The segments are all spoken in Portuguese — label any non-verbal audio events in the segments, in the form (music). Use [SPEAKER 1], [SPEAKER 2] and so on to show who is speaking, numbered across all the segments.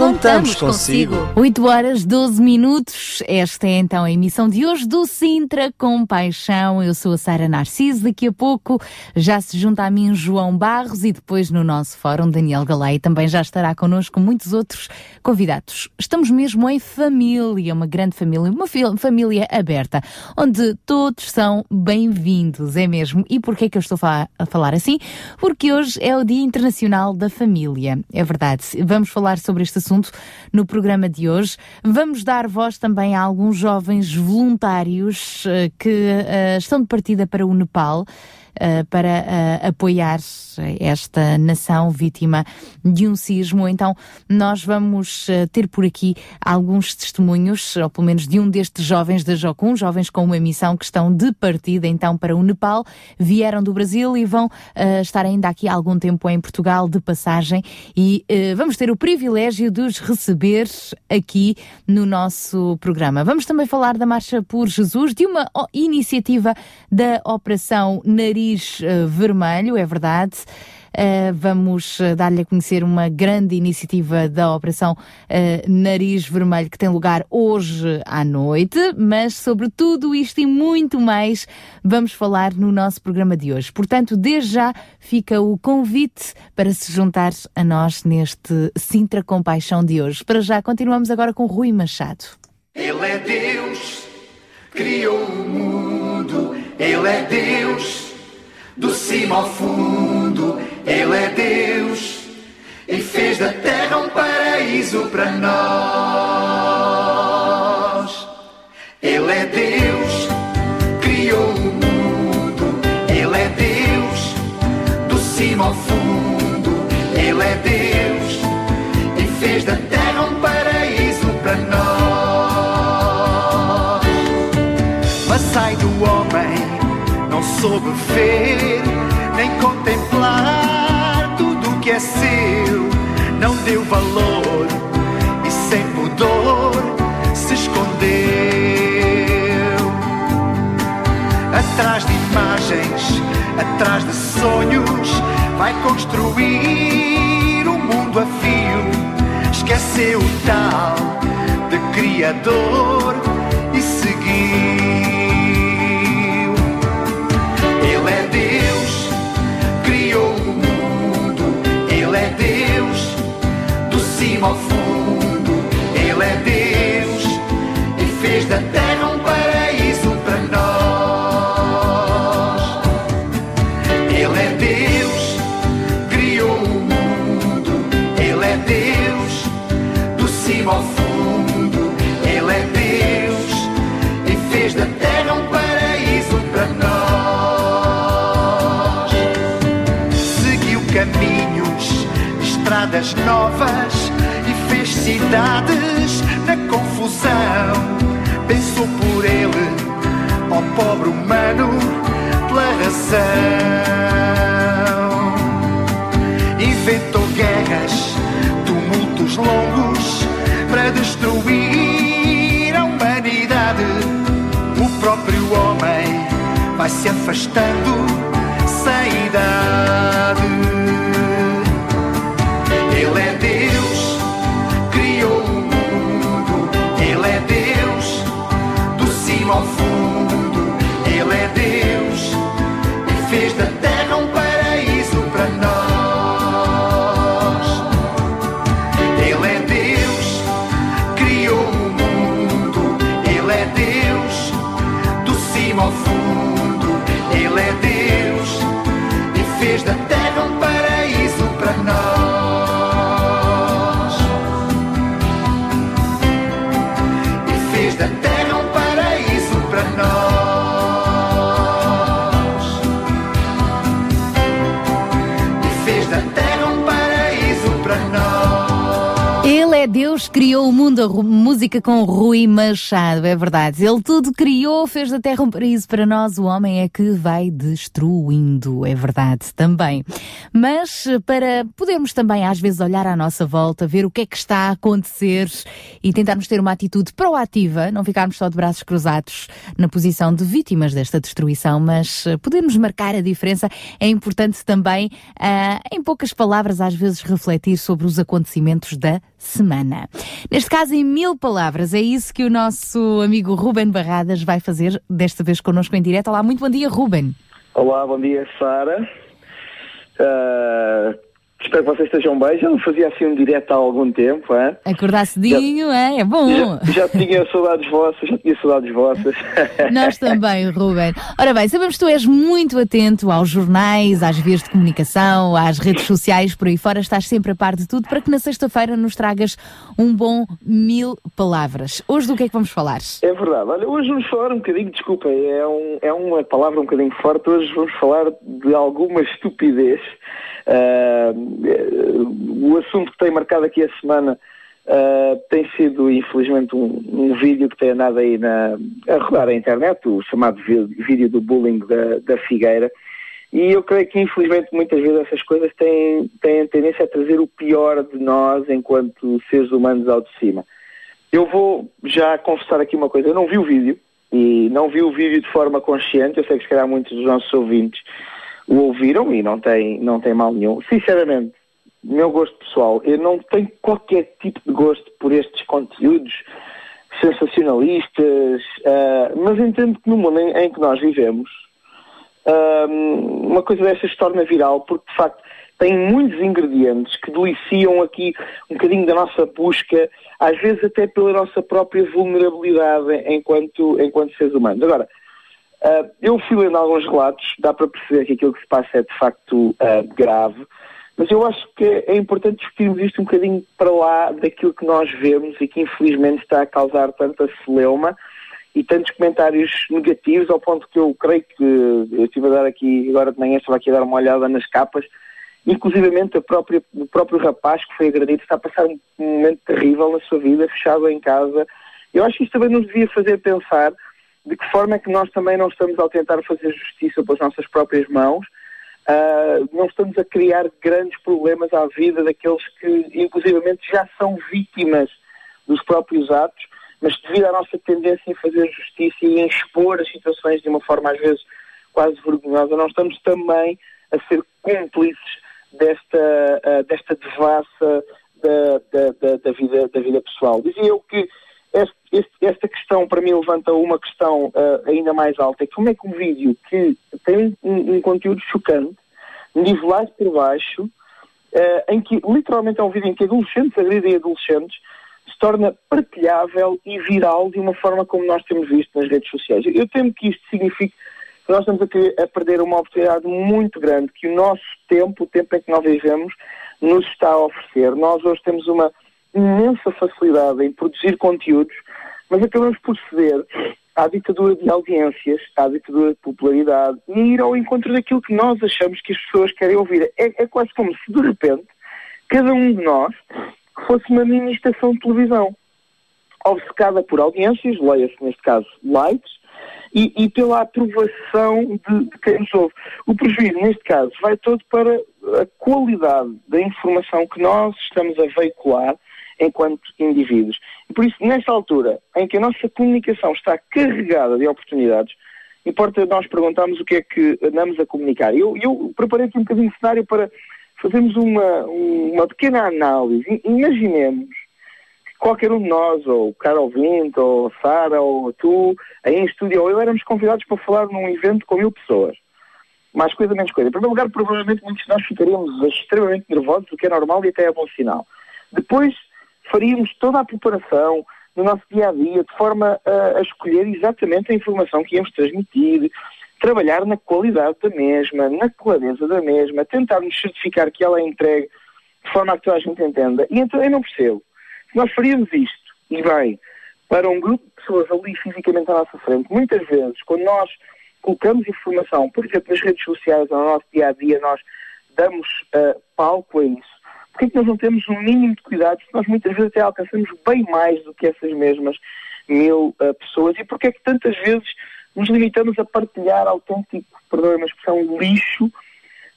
[SPEAKER 1] Contamos consigo.
[SPEAKER 2] 8 horas 12 minutos. Esta é então a emissão de hoje do Sintra Compaixão. Eu sou a Sara Narciso. Daqui a pouco já se junta a mim João Barros e depois no nosso fórum Daniel Galay também já estará connosco muitos outros convidados. Estamos mesmo em família, uma grande família, uma família aberta, onde todos são bem-vindos, é mesmo. E porquê que eu estou a falar assim? Porque hoje é o Dia Internacional da Família. É verdade. Vamos falar sobre este assunto assunto no programa de hoje. Vamos dar voz também a alguns jovens voluntários uh, que uh, estão de partida para o Nepal. Uh, para uh, apoiar esta nação vítima de um sismo. Então, nós vamos uh, ter por aqui alguns testemunhos, ou pelo menos de um destes jovens da Jocum, jovens com uma missão que estão de partida então para o Nepal, vieram do Brasil e vão estar ainda aqui algum tempo em Portugal de passagem e vamos ter o privilégio de os receber aqui no nosso programa. Vamos também falar da Marcha por Jesus, de uma iniciativa da Operação Nariz Nariz uh, Vermelho, é verdade. Uh, vamos uh, dar-lhe a conhecer uma grande iniciativa da Operação uh, Nariz Vermelho que tem lugar hoje à noite, mas sobre tudo isto e muito mais vamos falar no nosso programa de hoje. Portanto, desde já fica o convite para se juntar a nós neste Sintra Compaixão de hoje. Para já, continuamos agora com Rui Machado.
[SPEAKER 3] Ele é Deus, criou o mundo, Ele é Deus do cimo ao fundo, Ele é Deus e fez da terra um paraíso para nós. Ele é Deus, criou o mundo, Ele é Deus, do cimo ao fundo, Ele é Deus soube ver, nem contemplar tudo que é seu, não deu valor e sem pudor se escondeu. Atrás de imagens, atrás de sonhos, vai construir um mundo a fio. Esqueceu o tal de Criador e seguir. Cima ao fundo, Ele é Deus e fez da terra um paraíso para nós. Ele é Deus, criou o mundo, Ele é Deus, do cima ao fundo, Ele é Deus e fez da terra um paraíso para nós. Seguiu caminhos, estradas novas cidades na confusão. Pensou por ele, ó oh pobre humano, pela razão. Inventou guerras, tumultos longos para destruir a humanidade. O próprio homem vai se afastando sem idade. Deus criou o mundo,
[SPEAKER 2] a música com Rui Machado, é verdade. Ele tudo criou, fez da terra um paraíso para nós, o homem é que vai destruindo, é verdade também. Mas para podermos também às vezes olhar à nossa volta, ver o que é que está a acontecer e tentarmos ter uma atitude proativa, não ficarmos só de braços cruzados na posição de vítimas desta destruição, mas podermos marcar a diferença, é importante também, uh, em poucas palavras, às vezes refletir sobre os acontecimentos da semana. Neste caso, em mil palavras, é isso que o nosso amigo Ruben Barradas vai fazer desta vez connosco em direto. Olá, muito bom dia, Ruben.
[SPEAKER 4] Olá, bom dia, Sara. Uh, Espero que vocês estejam bem. Já não fazia assim um direto há algum tempo, é?
[SPEAKER 2] Acordar cedinho, já, é? É bom.
[SPEAKER 4] Já, já tinha saudades vossas, já tinha saudades vossas. (laughs)
[SPEAKER 2] Nós também, Ruben. Ora bem, sabemos que tu és muito atento aos jornais, às vias de comunicação, às redes sociais, por aí fora. Estás sempre a par de tudo para que na sexta-feira nos tragas um bom mil palavras. Hoje do que é que vamos falar?
[SPEAKER 4] É verdade. Olha, hoje vamos falar um bocadinho, desculpa, é, um, é uma palavra um bocadinho forte. Hoje vamos falar de alguma estupidez Uh, o assunto que tem marcado aqui a semana uh, tem sido, infelizmente, um, um, vídeo que tem andado aí na, a rodar a internet, o chamado vídeo do bullying da, da Figueira. E eu creio que, infelizmente, muitas vezes essas coisas têm, têm tendência a trazer o pior de nós enquanto seres humanos ao de cima. Eu vou já confessar aqui uma coisa, eu não vi o vídeo, e não vi o vídeo de forma consciente, eu sei que se calhar muitos dos nossos ouvintes o ouviram e não tem, não tem mal nenhum. Sinceramente, meu gosto pessoal, eu não tenho qualquer tipo de gosto por estes conteúdos sensacionalistas, uh, mas entendo que no mundo em, em que nós vivemos, uh, uma coisa dessas se torna viral porque de facto tem muitos ingredientes que deliciam aqui um bocadinho da nossa busca, às vezes até pela nossa própria vulnerabilidade enquanto, enquanto seres humanos. Agora, Uh, eu fui lendo alguns relatos, dá para perceber que aquilo que se passa é de facto uh, grave, mas eu acho que é importante discutirmos isto um bocadinho para lá daquilo que nós vemos e que infelizmente está a causar tanta celeuma e tantos comentários negativos, ao ponto que eu creio que eu estive a dar aqui, agora de manhã estava aqui a dar uma olhada nas capas, inclusivamente a própria, o próprio rapaz que foi agredido está a passar um momento terrível na sua vida, fechado em casa. Eu acho que isto também nos devia fazer pensar de que forma é que nós também não estamos a tentar fazer justiça pelas nossas próprias mãos, uh, não estamos a criar grandes problemas à vida daqueles que, inclusivamente, já são vítimas dos próprios atos, mas devido à nossa tendência em fazer justiça e em expor as situações de uma forma, às vezes, quase vergonhosa, não estamos também a ser cúmplices desta, uh, desta devassa da, da, da, da, vida, da vida pessoal. Dizia eu que este, esta questão para mim levanta uma questão uh, ainda mais alta, é como é que um vídeo que tem um, um conteúdo chocante, nivelado por baixo, uh, em que literalmente é um vídeo em que adolescentes agredem adolescentes, se torna partilhável e viral de uma forma como nós temos visto nas redes sociais. Eu temo que isto signifique que nós estamos a, a perder uma oportunidade muito grande, que o nosso tempo, o tempo em que nós vivemos, nos está a oferecer. Nós hoje temos uma imensa facilidade em produzir conteúdos, mas acabamos por ceder à ditadura de audiências, à ditadura de popularidade e ir ao encontro daquilo que nós achamos que as pessoas querem ouvir. É, é quase como se, de repente, cada um de nós fosse uma mini estação de televisão, obcecada por audiências, leia-se neste caso likes, e, e pela aprovação de, de, quem nos ouve. O prejuízo, neste caso, vai todo para a qualidade da informação que nós estamos a veicular enquanto indivíduos. E por isso, nesta altura em que a nossa comunicação está carregada de oportunidades, importa nós perguntarmos o que é que andamos a comunicar. Eu, eu preparei aqui um bocadinho de cenário para fazermos uma, uma pequena análise. Imaginemos que qualquer um de nós, ou o Carol Vinte, ou Sara, ou tu, aí em estúdio, ou eu, éramos convidados para falar num evento com mil pessoas. Mais coisa, menos coisa. Em primeiro lugar, provavelmente muitos de nós ficaríamos extremamente nervosos, o que é normal e até é bom sinal. Depois, faríamos toda a preparação no nosso dia a dia, de forma a, a escolher exatamente a informação que íamos transmitir, trabalhar na qualidade da mesma, na clareza da mesma, tentarmos certificar que ela é entregue de forma a que toda a gente entenda. E então eu não percebo. Se nós faríamos isto, e bem, para um grupo de pessoas ali fisicamente à nossa frente, muitas vezes, quando nós colocamos informação, por exemplo, nas redes sociais, no nosso dia a dia, nós damos uh, palco a isso Porquê é que nós não temos um mínimo de cuidado se nós muitas vezes até alcançamos bem mais do que essas mesmas mil uh, pessoas? E porquê é que tantas vezes nos limitamos a partilhar autêntico, perdoe-me a expressão, lixo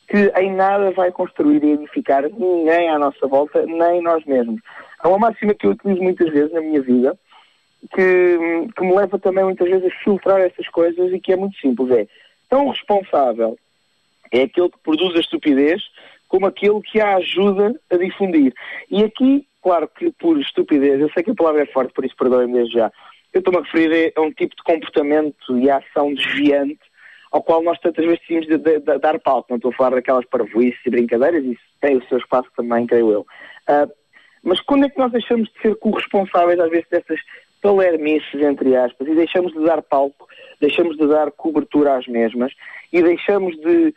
[SPEAKER 4] que em nada vai construir e edificar ninguém à nossa volta, nem nós mesmos. Há uma máxima que eu utilizo muitas vezes na minha vida, que, que me leva também muitas vezes a filtrar essas coisas e que é muito simples. É tão responsável é aquele que produz a estupidez como aquele que a ajuda a difundir. E aqui, claro que por estupidez, eu sei que a palavra é forte, por isso perdoem-me desde já, eu estou-me a referir a um tipo de comportamento e ação desviante ao qual nós tantas vezes tínhamos de, de, de, dar palco. Não estou a falar daquelas parvoices e brincadeiras, isso tem o seu espaço também, creio eu. Uh, mas quando é que nós deixamos de ser corresponsáveis, às vezes, dessas palermices, entre aspas, e deixamos de dar palco, deixamos de dar cobertura às mesmas e deixamos de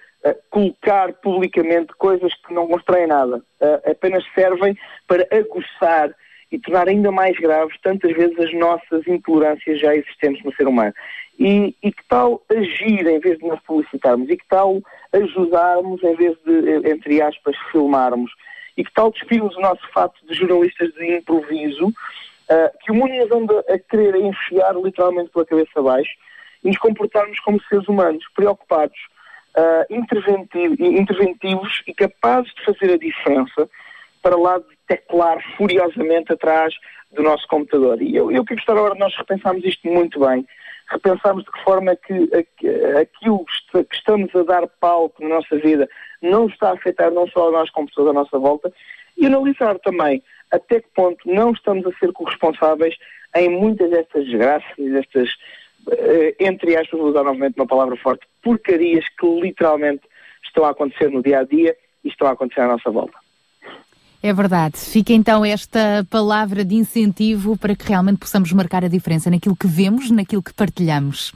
[SPEAKER 4] colocar publicamente coisas que não constroem nada, apenas servem para aguçar e tornar ainda mais graves tantas vezes as nossas intolerâncias já existentes no ser humano. E, e, que tal agir em vez de nos publicitarmos? E que tal ajudarmos em vez de, entre aspas, filmarmos? E que tal despirmos o nosso fato de jornalistas de improviso, uh, que o mundo nos anda a querer enfiar literalmente pela cabeça abaixo, e nos comportarmos como seres humanos, preocupados, uh, interventivos, interventivos e capazes de fazer a diferença para lá de teclar furiosamente atrás do nosso computador. E eu, eu que gostava agora de nós repensarmos isto muito bem, repensarmos de que forma é que aquilo que estamos a dar palco na nossa vida não está a afetar não só a nós como pessoas à nossa volta, e analisar também até que ponto não estamos a ser corresponsáveis em muitas destas desgraças e destas, entre aspas, vou usar novamente uma palavra forte, porcarias que literalmente estão a acontecer no dia a dia e estão a acontecer à nossa volta.
[SPEAKER 2] É verdade. Fica então esta palavra de incentivo para que realmente possamos marcar a diferença naquilo que vemos, naquilo que partilhamos.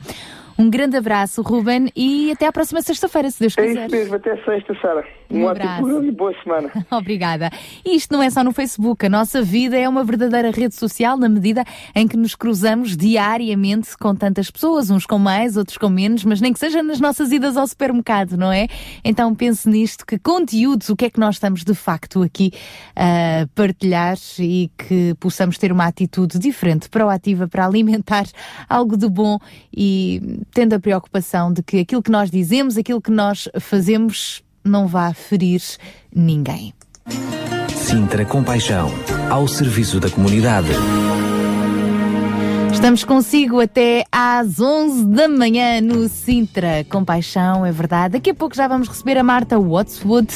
[SPEAKER 2] Um grande abraço, Ruben, e até à próxima sexta-feira, se Deus quiser.
[SPEAKER 4] É isso mesmo, até sexta, Sara. Um, um abraço e boa semana. (laughs)
[SPEAKER 2] Obrigada. E isto não é só no Facebook. A nossa vida é uma verdadeira rede social na medida em que nos cruzamos diariamente com tantas pessoas, uns com mais, outros com menos, mas nem que seja nas nossas idas ao supermercado, não é? Então pense nisto, que conteúdos, o que é que nós estamos de facto aqui a partilhar e que possamos ter uma atitude diferente, proativa, para alimentar (laughs) algo de bom e tendo a preocupação de que aquilo que nós dizemos, aquilo que nós fazemos, não vá ferir ninguém.
[SPEAKER 1] Sintra Compaixão, ao serviço da comunidade.
[SPEAKER 2] Estamos consigo até às 11 da manhã no Sintra Compaixão, é verdade. Daqui a pouco já vamos receber a Marta Watswood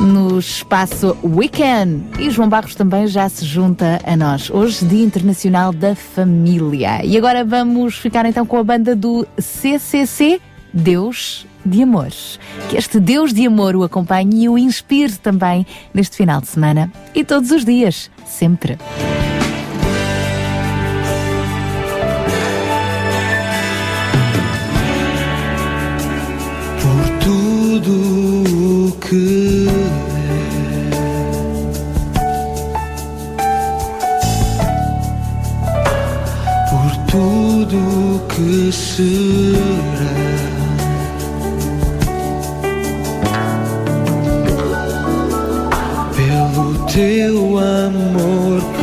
[SPEAKER 2] no espaço Weekend. E João Barros também já se junta a nós. Hoje, Dia Internacional da Família. E agora vamos ficar então com a banda do CCC, Deus de Amor. Que este Deus de Amor o acompanhe e o inspire também neste final de semana e todos os dias, sempre.
[SPEAKER 5] Por tudo o que é, por tudo que será. Teu amor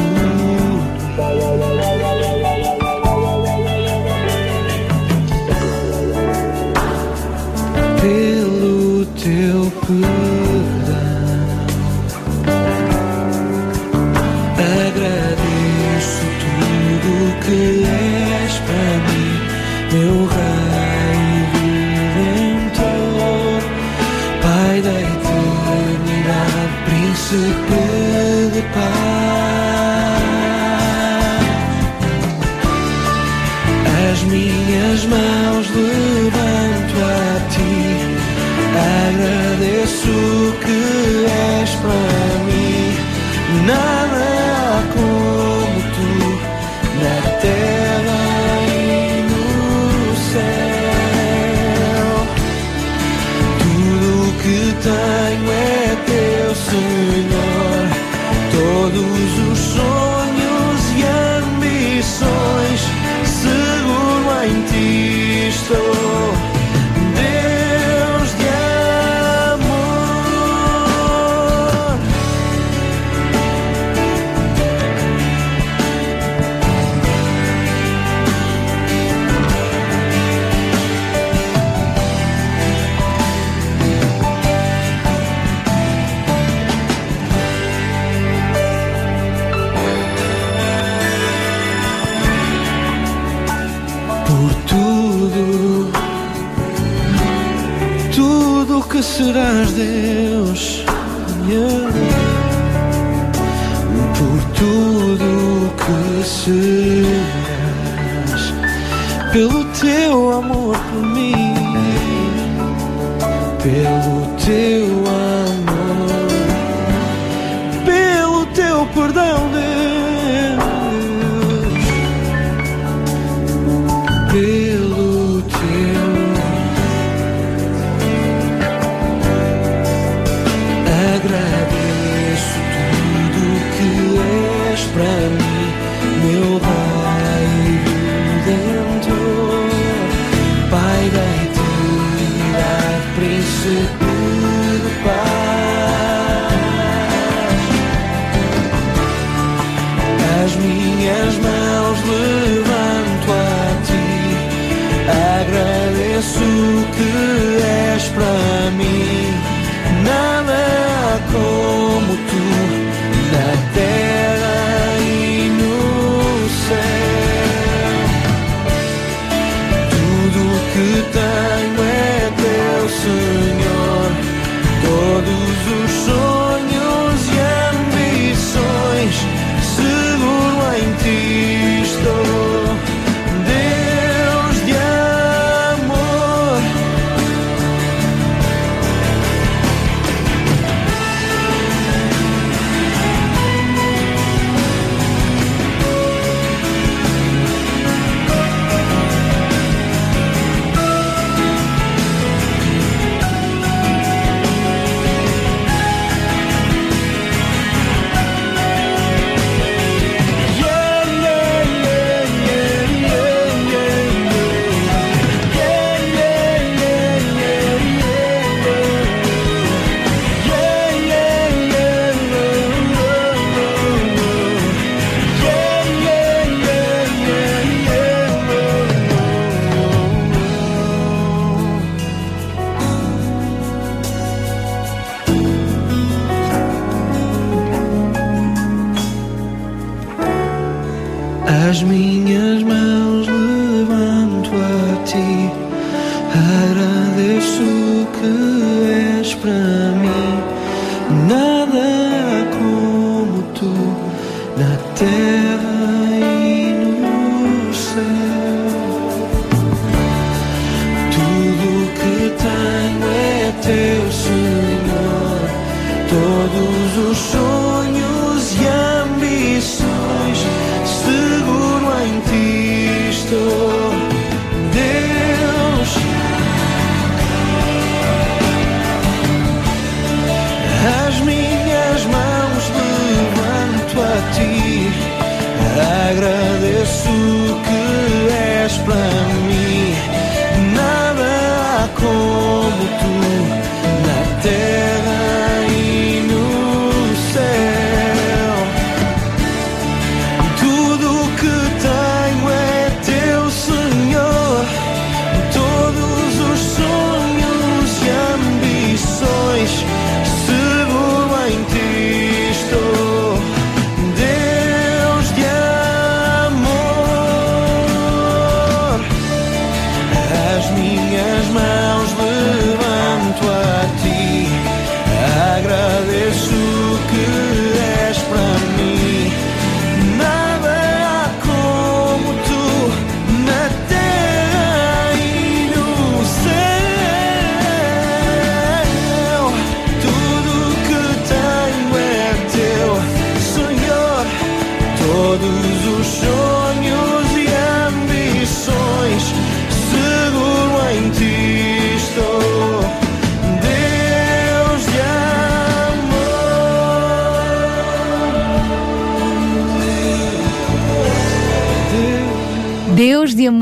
[SPEAKER 5] good.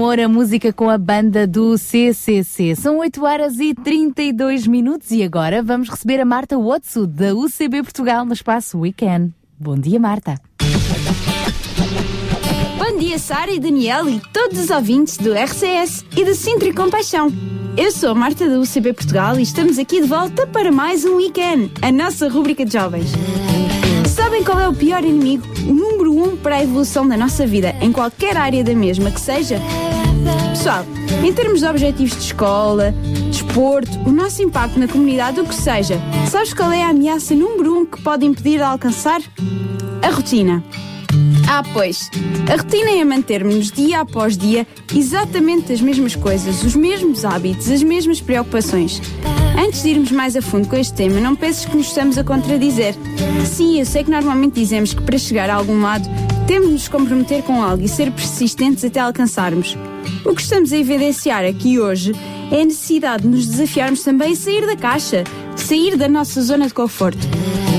[SPEAKER 5] amor
[SPEAKER 2] música com a banda do CCC. São 8 horas e 32 minutos e agora vamos receber a Marta Watsu da UCB Portugal no espaço Weekend. Bom dia, Marta.
[SPEAKER 6] Bom dia, Sara e Daniel e todos os ouvintes do RCS e do Sintra e Compaixão. Eu sou a Marta da UCB Portugal e estamos aqui de volta para mais um Weekend, a nossa rubrica de jovens. Sabem qual é o pior inimigo, o número um para a evolução da nossa vida, em qualquer área da mesma que seja? Pessoal, em termos de objetivos de escola, desporto, o nosso impacto na comunidade, o que seja, sabes qual é a ameaça número um que pode impedir de alcançar? A rotina. Ah, pois. A rotina é manter-nos dia após dia exatamente as mesmas coisas, os mesmos hábitos, as mesmas preocupações. Antes de irmos mais a fundo com este tema, não penses que nos estamos a contradizer. Sim, eu sei que normalmente dizemos que para chegar a algum lado temos de nos comprometer com algo e ser persistentes até alcançarmos. O que estamos a evidenciar aqui hoje é a necessidade de nos desafiarmos também a sair da caixa, sair da nossa zona de conforto.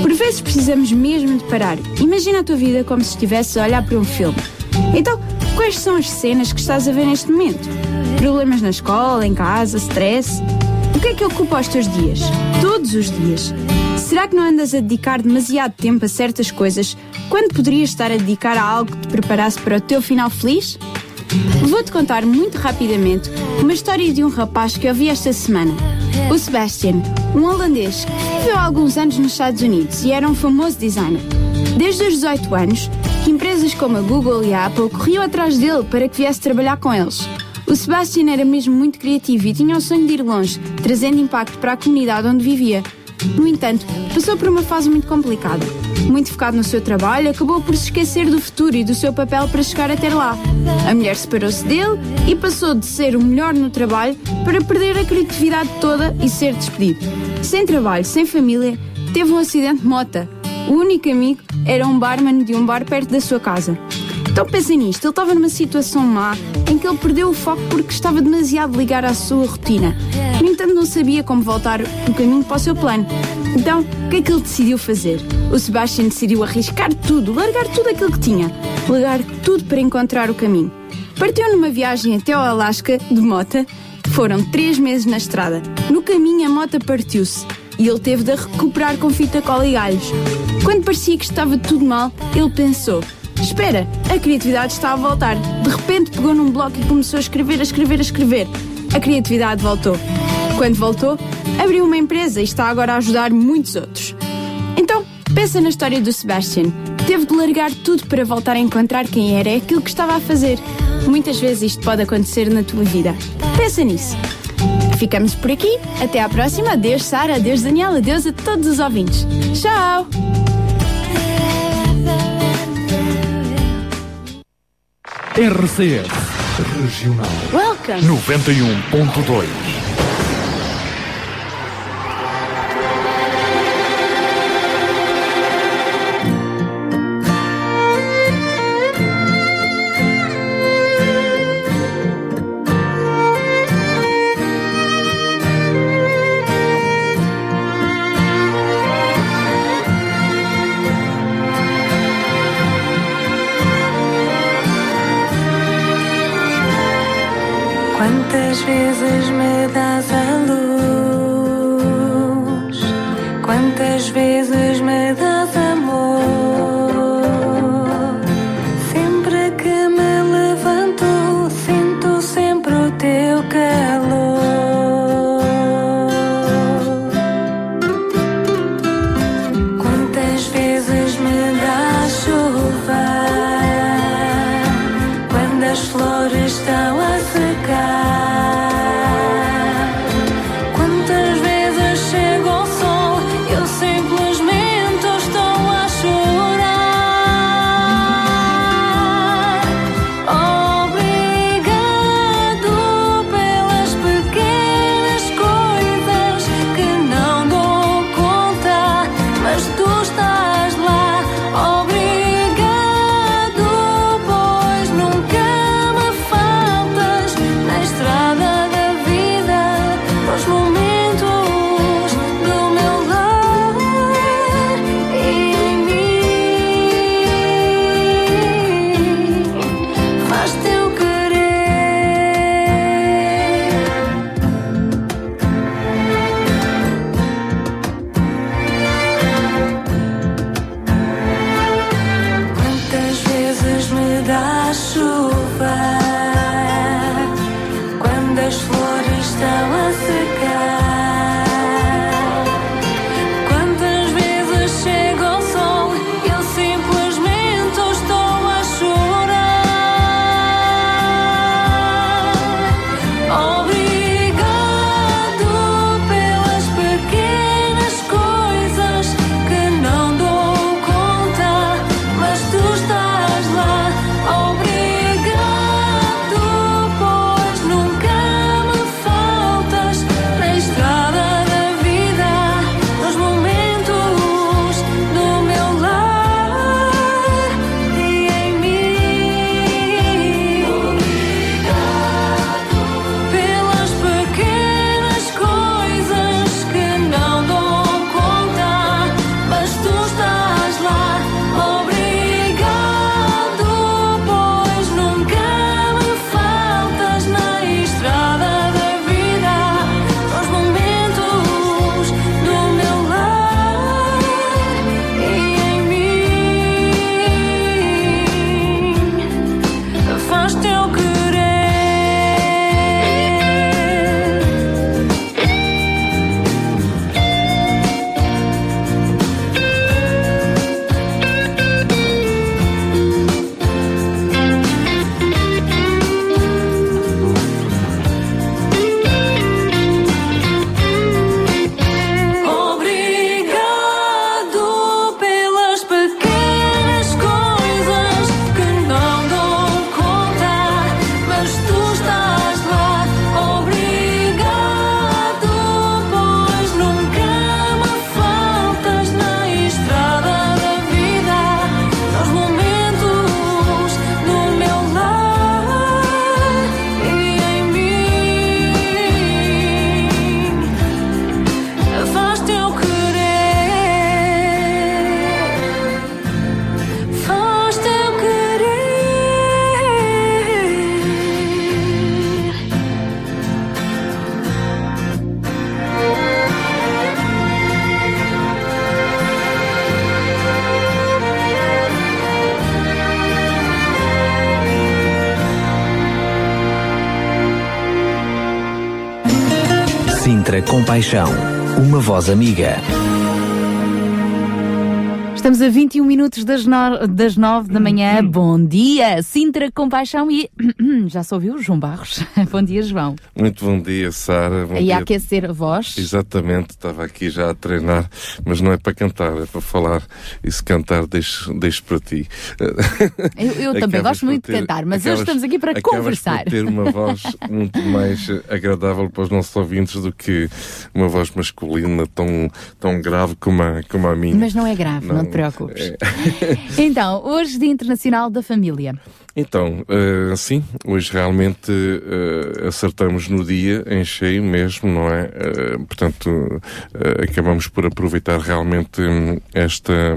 [SPEAKER 6] Por vezes precisamos mesmo de parar. Imagina a tua vida como se estivesse a olhar para um filme. Então, quais são as cenas que estás a ver neste momento? Problemas na escola, em casa, stress? O que é que ocupa os teus dias? Todos os dias. Será que não andas a dedicar demasiado tempo a certas coisas quando poderias estar a dedicar a algo que te preparasse para o teu final feliz? Vou-te contar muito rapidamente uma história de um rapaz que eu vi esta semana. O Sebastian, um holandês que viveu alguns anos nos Estados Unidos e era um famoso designer. Desde os 18 anos, empresas como a Google e a Apple corriam atrás dele para que viesse trabalhar com eles. O Sebastian era mesmo muito criativo e tinha o sonho de ir longe, trazendo impacto para a comunidade onde vivia. No entanto, passou por uma fase muito complicada. Muito focado no seu trabalho, acabou por se esquecer do futuro e do seu papel para chegar até lá. A mulher separou-se dele e passou de ser o melhor no trabalho para perder a criatividade toda e ser despedido. Sem trabalho, sem família, teve um acidente de mota. O único amigo era um barman de um bar perto da sua casa. Então pensa nisto, ele estava numa situação má em que ele perdeu o foco porque estava demasiado ligado à sua rotina. No entanto, não sabia como voltar o caminho para o seu plano. Então, o que é que ele decidiu fazer? O Sebastian decidiu arriscar tudo, largar tudo aquilo que tinha, largar tudo para encontrar o caminho. Partiu numa viagem até ao Alasca de mota. Foram três meses na estrada. No caminho, a mota partiu-se e ele teve de recuperar com fita cola e galhos. Quando parecia que estava tudo mal, ele pensou: Espera, a criatividade está a voltar. De repente pegou num bloco e começou a escrever, a escrever, a escrever. A criatividade voltou. Quando voltou, abriu uma empresa e está agora a ajudar muitos outros. Então, pensa na história do Sebastian. Teve de largar tudo para voltar a encontrar quem era, é aquilo que estava a fazer. Muitas vezes isto pode acontecer na tua vida. Pensa nisso. Ficamos por aqui. Até à próxima. Adeus, Sara. Adeus, Daniela. Adeus a todos os ouvintes. Tchau!
[SPEAKER 7] RCS Regional
[SPEAKER 6] Welcome!
[SPEAKER 7] 91.2
[SPEAKER 8] vezes me das a
[SPEAKER 1] Compaixão, uma voz amiga.
[SPEAKER 2] Estamos a 21 minutos das, no... das 9 da manhã. Bom dia, Sintra Compaixão e (clears throat) já se ouviu João Barros. (laughs) bom dia, João.
[SPEAKER 9] Muito bom dia, Sara. Bom
[SPEAKER 2] Aí
[SPEAKER 9] dia.
[SPEAKER 2] aquecer a voz.
[SPEAKER 9] Exatamente, estava aqui já a treinar, mas não é para cantar, é para falar. E se cantar, deixo, deixo para ti.
[SPEAKER 2] Eu, eu também gosto muito de
[SPEAKER 9] ter-
[SPEAKER 2] cantar, mas
[SPEAKER 9] acabas-
[SPEAKER 2] hoje estamos aqui para conversar.
[SPEAKER 9] Ter uma voz muito mais agradável para os nossos ouvintes do que uma voz masculina tão, tão grave como a, como a minha.
[SPEAKER 2] Mas não é grave, não, te preocupes. (laughs) então, hoje Dia Internacional da Família.
[SPEAKER 9] Então, eh, sim, hoje realmente eh, acertamos no dia, em cheio mesmo, não é? Eh, portanto, eh, acabamos por aproveitar realmente hum, esta,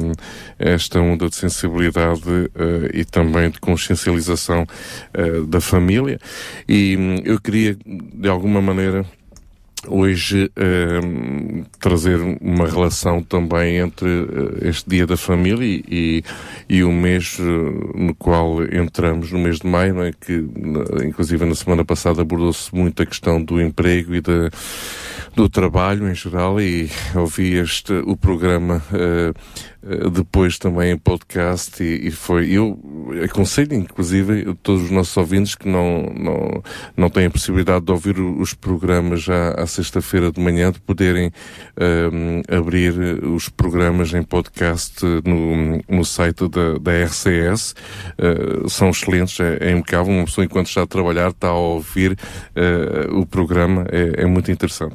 [SPEAKER 9] esta onda de sensibilidade eh, e também de consciencialização da família. E hum, eu queria, de alguma maneira, hoje ehm, trazer uma relação também entre eh, este Dia da Família e, e o mês eh, no qual entramos, no mês de maio, não é? que na- inclusive na semana passada abordou-se muito a questão do emprego e da, do trabalho em geral e ouvi este, o programa eh, eh, depois também em podcast e, e foi, eu aconselho inclusive todos os nossos ouvintes que não, não, não têm a possibilidade de ouvir os programas já à sexta-feira de manhã, de poderem ehm, abrir os programas em podcast no, no site da, da RCS. Eh, são excelentes, é, é impecável. Uma pessoa, enquanto está a trabalhar, está a ouvir eh, o programa, é, é muito interessante.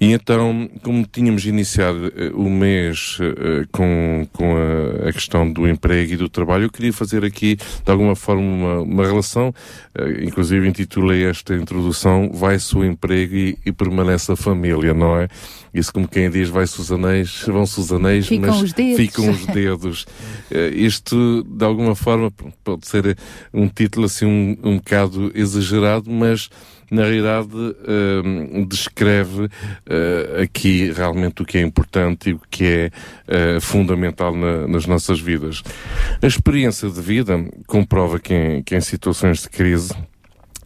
[SPEAKER 9] E então, como tínhamos iniciado eh, o mês eh, com, com a, a questão do emprego e do trabalho, eu queria fazer aqui, de alguma forma, uma, uma relação, eh, inclusive intitulei esta introdução Vai-se o emprego e, e permanece a família, não é? Isso como quem diz, vai-se os anéis, vão-se os anéis,
[SPEAKER 2] Ficam
[SPEAKER 9] mas
[SPEAKER 2] os dedos.
[SPEAKER 9] ficam os dedos. (laughs) Eh, isto, de alguma forma, pode ser um título assim um, um bocado exagerado, mas na realidade eh, descreve eh, aqui realmente o que é importante e o que é eh, fundamental na- nas nossas vidas. A experiência de vida comprova que em, que em situações de crise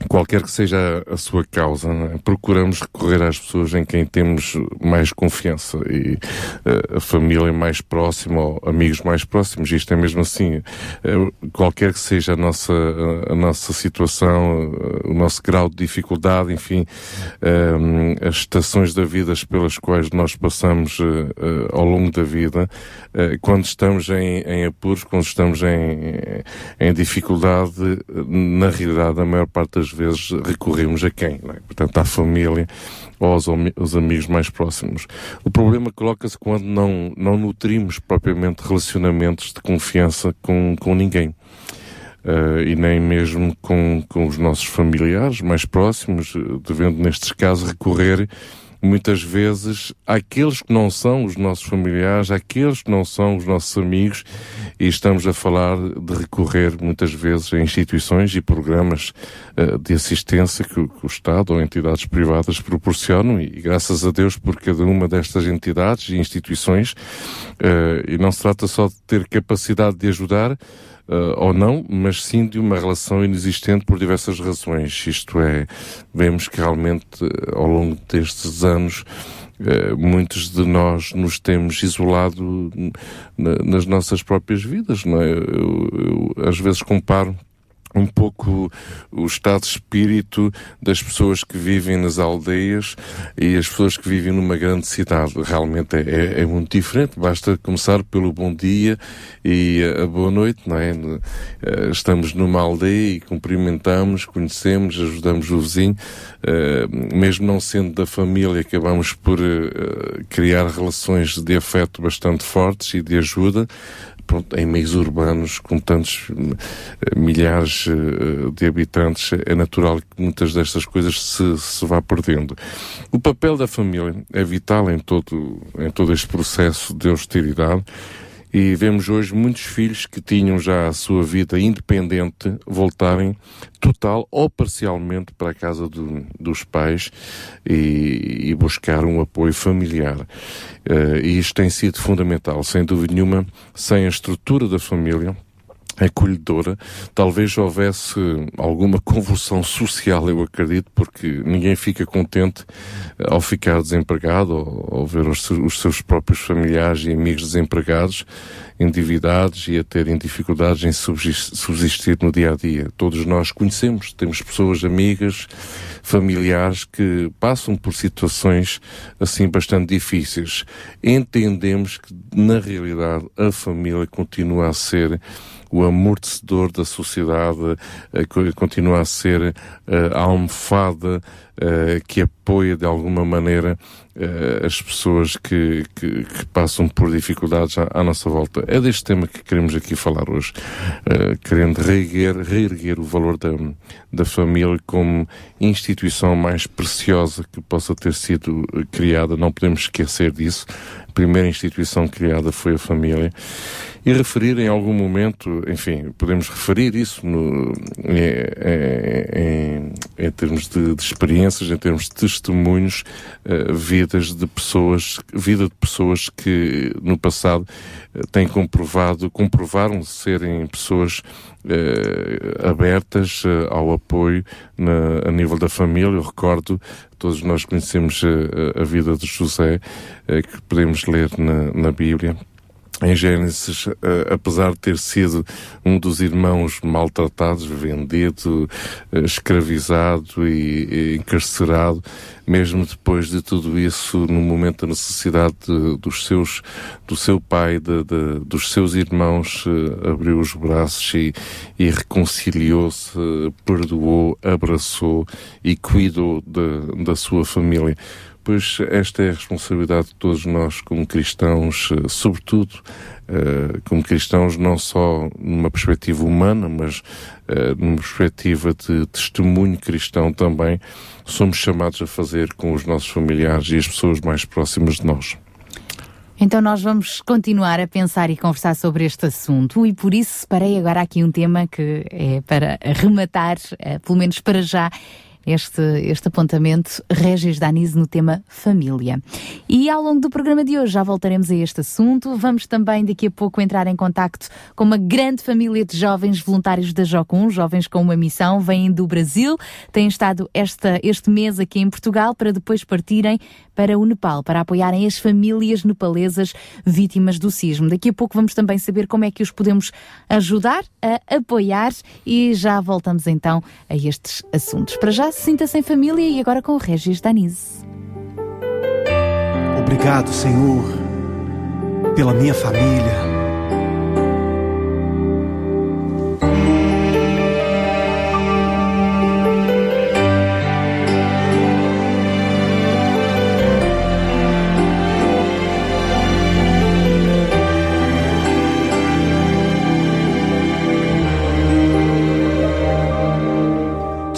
[SPEAKER 9] qualquer que seja a sua causa, é? procuramos recorrer às pessoas em quem temos mais confiança e eh, a família mais próxima ou amigos mais próximos. Isto é mesmo assim. Eh, qualquer que seja a nossa, a nossa situação, eh, o nosso grau de dificuldade, enfim, as estações da vida pelas quais nós passamos ao longo da vida, quando estamos em, em apuros, quando estamos em, em dificuldade, na realidade, a maior parte das vezes recorremos a quem? é? Portanto, à família ou aos, aos amigos mais próximos. O problema coloca-se quando não, não nutrimos propriamente relacionamentos de confiança com, com ninguém. Uh, e nem mesmo com, com os nossos familiares mais próximos, devendo nestes casos recorrer muitas vezes àqueles que não são os nossos familiares, àqueles que não são os nossos amigos, e estamos a falar de recorrer muitas vezes a instituições e programas uh, de assistência que, o- que o Estado ou entidades privadas proporcionam, e, graças a Deus por cada uma destas entidades e instituições, uh, e não se trata só de ter capacidade de ajudar, uh, ou não, mas sim de uma relação inexistente por diversas razões. Isto é, vemos que realmente uh, ao longo destes anos uh, muitos de nós nos temos isolado na- nas nossas próprias vidas, não é? Eu, eu às vezes comparo um pouco o estado de espírito das pessoas que vivem nas aldeias e as pessoas que vivem numa grande cidade. Realmente é, é- é muito diferente. Basta começar pelo bom dia e a boa noite, não é? Eh, Estamos numa aldeia e cumprimentamos, conhecemos, ajudamos o vizinho. Eh, Mesmo não sendo da família, acabamos por eh, criar relações de afeto bastante fortes e de ajuda pronto, em meios urbanos com tantos eh, milhares eh, de habitantes, é natural que muitas destas coisas se, se vá perdendo. O papel da família é vital em todo, em todo este processo de austeridade e vemos hoje muitos filhos que tinham já a sua vida independente voltarem total ou parcialmente para a casa do- dos pais e, e buscar um apoio familiar. Eh, e isto tem sido fundamental, sem dúvida nenhuma, sem a estrutura da família, acolhedora. Talvez houvesse alguma convulsão social, eu acredito, porque ninguém fica contente eh, ao ficar desempregado ou, ou ver os, os, seus próprios familiares e amigos desempregados, endividados e a terem dificuldades em subsistir no dia a dia. Todos nós conhecemos, temos pessoas amigas, familiares que passam por situações assim bastante difíceis. Entendemos que, na realidade, a família continua a ser o amortecedor da sociedade, eh, continua a ser eh, a almofada eh, que apoia de alguma maneira as pessoas que, que, que, passam por dificuldades à, à, nossa volta. É deste tema que queremos aqui falar hoje, querendo reerguer, reerguer o valor da, da família como instituição mais preciosa que possa ter sido criada. Não podemos esquecer disso. A primeira instituição criada foi a família e referir em algum momento, enfim, podemos referir isso no, em, em, em, termos de, de, experiências, em termos de testemunhos, uh, vidas de pessoas, vida de pessoas que no passado uh, têm comprovado, comprovaram serem pessoas uh, abertas ao apoio na, a nível da família. Eu recordo, todos nós conhecemos a vida de José, que podemos ler na, na Bíblia em Gênesis, uh, apesar de ter sido um dos irmãos maltratados, vendido, uh, escravizado e, encarcerado, mesmo depois de tudo isso, no momento da necessidade de, dos seus, do seu pai, de, de, dos seus irmãos, uh, abriu os braços e, e reconciliou-se, perdoou, abraçou e cuidou da sua família pois esta é a responsabilidade de todos nós como cristãos, eh, sobretudo uh, como cristãos não só numa perspectiva humana, mas uh, numa perspectiva de testemunho cristão também, somos chamados a fazer com os nossos familiares e as pessoas mais próximas de nós.
[SPEAKER 2] Então nós vamos continuar a pensar e conversar sobre este assunto e por isso separei agora aqui um tema que é para rematar, pelo menos para já, este, este apontamento Regis Danise no tema família. E ao longo do programa de hoje já voltaremos a este assunto. Vamos também daqui a pouco entrar em contacto com uma grande família de jovens voluntários da Jocum, jovens com uma missão, vêm do Brasil, têm estado esta, este mês aqui em Portugal para depois partirem para o Nepal, para apoiarem as famílias nepalesas vítimas do sismo. Daqui a pouco vamos também saber como é que os podemos ajudar a apoiar e já voltamos então a estes assuntos. Para já, sinta-se em família e agora com o Regis Danise.
[SPEAKER 10] Obrigado, Senhor, pela minha família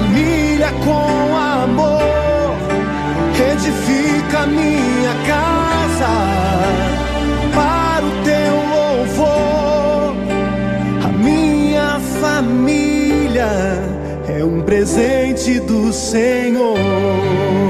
[SPEAKER 10] Família com amor. Edifica minha casa para o teu louvor. A minha família é um presente do Senhor.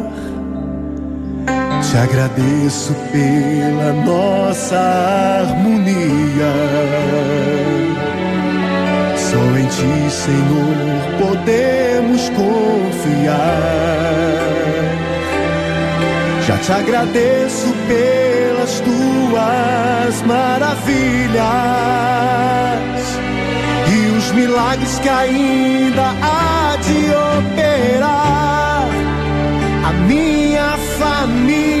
[SPEAKER 10] Te agradeço pela nossa harmonia. Só em ti, Senhor, podemos confiar. Já te agradeço pelas tuas maravilhas e os milagres que ainda há de operar. A minha família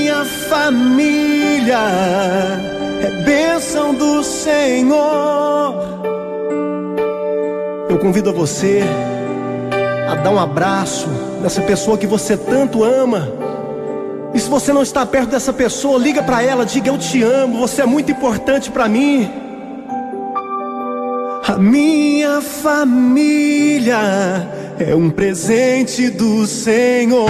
[SPEAKER 10] família é bênção do Senhor. Eu convido a você a dar um abraço nessa pessoa que você tanto ama. E se você não está perto dessa pessoa, liga para ela, diga eu te amo, você é muito importante para mim. A minha família é um presente do Senhor.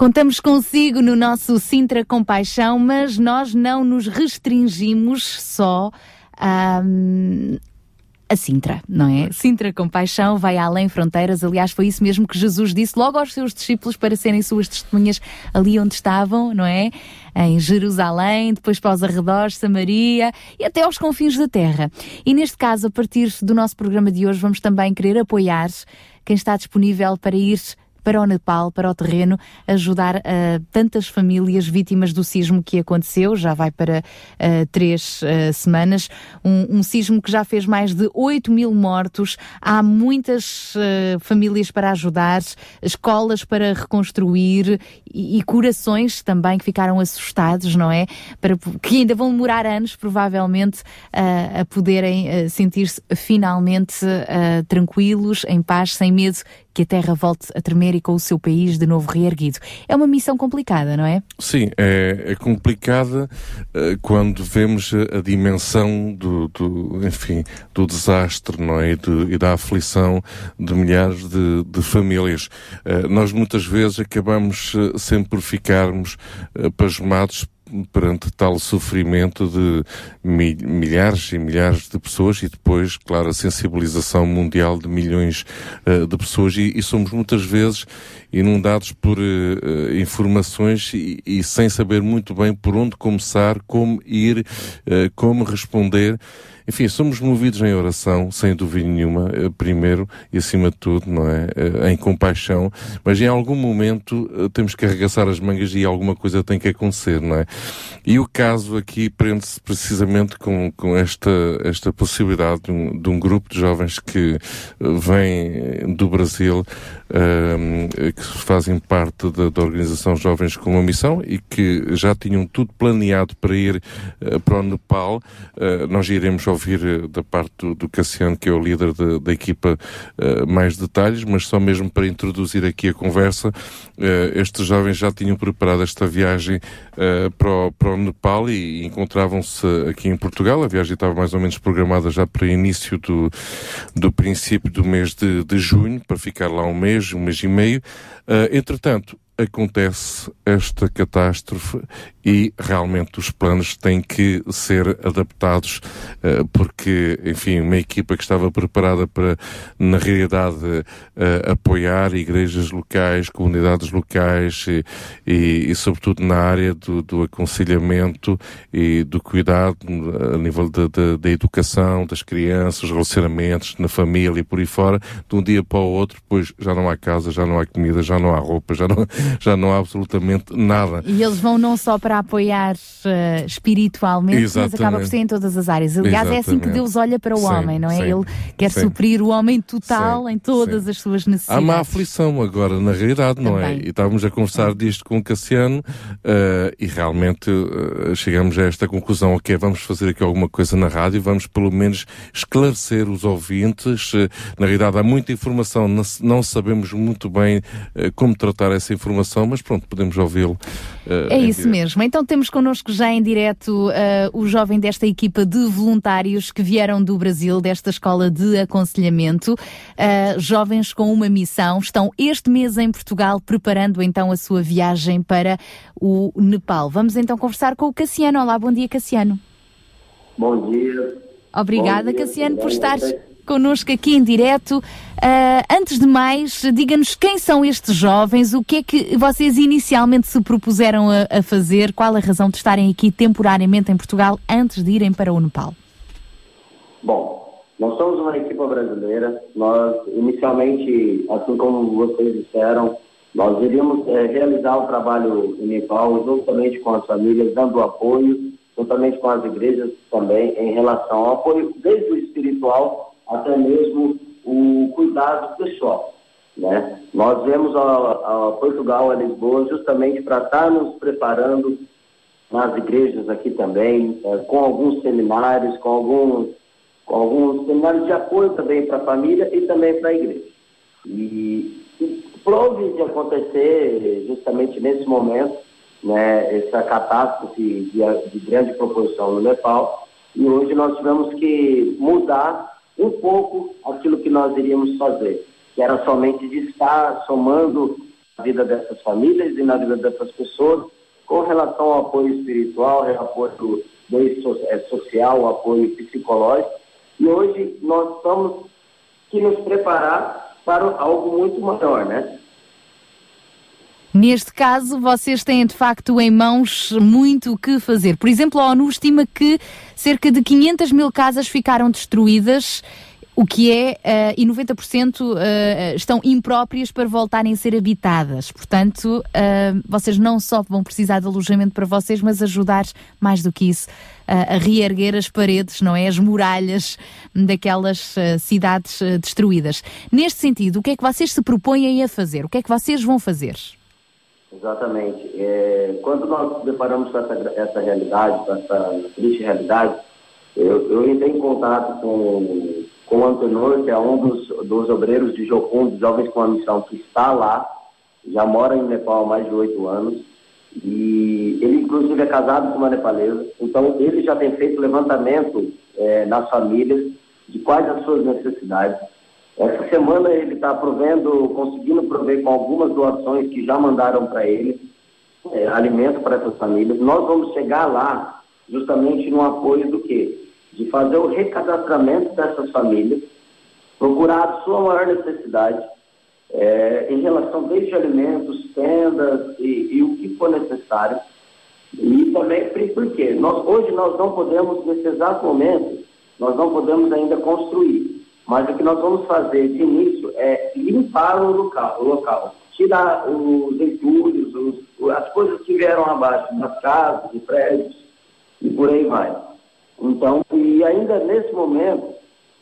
[SPEAKER 2] Contamos consigo no nosso Sintra Compaixão, mas nós não nos restringimos só a, a Sintra, não é? Sintra Compaixão vai além fronteiras. Aliás, foi isso mesmo que Jesus disse logo aos seus discípulos para serem suas testemunhas ali onde estavam, não é? Em Jerusalém, depois para os arredores, Samaria e até aos confins da terra. E neste caso, a partir do nosso programa de hoje, vamos também querer apoiar quem está disponível para ir para o Nepal, para o terreno, ajudar uh, tantas famílias vítimas do sismo que aconteceu, já vai para uh, três uh, semanas, um, um, sismo que já fez mais de 8 mil mortos, há muitas famílias para ajudar, escolas para reconstruir e, e, corações também que ficaram assustados, não é? Para, que ainda vão demorar anos, provavelmente, a poderem sentir-se finalmente tranquilos, em paz, sem medo que a terra volte a tremer e com o seu país de novo reerguido. É uma missão complicada, não é?
[SPEAKER 9] Sim, é, é complicada uh, quando vemos a, a dimensão do, do, enfim, do desastre, não é? E, de, e da aflição de milhares de, de famílias. Uh, nós muitas vezes acabamos sempre por ficarmos pasmados perante tal sofrimento de milhares e milhares de pessoas e depois, claro, a sensibilização mundial de milhões uh, de pessoas e, e, somos muitas vezes inundados por uh, informações e, e, sem saber muito bem por onde começar, como ir, uh, como responder. Enfim, somos movidos em oração, sem dúvida nenhuma, eh, primeiro e acima de tudo, não é? Eh, em compaixão, mas em algum momento eh, temos que arregaçar as mangas e alguma coisa tem que acontecer, não é? E o caso aqui prende-se precisamente com, com esta, esta possibilidade de um, de um grupo de jovens que vem do Brasil, que fazem parte da, da, organização Jovens com uma Missão e que já tinham tudo planeado para ir para o Nepal. nós iremos ouvir eh, da parte do, do Cassiano, que é o líder de, da equipa, mais detalhes, mas só mesmo para introduzir aqui a conversa, estes jovens já tinham preparado esta viagem uh, para, o, para o Nepal e, encontravam-se aqui em Portugal. A viagem estava mais ou menos programada já para início do, do princípio do mês de, de junho, para ficar lá um mês, um mês e meio. entretanto, acontece esta catástrofe e realmente os planos têm que ser adaptados uh, porque, enfim, uma equipa que estava preparada para, na realidade, uh, apoiar igrejas locais, comunidades locais e, e, e sobretudo na área do, do, aconselhamento e do cuidado a nível da educação das crianças, relacionamentos na família e por aí fora, de um dia para o outro, pois já não há casa, já não há comida, já não há roupa, já não, (laughs) já não há absolutamente nada.
[SPEAKER 2] E eles vão não só para apoiar uh, espiritualmente, Exatamente. mas acaba por ser em todas as áreas. Aliás, Exatamente. é assim que Deus olha para o sim, homem, não é? Sim, Ele quer sim. suprir o homem total em todas as suas necessidades.
[SPEAKER 9] Há uma aflição agora, na realidade, não é? Também. é? E estávamos a conversar disto com o Cassiano uh, e realmente uh, chegamos a esta conclusão, ok, vamos fazer aqui alguma coisa na rádio, vamos pelo menos esclarecer os ouvintes. na realidade, há muita informação, não, sabemos muito bem como tratar essa informação, mas pronto, podemos ouvi-lo.
[SPEAKER 2] É isso direto. Mesmo. Então temos connosco já em direto uh, o jovem desta equipa de voluntários que vieram do Brasil, desta escola de aconselhamento. Uh, jovens com uma missão. Estão este mês em Portugal preparando então a sua viagem para o Nepal. Vamos então conversar com o Cassiano. Olá, bom dia, Cassiano.
[SPEAKER 11] Bom dia.
[SPEAKER 2] Obrigada, bom dia, Cassiano, por estar connosco aqui em direto. Uh, antes de mais, diga-nos quem são estes jovens, o que é que vocês inicialmente se propuseram a, a, fazer, qual a razão de estarem aqui temporariamente em Portugal antes de irem para o Nepal?
[SPEAKER 11] Bom, nós somos uma equipa brasileira. Nós, inicialmente, assim como vocês disseram, nós iríamos é, realizar o trabalho em Nepal juntamente com as famílias, dando apoio, juntamente com as igrejas também, em relação ao apoio, desde o espiritual até mesmo o cuidado pessoal. Né? Nós viemos a, a Portugal, a Lisboa, justamente para estar nos preparando nas igrejas aqui também, é, com alguns seminários, com alguns, com alguns seminários de apoio também para a família e também para a igreja. E, e prove de acontecer justamente nesse momento, né, essa catástrofe de, de grande proporção no Nepal, e hoje nós tivemos que mudar um pouco aquilo que nós iríamos fazer, que era somente de estar somando a vida dessas famílias e na vida dessas pessoas com relação ao apoio espiritual, apoio é, social, apoio psicológico. E hoje nós temos que nos preparar para algo muito maior, né?
[SPEAKER 2] Neste caso, vocês têm de facto em mãos muito o que fazer. Por exemplo, a ONU estima que cerca de 500 mil casas ficaram destruídas o que é, uh, e 90% uh, estão impróprias para voltarem a ser habitadas. Portanto, uh, vocês não só vão precisar de alojamento para vocês, mas ajudar mais do que isso a reerguer as paredes, não é? As muralhas daquelas cidades destruídas. Neste sentido, o que é que vocês se propõem a fazer? O que é que vocês vão fazer?
[SPEAKER 11] Exatamente. É, quando nós nos deparamos com essa, essa realidade, com essa triste realidade, eu, eu entrei em contato com, com o Antenor, que é um dos, dos obreiros de Jocum, dos Jovens com a Missão, que está lá, já mora em Nepal há mais de oito anos, e ele inclusive é casado com uma nepalesa, então ele já tem feito levantamento é, nas famílias de quais as suas necessidades. Essa semana ele está provendo, conseguindo prover com algumas doações que já mandaram para ele, é, alimento para essas famílias. Nós vamos chegar lá justamente no apoio do quê? De fazer o recadastramento dessas famílias, procurar a sua maior necessidade, é, em relação desde alimentos, tendas e, e, o que for necessário. E também, por quê? Nós, hoje nós não podemos, nesse exato momento, nós não podemos ainda construir. Mas o que nós vamos fazer de início é limpar o local, o local tirar os entulhos, os, as coisas que vieram abaixo das casas, de prédios, e por aí vai. Então, e ainda nesse momento,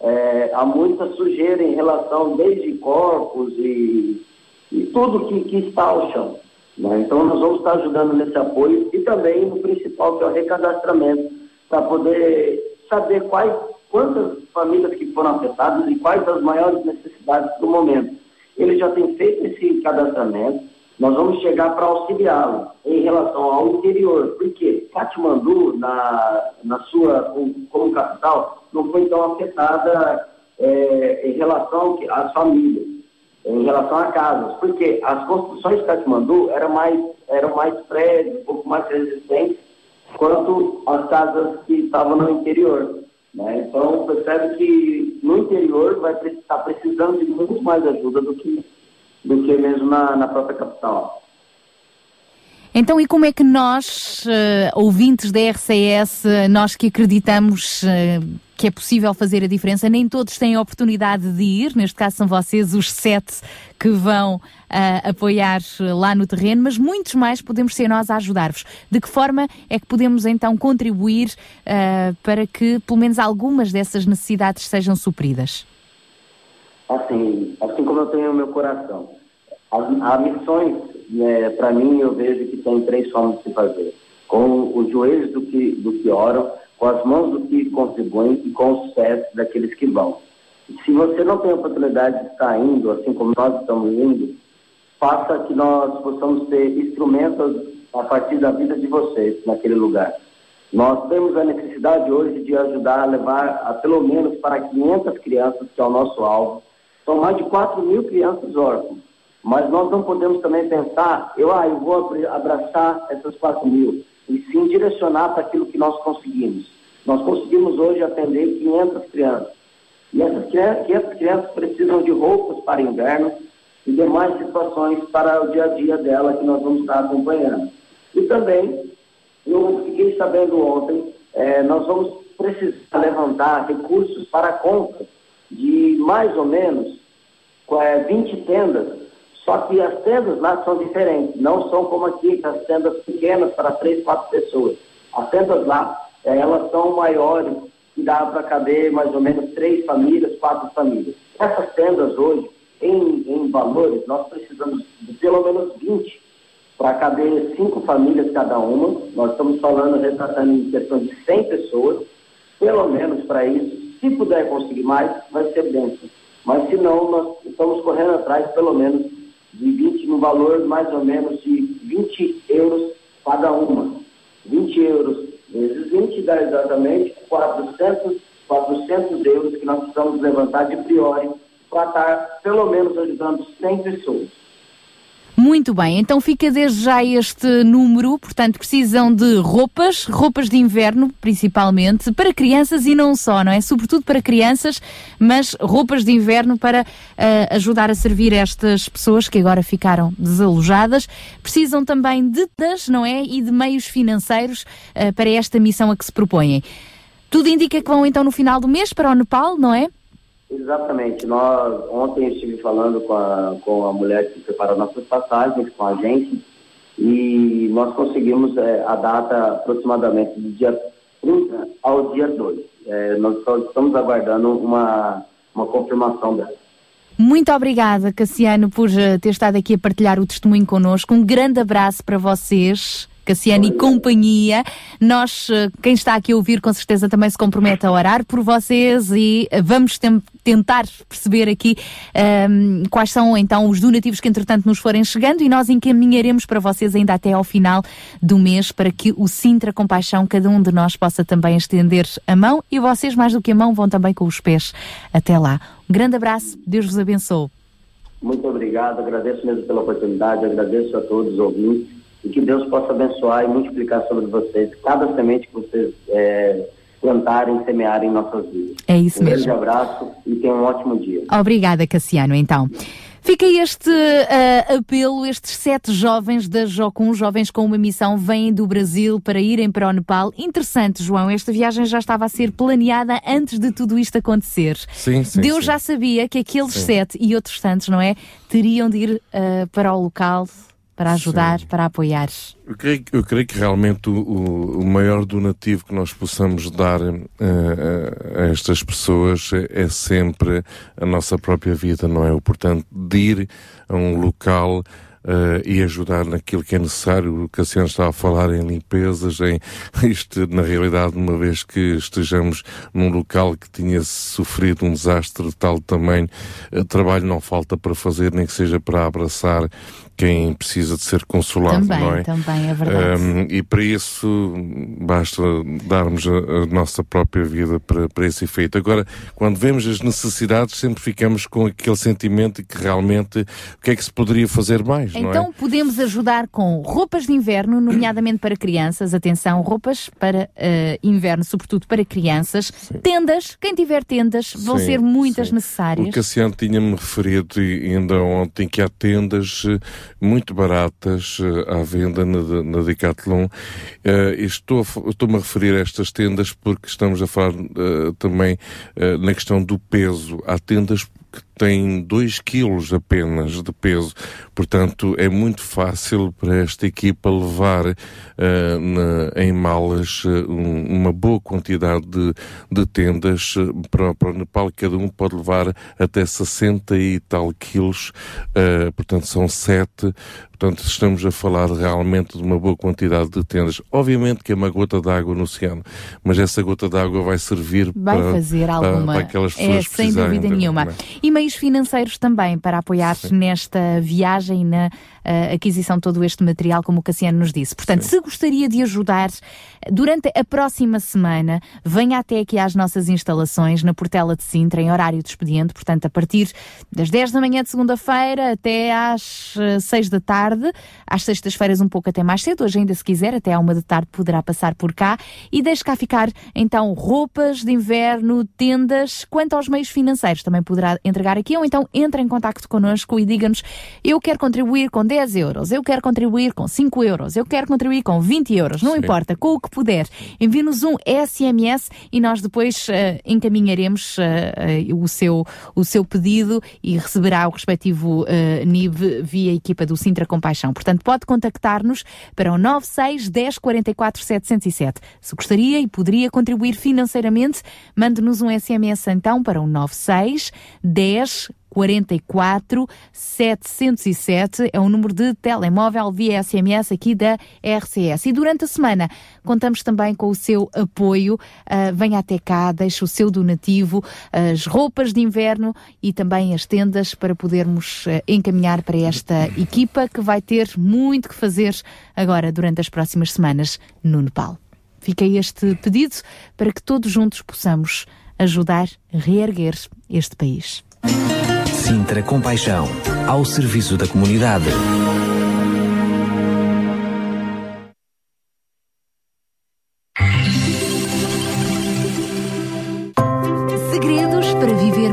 [SPEAKER 11] é, há muita sujeira em relação desde corpos e, e tudo que, que está ao chão. Né? Então, nós vamos estar ajudando nesse apoio e também no principal, que é o recadastramento, para poder saber quais, quantas famílias que foram afetadas e quais as maiores necessidades do momento. Ele já tem feito esse cadastramento, nós vamos chegar para auxiliá-lo em relação ao interior, porque Katmandu, na, na sua, como capital, não foi tão afetada é, em relação às famílias, em relação a casas, porque as construções de Katmandu eram mais, eram mais prédios, um pouco mais resistentes, quanto as casas que estavam no interior. Né? Então, percebe que no interior vai estar tá precisando de muito mais ajuda do que do que mesmo na, na própria capital.
[SPEAKER 2] Então, e como é que nós, uh, ouvintes da RCS, nós que acreditamos uh, que é possível fazer a diferença, nem todos têm a oportunidade de ir, neste caso são vocês os sete que vão apoiar lá no terreno, mas muitos mais podemos ser nós a ajudar-vos. De que forma é que podemos então contribuir para que pelo menos algumas dessas necessidades sejam supridas?
[SPEAKER 11] Assim, assim como eu tenho o meu coração as, missões, né, para mim, eu vejo que tem três formas de se fazer. Com os joelhos do que, do que oram, com as mãos do que contribuem e com os pés daqueles que vão. Se você não tem a oportunidade de estar indo, assim como nós estamos indo, faça que nós possamos ter instrumentos a partir da vida de vocês naquele lugar. Nós temos a necessidade hoje de ajudar a levar a, pelo menos para 500 crianças, que é o nosso alvo. São mais de 4 mil crianças órfãs. Mas nós não podemos também pensar, eu, ah, eu vou abraçar essas 4 mil, e sim direcionar para aquilo que nós conseguimos. Nós conseguimos hoje atender 500 crianças. E essas 500 crianças precisam de roupas para inverno e demais situações para o dia a dia dela que nós vamos estar acompanhando. E também, eu fiquei sabendo ontem, é, nós vamos precisar levantar recursos para a compra de mais ou menos é, 20 tendas só que as tendas lá são diferentes, não são como aqui, as tendas pequenas para três, quatro pessoas. As tendas lá, eh, elas são maiores, que dá para caber mais ou menos três famílias, quatro famílias. Essas tendas hoje, em, em valores, nós precisamos de pelo menos 20 para caber cinco famílias cada uma. Nós estamos falando, retratando em questão de 100 pessoas, pelo menos para isso. Se puder conseguir mais, vai ser bênção. Mas se não, nós estamos correndo atrás, pelo menos, 20, no valor mais ou menos de 20 euros cada uma. 20 euros vezes 20 dá exatamente 400, 400 euros que nós precisamos levantar de priori para estar pelo menos ajudando 100 pessoas.
[SPEAKER 2] Muito bem, então fica desde já este número, portanto precisam de roupas, roupas de inverno principalmente, para crianças e não só, não é? Sobretudo para crianças, mas roupas de inverno para uh, ajudar a servir estas pessoas que agora ficaram desalojadas. Precisam também de das, não é? E de meios financeiros uh, para esta missão a que se propõem. Tudo indica que vão então no final do mês para o Nepal, não é?
[SPEAKER 11] Exatamente. Nós, ontem eu estive falando com a, com a mulher que prepara nossas passagens, com a gente, e nós conseguimos é, a data aproximadamente do dia 30 ao dia 2. É, nós só estamos aguardando uma, uma confirmação dela.
[SPEAKER 2] Muito obrigada, Cassiano, por eh, ter estado aqui a partilhar o testemunho connosco. Um grande abraço para vocês. Cassiano e companhia. Nós, eh, quem está aqui a ouvir, com certeza também se compromete a orar por vocês e eh, vamos tentar perceber aqui um, quais são então os donativos que entretanto nos forem chegando e nós encaminharemos para vocês ainda até ao final do mês para que o Sintra Compaixão, cada um de nós possa também estender a mão e vocês mais do que a mão vão também com os pés até lá. Um grande abraço, Deus vos abençoe.
[SPEAKER 11] Muito obrigado, agradeço mesmo pela oportunidade, agradeço a todos os ouvintes e que Deus possa abençoar e multiplicar sobre vocês cada semente que vocês é, plantarem, semearem em nossas vidas.
[SPEAKER 2] É isso
[SPEAKER 11] um
[SPEAKER 2] mesmo.
[SPEAKER 11] Um grande abraço e tenham um ótimo dia.
[SPEAKER 2] Obrigada, Cassiano, então. Fica este uh, apelo, estes sete jovens da Jocum, jovens com uma missão, vêm do Brasil para irem para o Nepal. Interessante, João, esta viagem já estava a ser planeada antes de tudo isto acontecer.
[SPEAKER 9] Sim, sim.
[SPEAKER 2] Deus
[SPEAKER 9] sim.
[SPEAKER 2] já sabia que aqueles
[SPEAKER 9] Sim.
[SPEAKER 2] sete e outros tantos, não é? Teriam de ir uh, para o local para ajudar, para apoiar.
[SPEAKER 9] Eu creio, eu creio que realmente o, o, o maior donativo que nós possamos dar uh, a estas pessoas é, é, sempre a nossa própria vida, não é? O portanto de ir a um local Uh, e ajudar naquilo que é necessário. O Cassiano estava a falar em limpezas, em (laughs) isto, na realidade, uma vez que estejamos num local que tinha sofrido um desastre de tal tamanho, uh, trabalho não falta para fazer, nem que seja para abraçar quem precisa de ser consolado,
[SPEAKER 2] também,
[SPEAKER 9] não é?
[SPEAKER 2] Também, é verdade.
[SPEAKER 9] Um, e para isso basta darmos a, a nossa própria vida para, para esse efeito. Agora, quando vemos as necessidades, sempre ficamos com aquele sentimento de que realmente o que é que se poderia fazer mais,
[SPEAKER 2] então,
[SPEAKER 9] não é?
[SPEAKER 2] podemos ajudar com roupas de inverno, nomeadamente para crianças. Atenção, roupas para uh, inverno, sobretudo para crianças. Sim. Tendas, quem tiver tendas, vão
[SPEAKER 9] sim,
[SPEAKER 2] ser muitas
[SPEAKER 9] sim.
[SPEAKER 2] necessárias.
[SPEAKER 9] O Cassiano tinha-me referido ainda ontem que há tendas muito baratas uh, à venda na, na Decathlon. Estou, estou-me a referir a estas tendas porque estamos a falar uh, também na questão do peso. Há tendas que têm 2 quilos apenas de peso. Portanto, é muito fácil para esta equipa levar uh, na, em malas uh, um, uma boa quantidade de, de tendas uh, para, para, o Nepal. Cada um pode levar até 60 e tal quilos. portanto, são 7. Portanto, estamos a falar realmente de uma boa quantidade de tendas. Obviamente que é uma gota d'água no oceano, mas essa gota d'água vai servir
[SPEAKER 2] vai
[SPEAKER 9] para,
[SPEAKER 2] fazer alguma,
[SPEAKER 9] para, para aquelas pessoas
[SPEAKER 2] é, sem dúvida nenhuma. E meios financeiros também para apoiar Sim. nesta viagem na uh, aquisição de todo este material, como o Cassiano nos disse. Portanto, Sim. se gostaria de ajudar durante a próxima semana, venha até aqui às nossas instalações na Portela de Sintra, em horário de expediente, portanto, a partir das 10 da manhã de segunda-feira até às uh, 6 da tarde, às sextas-feiras um pouco até mais cedo, hoje ainda se quiser, até à uma da tarde poderá passar por cá e deixe cá ficar então roupas de inverno, tendas, quanto aos meios financeiros também poderá entregar aqui ou então entre em contato connosco e diga-nos eu quero contribuir com 10 euros, eu quero contribuir com 5 euros, eu quero contribuir com 20 euros, não Sim. importa, com o que puder. Envie-nos um SMS e nós depois uh, encaminharemos uh, uh, o, seu, o seu pedido e receberá o respectivo NIB via equipa do Sintra Compaixão. Portanto, pode contactar-nos para o 96 10 44 707. Se gostaria e poderia contribuir financeiramente, mande-nos um SMS então para o 96 10 44 707 é o número de telemóvel via SMS aqui da RCS. E durante a semana contamos também com o seu apoio. Uh, venha até cá, deixe o seu donativo, as roupas de inverno e também as tendas para podermos uh, encaminhar para esta equipa que vai ter muito que fazer agora durante as próximas semanas no Nepal. Fica este pedido para que todos juntos possamos ajudar a reerguer este país.
[SPEAKER 1] Sintra Compaixão, ao serviço da comunidade.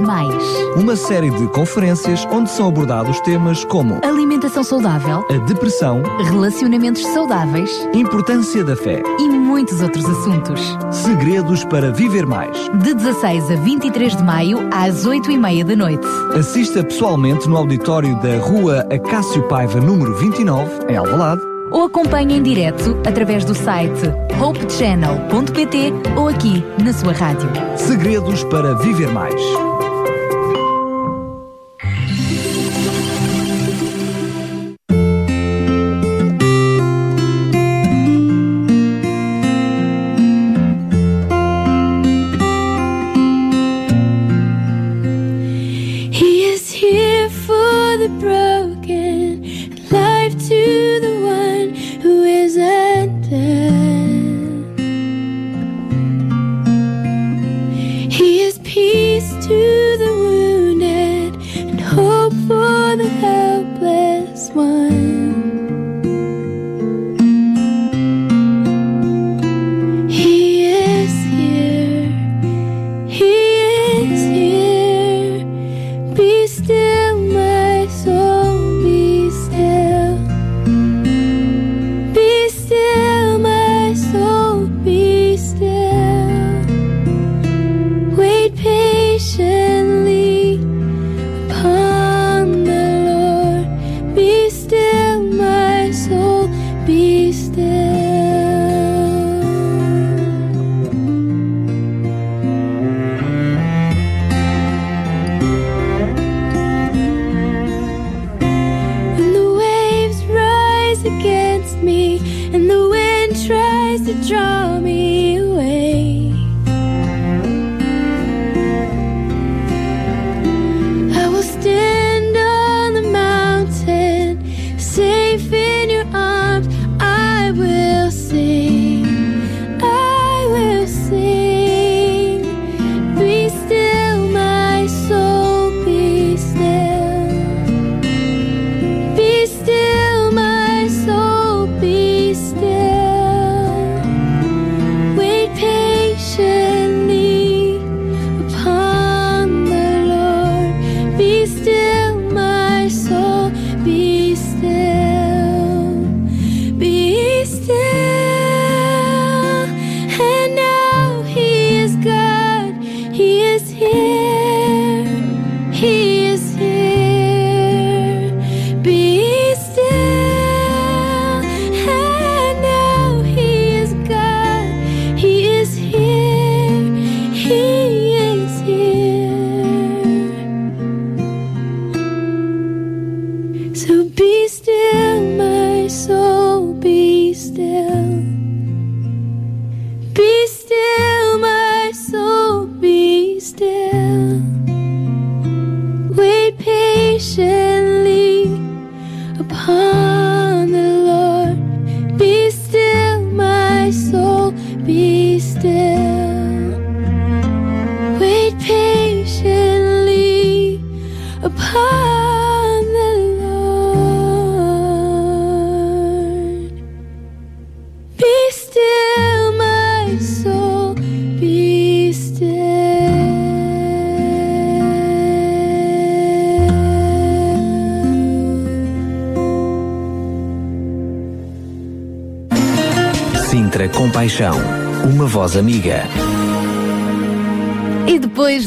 [SPEAKER 2] Mais.
[SPEAKER 12] Uma série de conferências onde são abordados temas como
[SPEAKER 2] alimentação saudável,
[SPEAKER 12] a depressão,
[SPEAKER 2] relacionamentos saudáveis,
[SPEAKER 12] importância da fé
[SPEAKER 2] e muitos outros assuntos.
[SPEAKER 12] Segredos para viver mais.
[SPEAKER 2] De 16 a 23 de maio, às 8 e meia da noite.
[SPEAKER 12] Assista pessoalmente no auditório da Rua Acácio Paiva, número 29, em Alvalade.
[SPEAKER 2] Ou acompanhe em direto através do site hopechannel.pt ou aqui na sua rádio.
[SPEAKER 12] Segredos para viver mais.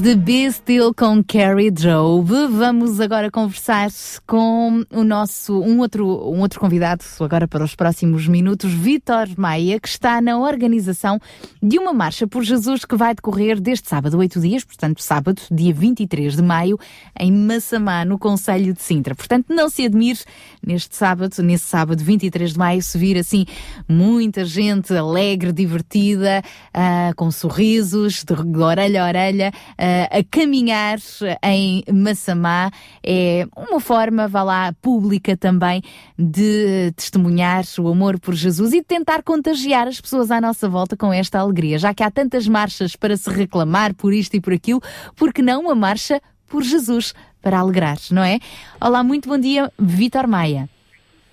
[SPEAKER 2] De Be Still com Carrie Job, vamos agora conversar com o nosso, um outro, um outro convidado, agora para os próximos minutos, Vitor Maia, que está na organização de uma marcha por Jesus que vai decorrer deste sábado, oito dias, portanto, sábado, dia 23 de maio, em Massamá, no Conselho de Sintra. Portanto, não se admire neste sábado, nesse sábado, 23 de maio, se vir assim muita gente alegre, divertida, ah, com sorrisos, de orelha a orelha, ah, a caminhar em Massamá. É uma forma, vá lá, pública também de testemunhar o amor por Jesus e de tentar contagiar as pessoas à nossa volta com esta alegria. Já que há tantas marchas para se reclamar por isto e por aquilo, porque não uma marcha por Jesus para alegrar, não é? Olá, muito bom dia, Vitor Maia.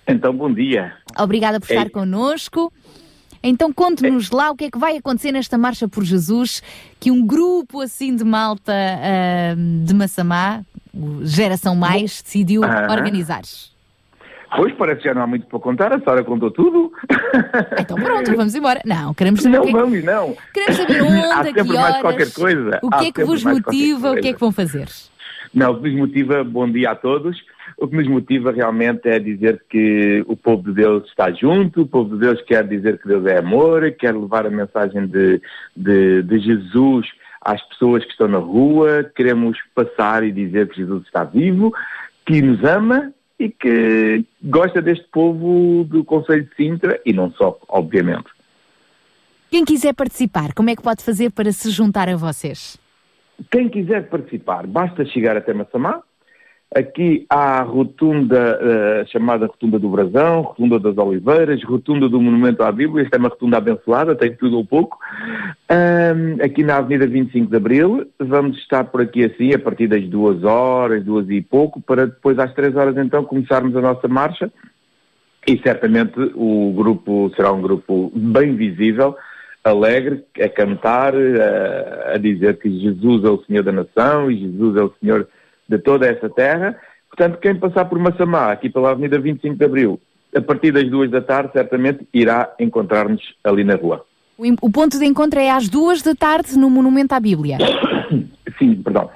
[SPEAKER 13] Então, bom dia.
[SPEAKER 2] Obrigada por estar
[SPEAKER 13] Ei.
[SPEAKER 2] connosco. Então conte-nos lá o que é que vai acontecer nesta Marcha por Jesus, que um grupo assim de malta ah, de Massamá, Geração Mais, decidiu
[SPEAKER 13] Aham.
[SPEAKER 2] organizar.
[SPEAKER 13] Pois parece que já não há muito para contar, a Sara contou tudo. (laughs)
[SPEAKER 2] Então pronto, vamos embora. Não, queremos saber
[SPEAKER 13] Não
[SPEAKER 2] o que é que-
[SPEAKER 13] vamos, não.
[SPEAKER 2] Queremos saber
[SPEAKER 13] Há
[SPEAKER 2] onde, a
[SPEAKER 13] sempre
[SPEAKER 2] que
[SPEAKER 13] mais
[SPEAKER 2] horas,
[SPEAKER 13] qualquer coisa.
[SPEAKER 2] o
[SPEAKER 13] Há
[SPEAKER 2] que é que vos
[SPEAKER 13] mais
[SPEAKER 2] motiva, o que é que vão fazer?
[SPEAKER 13] Não, o que nos motiva, bom dia a todos. O que nos motiva realmente é dizer que o povo de Deus está junto, o povo de Deus quer dizer que Deus é amor, quer levar a mensagem de, de, de Jesus às pessoas que estão na rua, queremos passar e dizer que Jesus está vivo, que nos ama e que gosta deste povo do Conselho de Sintra e não só, obviamente.
[SPEAKER 2] Quem quiser participar, como é que pode fazer para se juntar a vocês?
[SPEAKER 13] Quem quiser participar, basta chegar até Massamá, Aqui há a rotunda eh, chamada Rotunda do Brasão, Rotunda das Oliveiras, Rotunda do Monumento à Bíblia, esta é uma rotunda abençoada, tem tudo um pouco. Ahm, aqui na Avenida 25 de Abril, vamos estar por aqui assim, a partir das duas horas, duas e pouco, para depois às três horas então começarmos a nossa marcha. E certamente o grupo será um grupo bem visível, alegre, a cantar, a, a dizer que Jesus é o Senhor da nação e Jesus é o Senhor de toda essa terra. Portanto, quem passar por Massamá, aqui pela Avenida 25 de Abril, a partir das duas da tarde, certamente irá encontrar-nos ali na rua.
[SPEAKER 2] O, ponto de encontro é às duas da tarde no Monumento à Bíblia. (coughs)
[SPEAKER 13] Sim, perdão.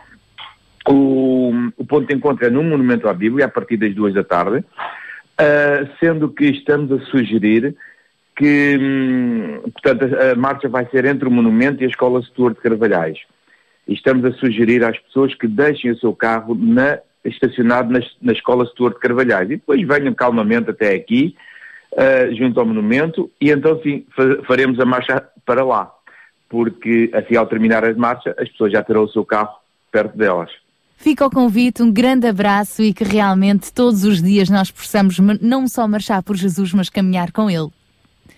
[SPEAKER 13] O, o ponto de encontro é no Monumento à Bíblia, a partir das duas da tarde, ah, sendo que estamos a sugerir que, hum, portanto, a, marcha vai ser entre o Monumento e a Escola Stuart de Carvalhais. E estamos a sugerir às pessoas que deixem o seu carro na, estacionado na, na Escola Stuart de Carvalhais e depois venham calmamente até aqui, ah, junto ao Monumento, e então sim, fa- faremos a marcha para lá. Porque assim, ao terminar a marcha, as pessoas já terão o seu carro perto delas.
[SPEAKER 2] Fica o convite, um grande abraço e que realmente todos os dias nós possamos não só marchar por Jesus, mas caminhar com Ele.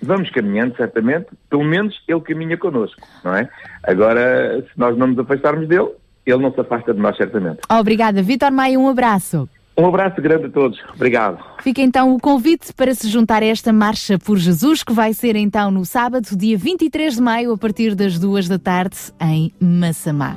[SPEAKER 13] Vamos caminhando, certamente, pelo menos ele caminha connosco, não é? Agora, se nós não nos afastarmos dele, ele não se afasta de nós, certamente.
[SPEAKER 2] Obrigada, Vitor Maia, um abraço.
[SPEAKER 13] Um abraço grande a todos. Obrigado.
[SPEAKER 2] Fica então o convite para se juntar a esta Marcha por Jesus, que vai ser então no sábado, dia 23 de maio, a partir das duas da tarde, em Massamá.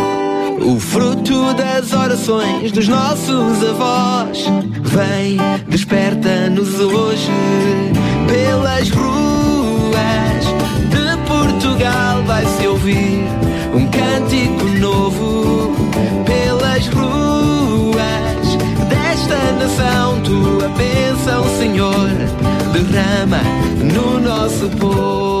[SPEAKER 5] O fruto das orações dos nossos avós Vem, desperta-nos hoje Pelas ruas de Portugal. Vai-se ouvir Um cântico novo Pelas ruas desta nação. Tua bênção, Senhor Derrama no nosso povo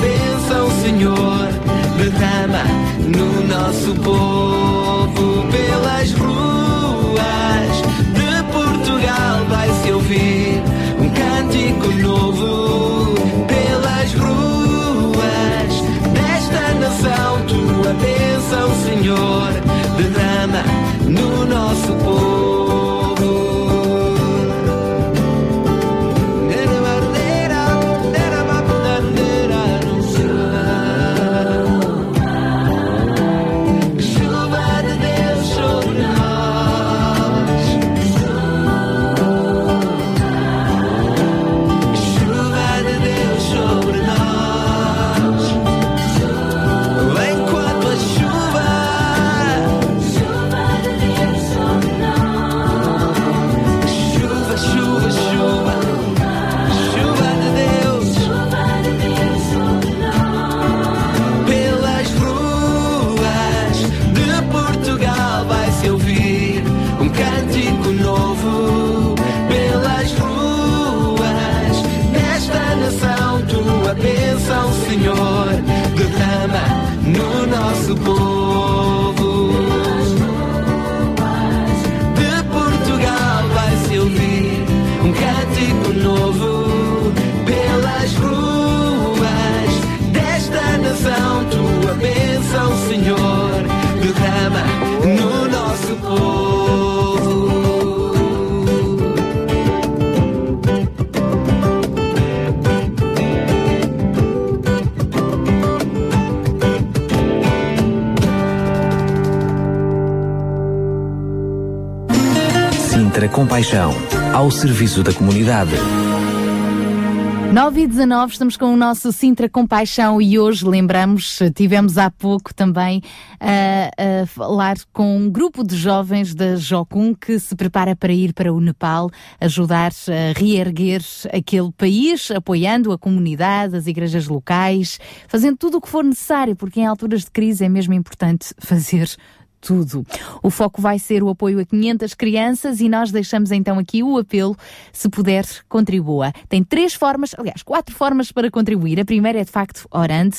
[SPEAKER 5] bênção, Senhor, derrama no nosso povo
[SPEAKER 1] Compaixão, ao serviço da comunidade.
[SPEAKER 2] 9 e 19, estamos com o nosso Sintra Compaixão e hoje lembramos, tivemos há pouco também a, a falar com um grupo de jovens da Jocum que se prepara para ir para o Nepal, ajudar a reerguer aquele país, apoiando a comunidade, as igrejas locais, fazendo tudo o que for necessário, porque em alturas de crise é mesmo importante fazer tudo. O foco vai ser o apoio a 500 crianças e nós deixamos então aqui o apelo, se puder, contribua. Tem três formas, aliás, quatro formas para contribuir. A primeira é de facto orando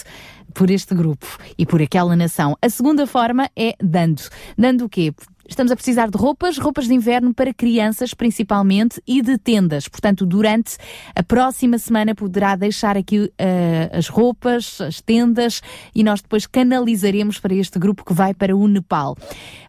[SPEAKER 2] por este grupo e por aquela nação. A segunda forma é dando. Dando o quê? Estamos a precisar de roupas, roupas de inverno para crianças principalmente e de tendas. Portanto, durante a próxima semana poderá deixar aqui uh, as roupas, as tendas e nós depois canalizaremos para este grupo que vai para o Nepal.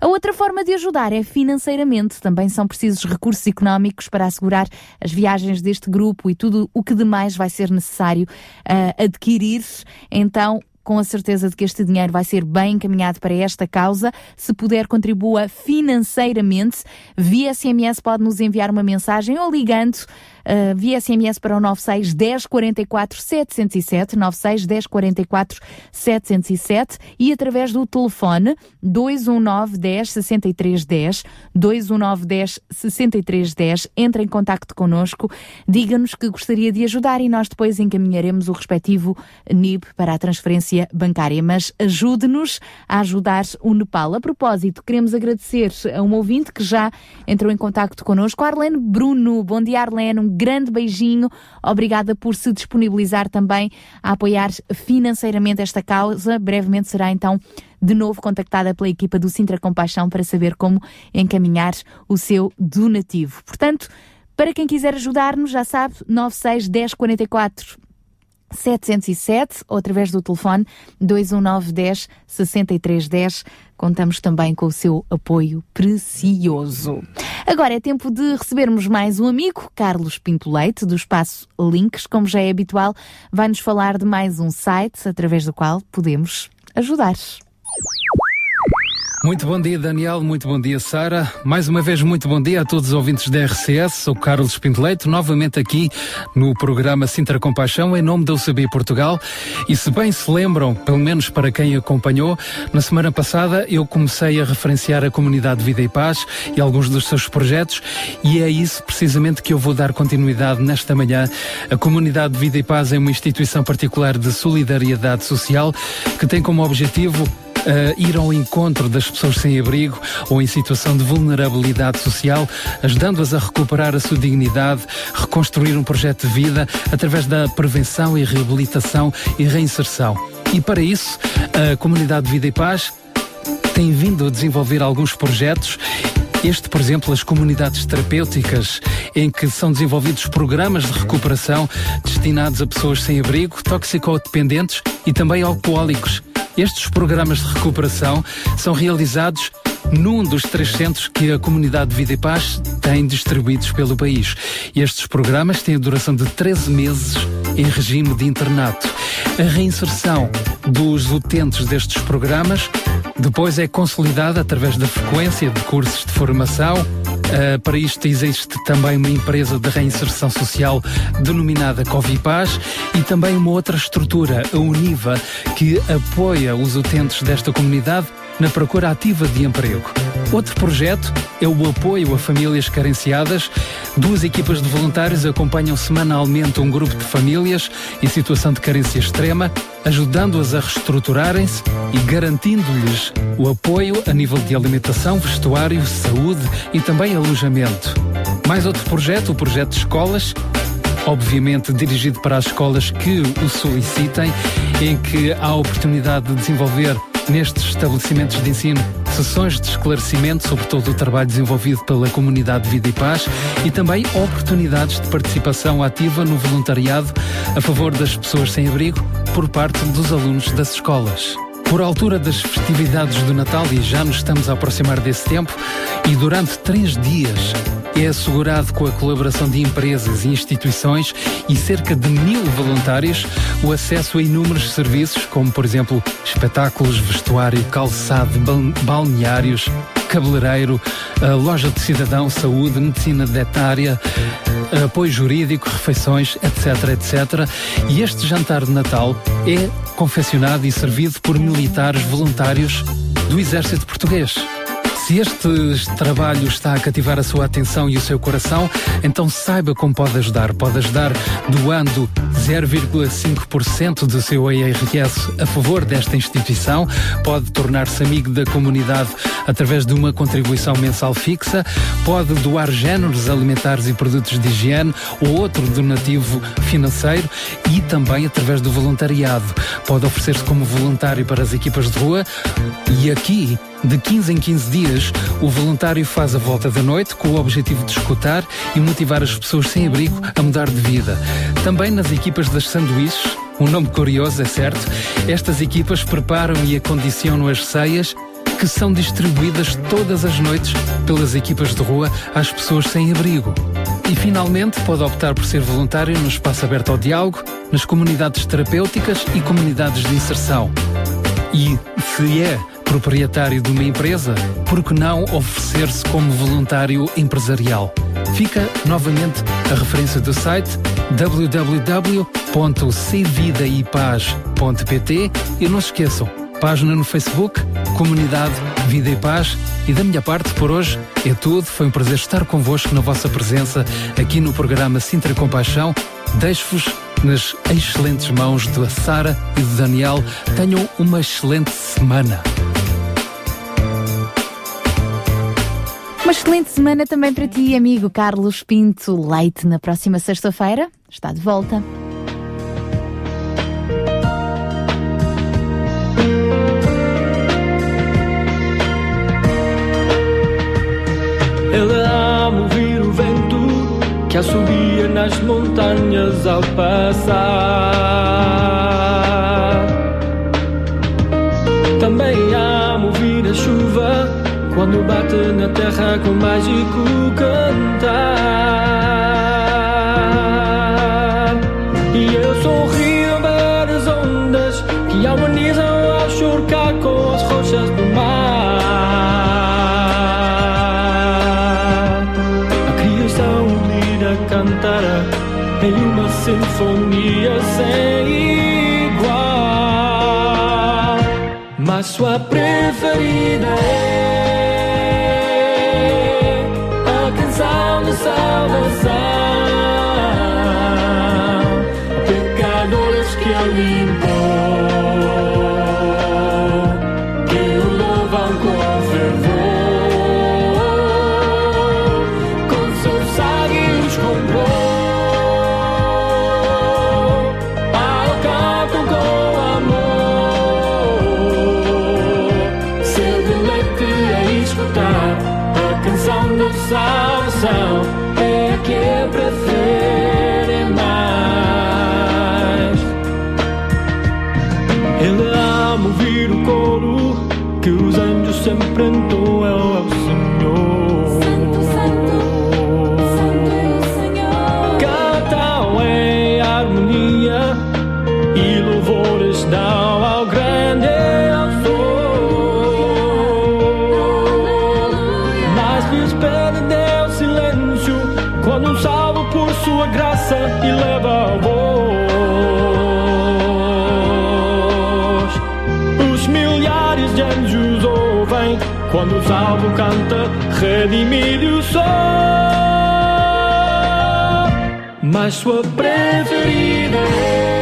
[SPEAKER 2] A outra forma de ajudar é financeiramente. Também são precisos recursos económicos para assegurar as viagens deste grupo e tudo o que demais vai ser necessário uh, adquirir. Então, com a certeza de que este dinheiro vai ser bem encaminhado para esta causa. Se puder, contribua financeiramente. Via SMS pode nos enviar uma mensagem ou ligando uh, via SMS para o 96 10 44 707, 96 10 44 707 e através do telefone 219 10 63 10, 219 10 63 10. Entre em contacto connosco, diga-nos que gostaria de ajudar e nós depois encaminharemos o respectivo NIB para a transferência bancária. Mas ajude-nos a ajudar o Nepal. A propósito, queremos agradecer a um ouvinte que já entrou em contacto connosco, Arlene Bruno. Bom dia, Arlene. Um grande beijinho. Obrigada por se disponibilizar também a apoiar financeiramente esta causa. Brevemente será então de novo contactada pela equipa do Sintra Compaixão para saber como encaminhar o seu donativo. Portanto, para quem quiser ajudar-nos, já sabe, 96 10 44 707 ou através do telefone 219 10 63 10. Contamos também com o seu apoio precioso. Agora é tempo de recebermos mais um amigo, Carlos Pinto Leite, do Espaço Links. Como já é habitual, vai-nos falar de mais um site através do qual podemos ajudar.
[SPEAKER 14] Muito bom dia, Daniel. Muito bom dia, Sara. Mais uma vez, muito bom dia a todos os ouvintes da RCS. Sou Carlos Pinteleito, novamente aqui no programa Sintra Compaixão, em nome da UCB Portugal. E se bem se lembram, pelo menos para quem acompanhou, na semana passada eu comecei a referenciar a comunidade Vida e Paz e alguns dos seus projetos, e é isso precisamente que eu vou dar continuidade nesta manhã. A comunidade Vida e Paz é uma instituição particular de solidariedade social que tem como objetivo uh, ir ao encontro das pessoas sem abrigo ou em situação de vulnerabilidade social, ajudando-as a recuperar a sua dignidade, reconstruir um projeto de vida através da prevenção e reabilitação e reinserção. E para isso, a Comunidade de Vida e Paz tem vindo a desenvolver alguns projetos este, por exemplo, as comunidades terapêuticas, em que são desenvolvidos programas de recuperação destinados a pessoas sem abrigo, toxicodependentes e também alcoólicos. Estes programas de recuperação são realizados num dos três centros que a comunidade de Vida e Paz tem distribuídos pelo país. Estes programas têm a duração de 13 meses em regime de internato. A reinserção dos utentes destes programas depois é consolidada através da frequência de cursos de formação. Uh, para isto existe também uma empresa de reinserção social denominada Covipaz e também uma outra estrutura, a Univa, que apoia os utentes desta comunidade na procura ativa de emprego. Outro projeto é o apoio a famílias carenciadas. Duas equipas de voluntários acompanham semanalmente um grupo de famílias em situação de carência extrema, ajudando-as a reestruturarem-se e garantindo-lhes o apoio a nível de alimentação, vestuário, saúde e também alojamento. Mais outro projeto, o projeto de escolas, obviamente dirigido para as escolas que o solicitem, em que há a oportunidade de desenvolver nestes estabelecimentos de ensino sessões de esclarecimento sobre todo o trabalho desenvolvido pela comunidade Vida e Paz e também oportunidades de participação ativa no voluntariado a favor das pessoas sem abrigo por parte dos alunos das escolas. Por altura das festividades do Natal, e já nos estamos a aproximar desse tempo, e durante três dias é assegurado com a colaboração de empresas e instituições e cerca de mil voluntários o acesso a inúmeros serviços, como por exemplo espetáculos, vestuário, calçado, balneários, cabeleireiro, loja de cidadão, saúde, medicina dentária, apoio jurídico, refeições, etc, etc. E este jantar de Natal é confeccionado e servido por militares voluntários do Exército Português. Se este trabalho está a cativar a sua atenção e o seu coração, então saiba como pode ajudar. Pode ajudar doando 0,5% do seu IRS a favor desta instituição, pode tornar-se amigo da comunidade através de uma contribuição mensal fixa, pode doar géneros alimentares e produtos de higiene ou outro donativo financeiro e também através do voluntariado. Pode oferecer-se como voluntário para as equipas de rua e aqui de 15 em 15 dias, o voluntário faz a volta da noite com o objetivo de escutar e motivar as pessoas sem abrigo a mudar de vida. Também nas equipas das sanduíches, um nome curioso, é certo, estas equipas preparam e acondicionam as ceias que são distribuídas todas as noites pelas equipas de rua às pessoas sem abrigo. E finalmente pode optar por ser voluntário no espaço aberto ao diálogo, nas comunidades terapêuticas e comunidades de inserção. E se é proprietário de uma empresa, por que não oferecer-se como voluntário empresarial? Fica novamente a referência do site www.cvidaipaz.pt e não se esqueçam, página no Facebook, Comunidade Vida e Paz. E da minha parte, por hoje, é tudo. Foi um prazer estar convosco na vossa presença aqui no programa Sintra Compaixão. Deixo-vos nas excelentes mãos da Sara e do Daniel. Tenham uma excelente semana.
[SPEAKER 2] Uma excelente semana também para ti, amigo Carlos Pinto Leite. Na próxima sexta-feira está de volta.
[SPEAKER 15] Ele ama ouvir o vento que assobia nas montanhas ao passar. Quando bate na terra com mágico cantar. E eu sorrio a ver as ondas que harmonizam ao chorcar com as rochas do mar. A criação unida cantará em uma sinfonia sem igual. Mas sua preferida é canta, redimido sou. Mas sua preferida é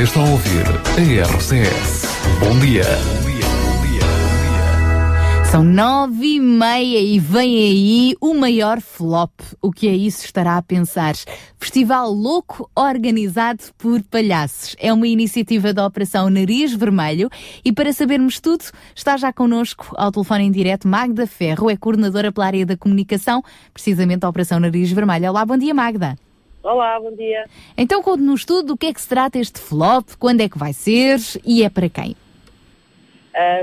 [SPEAKER 7] Está a ouvir a RCS. Bom dia.
[SPEAKER 2] São nove e meia e vem aí o maior flop. O que é isso estará a pensar? Festival Louco organizado por palhaços. É uma iniciativa da Operação Nariz Vermelho e para sabermos tudo está já connosco ao telefone em direto Magda Ferro, é coordenadora pela área da comunicação, precisamente da Operação Nariz Vermelho. Olá, bom dia Magda.
[SPEAKER 16] Olá, bom dia.
[SPEAKER 2] Então conte-nos tudo do que é que se trata este flop, quando é que vai ser e é para quem?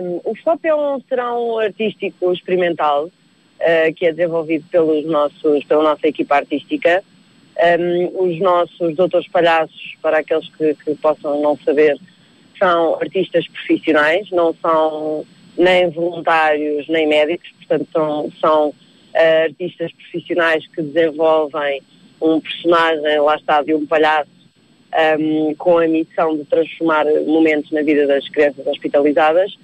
[SPEAKER 16] Um, o FOP é um serão artístico experimental uh, que é desenvolvido pelos nossos, pela nossa equipa artística. Um, os nossos doutores palhaços, para aqueles que, que possam não saber, são artistas profissionais, não são nem voluntários nem médicos, portanto são, são uh, artistas profissionais que desenvolvem um personagem, lá está, de um palhaço um, com a missão de transformar momentos na vida das crianças hospitalizadas.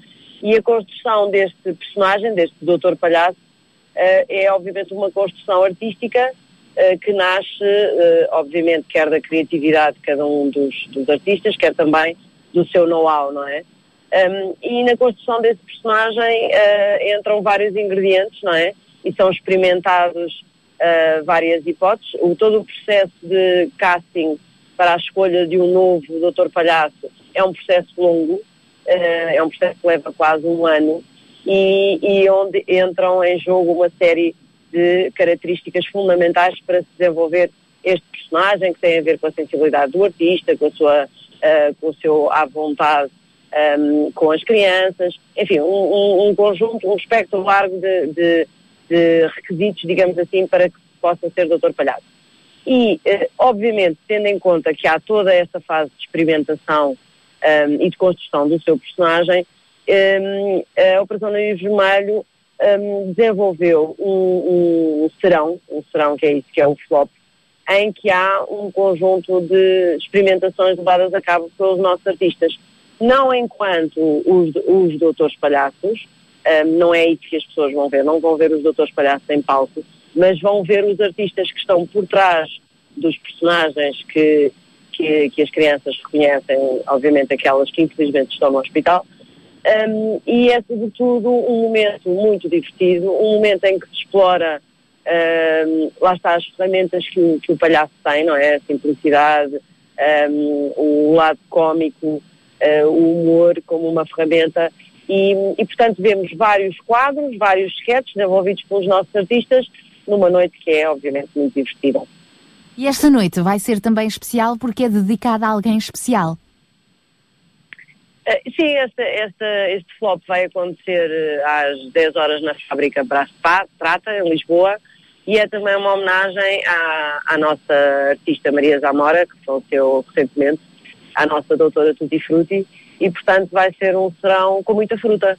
[SPEAKER 16] E a construção deste personagem, deste Doutor Palhaço, uh, é obviamente uma construção artística uh, que nasce, uh, obviamente, quer da criatividade de cada um dos, dos artistas, quer também do seu know-how, não é? Um, e na construção desse personagem entram vários ingredientes, não é? E são experimentados várias hipóteses. O, todo o processo de casting para a escolha de um novo Doutor Palhaço é um processo longo, é um processo que leva quase um ano e, e onde entram em jogo uma série de características fundamentais para se desenvolver este personagem que tem a ver com a sensibilidade do artista, com a sua, uh, com o seu à vontade um, com as crianças, enfim, um, um, um, conjunto, um espectro largo de, de, de requisitos, digamos assim, para que possa ser doutor palhaço. E, eh, obviamente, tendo em conta que há toda essa fase de experimentação um, e de construção do seu personagem, um, a Operação Nariz Vermelho um, desenvolveu um serão, um serão que é isso que é o flop, em que há um conjunto de experimentações levadas a cabo pelos nossos artistas. Não enquanto os, os doutores palhaços, não é aí que as pessoas vão ver, não vão ver os doutores palhaços em palco, mas vão ver os artistas que estão por trás dos personagens que, que, que as crianças reconhecem, obviamente aquelas que infelizmente estão no hospital. Um, e é sobretudo um momento muito divertido, um momento em que se explora, um, lá está as ferramentas que o, que o palhaço tem, não é? A simplicidade, um, o lado cómico, uh, o humor como uma ferramenta e, e, portanto vemos vários quadros, vários sketches desenvolvidos pelos nossos artistas numa noite que é obviamente muito divertida.
[SPEAKER 2] E esta noite vai ser também especial porque é dedicada a alguém especial.
[SPEAKER 16] Uh, sim, este, este, este flop vai acontecer uh, às 10 horas na fábrica Brás Prata, em Lisboa, e é também uma homenagem à, à nossa artista Maria Zamora, que faleceu recentemente, à nossa doutora Tutti Frutti, e portanto vai ser um serão com muita fruta.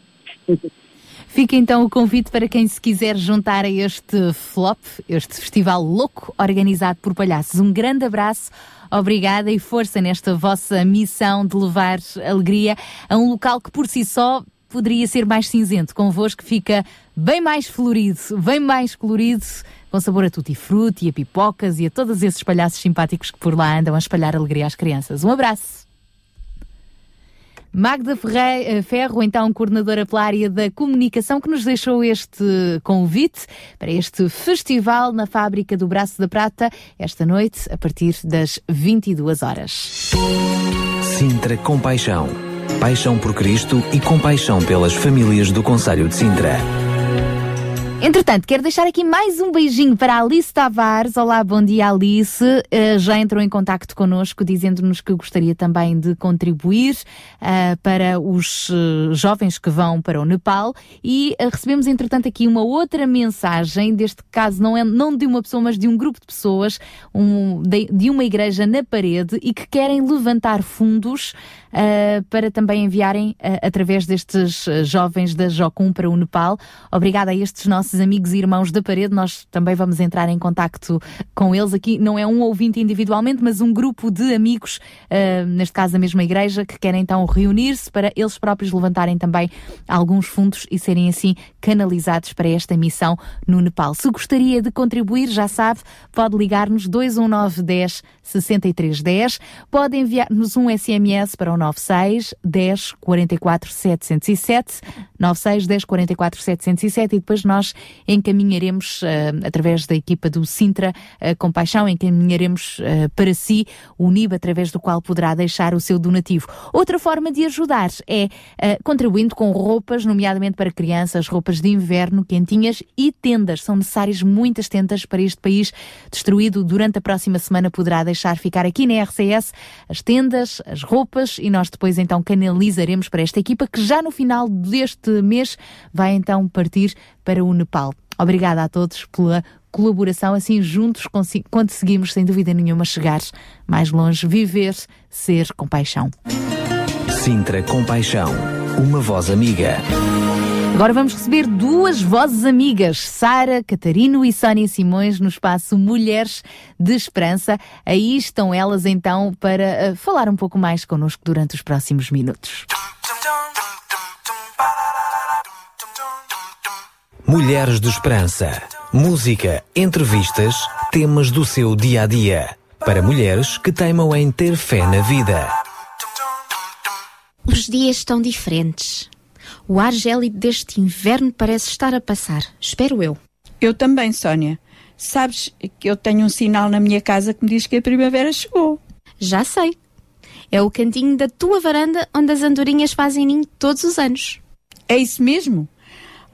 [SPEAKER 2] Fica então o convite para quem se quiser juntar a este flop, este festival louco organizado por palhaços. Um grande abraço, obrigada e força nesta vossa missão de levar alegria a um local que por si só poderia ser mais cinzento. Convosco fica bem mais florido, bem mais colorido com sabor a tutti-frutti, a pipocas e a todos esses palhaços simpáticos que por lá andam a espalhar alegria às crianças. Um abraço! Magda eh, Ferro, então coordenadora pela área da comunicação, que nos deixou este convite para este festival na Fábrica do Braço da Prata, esta noite, a partir das 22 horas.
[SPEAKER 1] Sintra Compaixão. Paixão por Cristo e compaixão pelas famílias do Conselho de Sintra.
[SPEAKER 2] Entretanto, quero deixar aqui mais um beijinho para Alice Tavares. Olá, bom dia, Alice. Eh, já entrou em contacto connosco, dizendo-nos que gostaria também de contribuir ah, para os eh, jovens que vão para o Nepal. E recebemos, entretanto, aqui uma outra mensagem, deste caso não é não de uma pessoa, mas de um grupo de pessoas, um, de, de uma igreja na parede e que querem levantar fundos para também enviarem através destes jovens da Jocum para o Nepal. Obrigada a estes nossos amigos e irmãos da parede. Nós também vamos entrar em contacto com eles aqui. Não é um ouvinte individualmente, mas um grupo de amigos, ah, neste caso da mesma igreja, que querem então reunir-se para eles próprios levantarem também alguns fundos e serem assim canalizados para esta missão no Nepal. Se gostaria de contribuir, já sabe, pode ligar-nos 219 10 63 10, pode enviar-nos um SMS para o 96 10 44 707, 96 10 44 707 e depois nós encaminharemos, eh, através da equipa do Sintra eh, Compaixão, encaminharemos eh, para si o NIB através do qual poderá deixar o seu donativo. Outra forma de ajudar é eh, contribuindo com roupas, nomeadamente para crianças, roupas de inverno, quentinhas e tendas. São necessárias muitas tendas para este país destruído. Durante a próxima semana poderá deixar ficar aqui na RCS as tendas, as roupas e nós depois então canalizaremos para esta equipa que já no final deste mês vai então partir para o Nepal. Obrigada a todos pela colaboração, assim juntos conseguimos sem dúvida nenhuma chegar mais longe, viver, ser compaixão.
[SPEAKER 1] Sintra Compaixão. Uma voz amiga.
[SPEAKER 2] Agora vamos receber duas vozes amigas, Sara Catarino e Sónia Simões, no espaço Mulheres de Esperança. Aí estão elas então para eh, falar um pouco mais connosco durante os próximos minutos.
[SPEAKER 1] Mulheres de Esperança. Música, entrevistas, temas do seu dia a dia. Para mulheres que teimam em ter fé na vida.
[SPEAKER 17] Os dias estão diferentes. O ar gélido deste inverno parece estar a passar. Espero eu.
[SPEAKER 6] Eu também, Sónia. Sabes que eu tenho um sinal na minha casa que me diz que a primavera chegou.
[SPEAKER 17] Já sei. É o cantinho da tua varanda onde as andorinhas fazem ninho todos os anos.
[SPEAKER 6] É isso mesmo.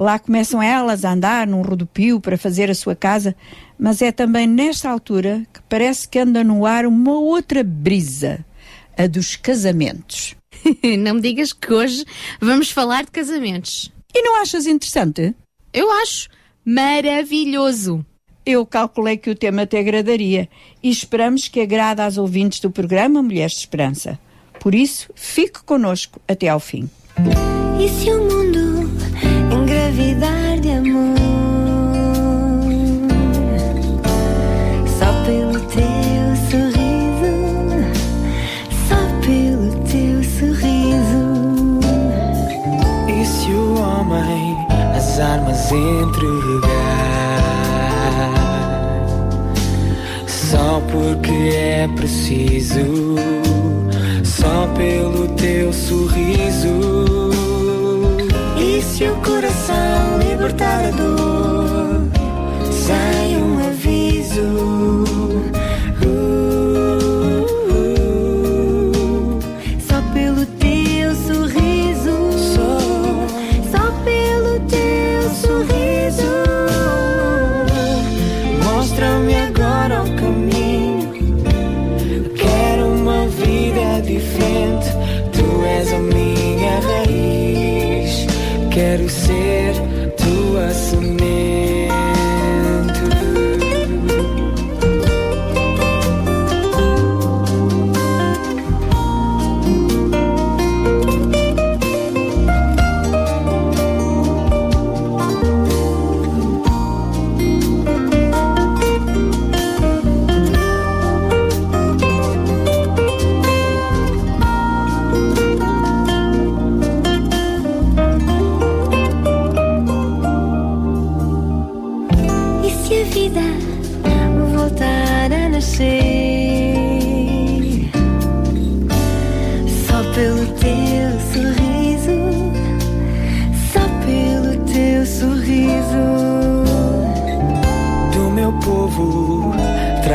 [SPEAKER 6] Lá começam elas a andar num rodopio para fazer a sua casa, mas é também nesta altura que parece que anda no ar uma outra brisa, a dos casamentos. (laughs)
[SPEAKER 17] não me digas que hoje vamos falar de casamentos.
[SPEAKER 6] E não achas interessante?
[SPEAKER 17] Eu acho maravilhoso.
[SPEAKER 6] Eu calculei que o tema te agradaria e esperamos que agrade às ouvintes do programa Mulheres de Esperança. Por isso, fique conosco até ao fim.
[SPEAKER 8] E se o mundo engravidar de amor? Só pelo teu sorriso, só pelo teu sorriso.
[SPEAKER 5] E se o homem as armas entregar? Só porque é preciso, só pelo teu sorriso.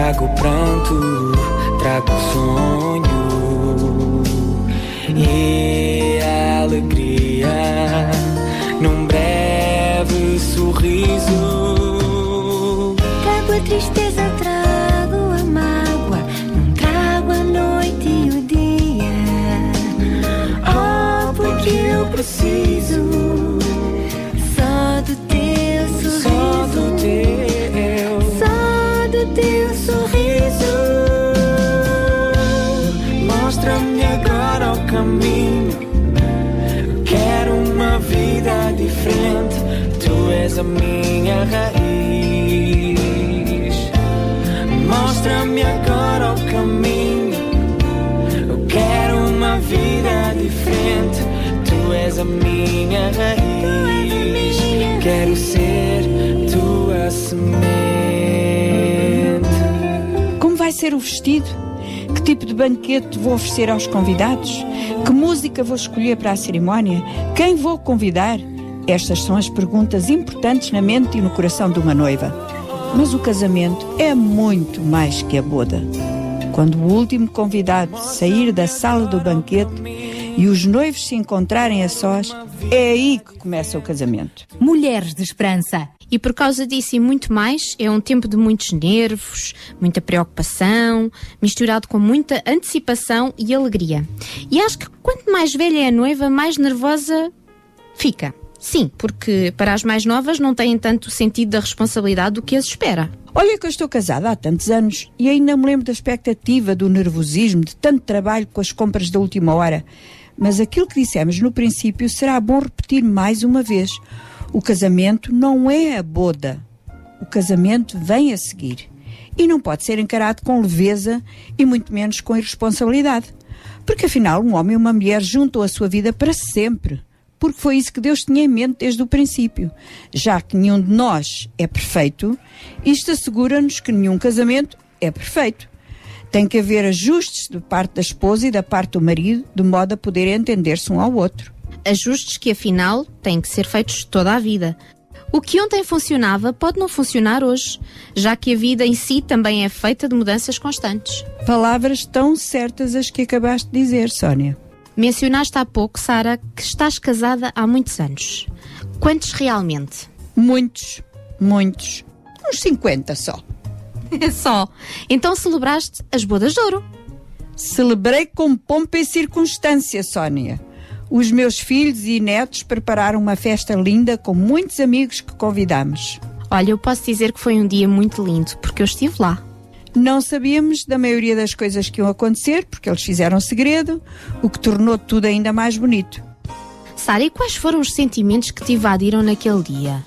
[SPEAKER 5] Trago pranto, trago sonho
[SPEAKER 18] ser o vestido? Que tipo de banquete vou oferecer aos convidados? Que música vou escolher para a cerimónia? Quem vou convidar? Estas são as perguntas importantes na mente e no coração de uma noiva. Mas o casamento é muito mais que a boda. Quando o último convidado sair da sala do banquete e os noivos se encontrarem a sós, é aí que começa o casamento.
[SPEAKER 2] Mulheres de esperança.
[SPEAKER 17] E por causa disso e muito mais, é um tempo de muitos nervos, muita preocupação, misturado com muita antecipação e alegria. E acho que quanto mais velha é a noiva, mais nervosa fica. Sim, porque para as mais novas não têm tanto sentido da responsabilidade do que as espera.
[SPEAKER 18] Olha que eu estou casada há tantos anos e ainda me lembro da expectativa, do nervosismo, de tanto trabalho com as compras da última hora. Mas aquilo que dissemos no princípio será bom repetir mais uma vez. O casamento não é a boda. O casamento vem a seguir. E não pode ser encarado com leveza e muito menos com irresponsabilidade. Porque afinal, um homem e uma mulher juntam a sua vida para sempre. Porque foi isso que Deus tinha em mente desde o princípio. Já que nenhum de nós é perfeito, isto assegura-nos que nenhum casamento é perfeito. Tem que haver ajustes de parte da esposa e da parte do marido, de modo a poder entender-se um ao outro.
[SPEAKER 17] Ajustes que afinal têm que ser feitos toda a vida. O que ontem funcionava pode não funcionar hoje, já que a vida em si também é feita de mudanças constantes.
[SPEAKER 18] Palavras tão certas as que acabaste de dizer, Sónia.
[SPEAKER 17] Mencionaste há pouco, Sara, que estás casada há muitos anos. Quantos realmente?
[SPEAKER 18] Muitos, muitos. Uns 50 só. (laughs)
[SPEAKER 17] Só. Então celebraste as bodas de ouro.
[SPEAKER 18] Celebrei com pompa e circunstância, Sónia. Os meus filhos e netos prepararam uma festa linda com muitos amigos que convidamos.
[SPEAKER 17] Olha, eu posso dizer que foi um dia muito lindo, porque eu estive lá.
[SPEAKER 18] Não sabíamos da maioria das coisas que iam acontecer, porque eles fizeram segredo, o que tornou tudo ainda mais bonito.
[SPEAKER 17] Sara, e quais foram os sentimentos que te invadiram naquele dia?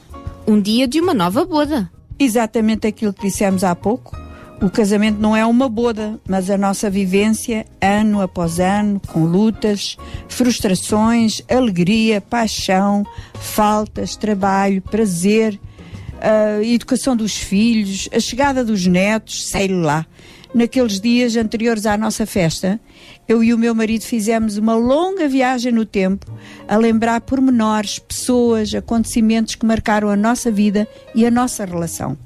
[SPEAKER 17] Um dia de uma nova boda.
[SPEAKER 18] Exatamente aquilo que dissemos há pouco. O casamento não é uma boda, mas a nossa vivência, ano após ano, com lutas, frustrações, alegria, paixão, faltas, trabalho, prazer, a educação dos filhos, a chegada dos netos, sei lá. Naqueles dias anteriores à nossa festa, eu e o meu marido fizemos uma longa viagem no tempo a lembrar pormenores, pessoas, acontecimentos que marcaram a nossa vida e a nossa relação.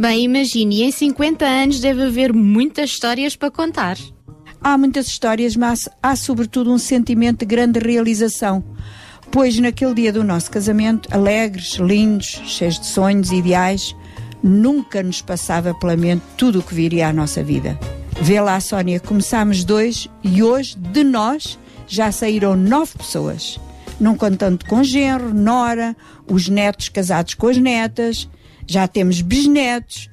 [SPEAKER 17] Bem, imagine, em 50 anos deve haver muitas histórias para contar.
[SPEAKER 18] Há muitas histórias, mas há sobretudo um sentimento de grande realização. Pois naquele dia do nosso casamento, alegres, lindos, cheios de sonhos e ideais, nunca nos passava pela mente tudo o que viria à nossa vida. Vê lá, Sónia, começámos dois e hoje, de nós, já saíram nove pessoas. Não contando com genro, nora, os netos casados com as netas, já temos bisnetos.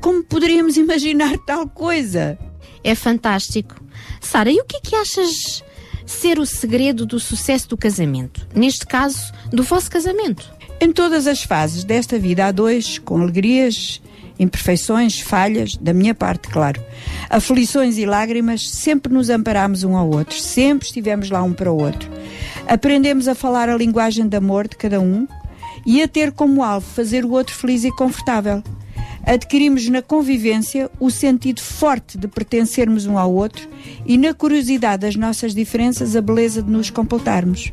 [SPEAKER 18] Como poderíamos imaginar (laughs) tal coisa?
[SPEAKER 17] É fantástico. Sara, e o que é que achas ser o segredo do sucesso do casamento? Neste caso, do vosso casamento?
[SPEAKER 18] Em todas as fases desta vida há dois, com alegrias, imperfeições, falhas, da minha parte, claro. Aflições e lágrimas, sempre nos amparámos um ao outro, sempre estivemos lá um para o outro. Aprendemos a falar a linguagem de amor de cada um e a ter como alvo fazer o outro feliz e confortável. Adquirimos na convivência o sentido forte de pertencermos um ao outro e na curiosidade das nossas diferenças a beleza de nos completarmos.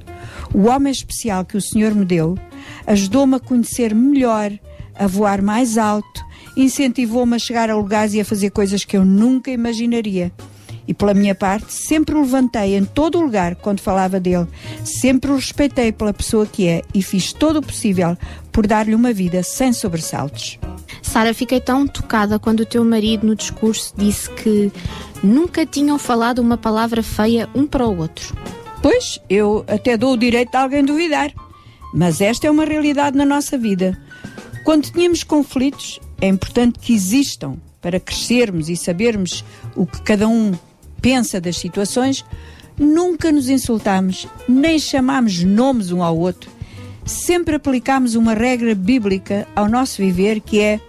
[SPEAKER 18] O homem especial que o Senhor me deu ajudou-me a conhecer melhor, a voar mais alto incentivou-me a chegar a lugares e a fazer coisas que eu nunca imaginaria. E pela minha parte, sempre o levantei em todo o lugar quando falava dele. Sempre o respeitei pela pessoa que é e fiz todo o possível por dar-lhe uma vida sem sobressaltos.
[SPEAKER 17] Sara, fiquei tão tocada quando o teu marido no discurso disse que nunca tinham falado uma palavra feia um para o outro.
[SPEAKER 18] Pois, eu até dou o direito de alguém duvidar. Mas esta é uma realidade na nossa vida. Quando tínhamos conflitos, é importante que existam para crescermos e sabermos o que cada um pensa das situações. Nunca nos insultamos, nem chamamos nomes um ao outro. Sempre aplicámos uma regra bíblica ao nosso viver que é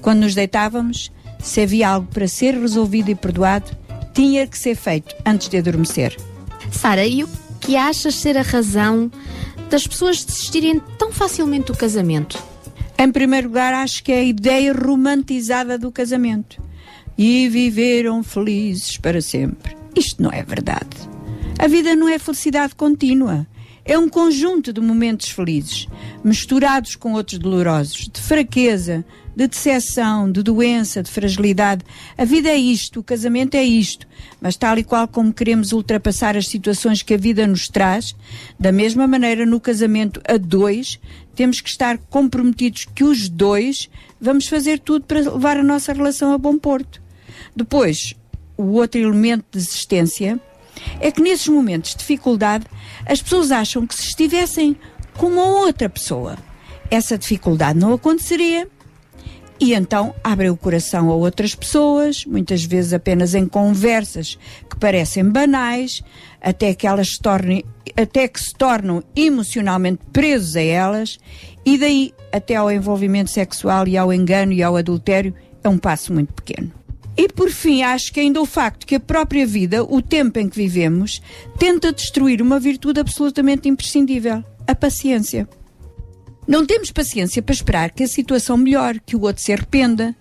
[SPEAKER 18] quando nos deitávamos, se havia algo para ser resolvido e perdoado, tinha que ser feito antes de adormecer.
[SPEAKER 17] Sara, e o que achas ser a razão das pessoas desistirem tão facilmente do casamento?
[SPEAKER 18] Em primeiro lugar, acho que é a ideia romantizada do casamento. E viveram felizes para sempre. Isto não é verdade. A vida não é felicidade contínua. É um conjunto de momentos felizes, misturados com outros dolorosos, de fraqueza, de decepção, de doença, de fragilidade. A vida é isto, o casamento é isto. Mas tal e qual como queremos ultrapassar as situações que a vida nos traz, da mesma maneira no casamento a dois, temos que estar comprometidos que os dois vamos fazer tudo para levar a nossa relação a bom porto. Depois, o outro elemento de existência é que nesses momentos de dificuldade as pessoas acham que se estivessem com uma outra pessoa, essa dificuldade não aconteceria e então abrem o coração a outras pessoas, muitas vezes apenas em conversas que parecem banais, até que elas se tornem, até que se tornam emocionalmente presos a elas, e daí até ao envolvimento sexual e ao engano e ao adultério é um passo muito pequeno. E por fim, acho que ainda o facto que a própria vida, o tempo em que vivemos, tenta destruir uma virtude absolutamente imprescindível, a paciência. Não temos paciência para esperar que a situação melhore, que o outro se arrependa.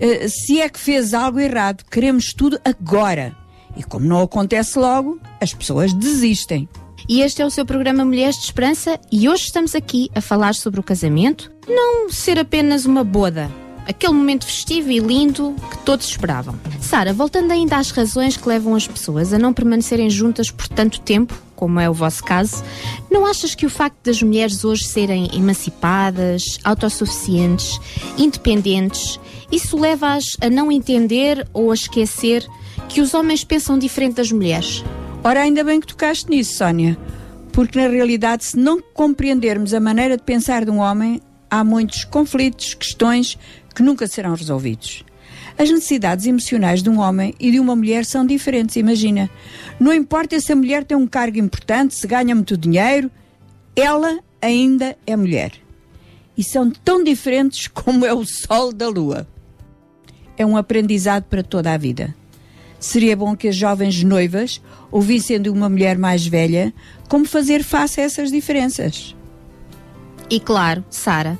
[SPEAKER 18] Uh, se é que fez algo errado, queremos tudo agora. E como não acontece logo, as pessoas desistem.
[SPEAKER 17] E este é o seu programa Mulheres de Esperança e hoje estamos aqui a falar sobre o casamento, não ser apenas uma boda, aquele momento festivo e lindo que todos esperavam. Sara, voltando ainda às razões que levam as pessoas a não permanecerem juntas por tanto tempo, como é o vosso caso, não achas que o facto das mulheres hoje serem emancipadas, autossuficientes, independentes, isso leva-as a não entender ou a esquecer que os homens pensam diferente das mulheres?
[SPEAKER 18] Ora, ainda bem que tocaste nisso, Sónia, porque na realidade, se não compreendermos a maneira de pensar de um homem, há muitos conflitos, questões que nunca serão resolvidos. As necessidades emocionais de um homem e de uma mulher são diferentes, imagina. Não importa se a mulher tem um cargo importante, se ganha muito dinheiro, ela ainda é mulher. E são tão diferentes (laughs) como é o sol da lua. É um aprendizado para toda a vida. Seria bom que as jovens noivas ouvissem de uma mulher mais velha como fazer face a essas diferenças.
[SPEAKER 17] E claro, Sara,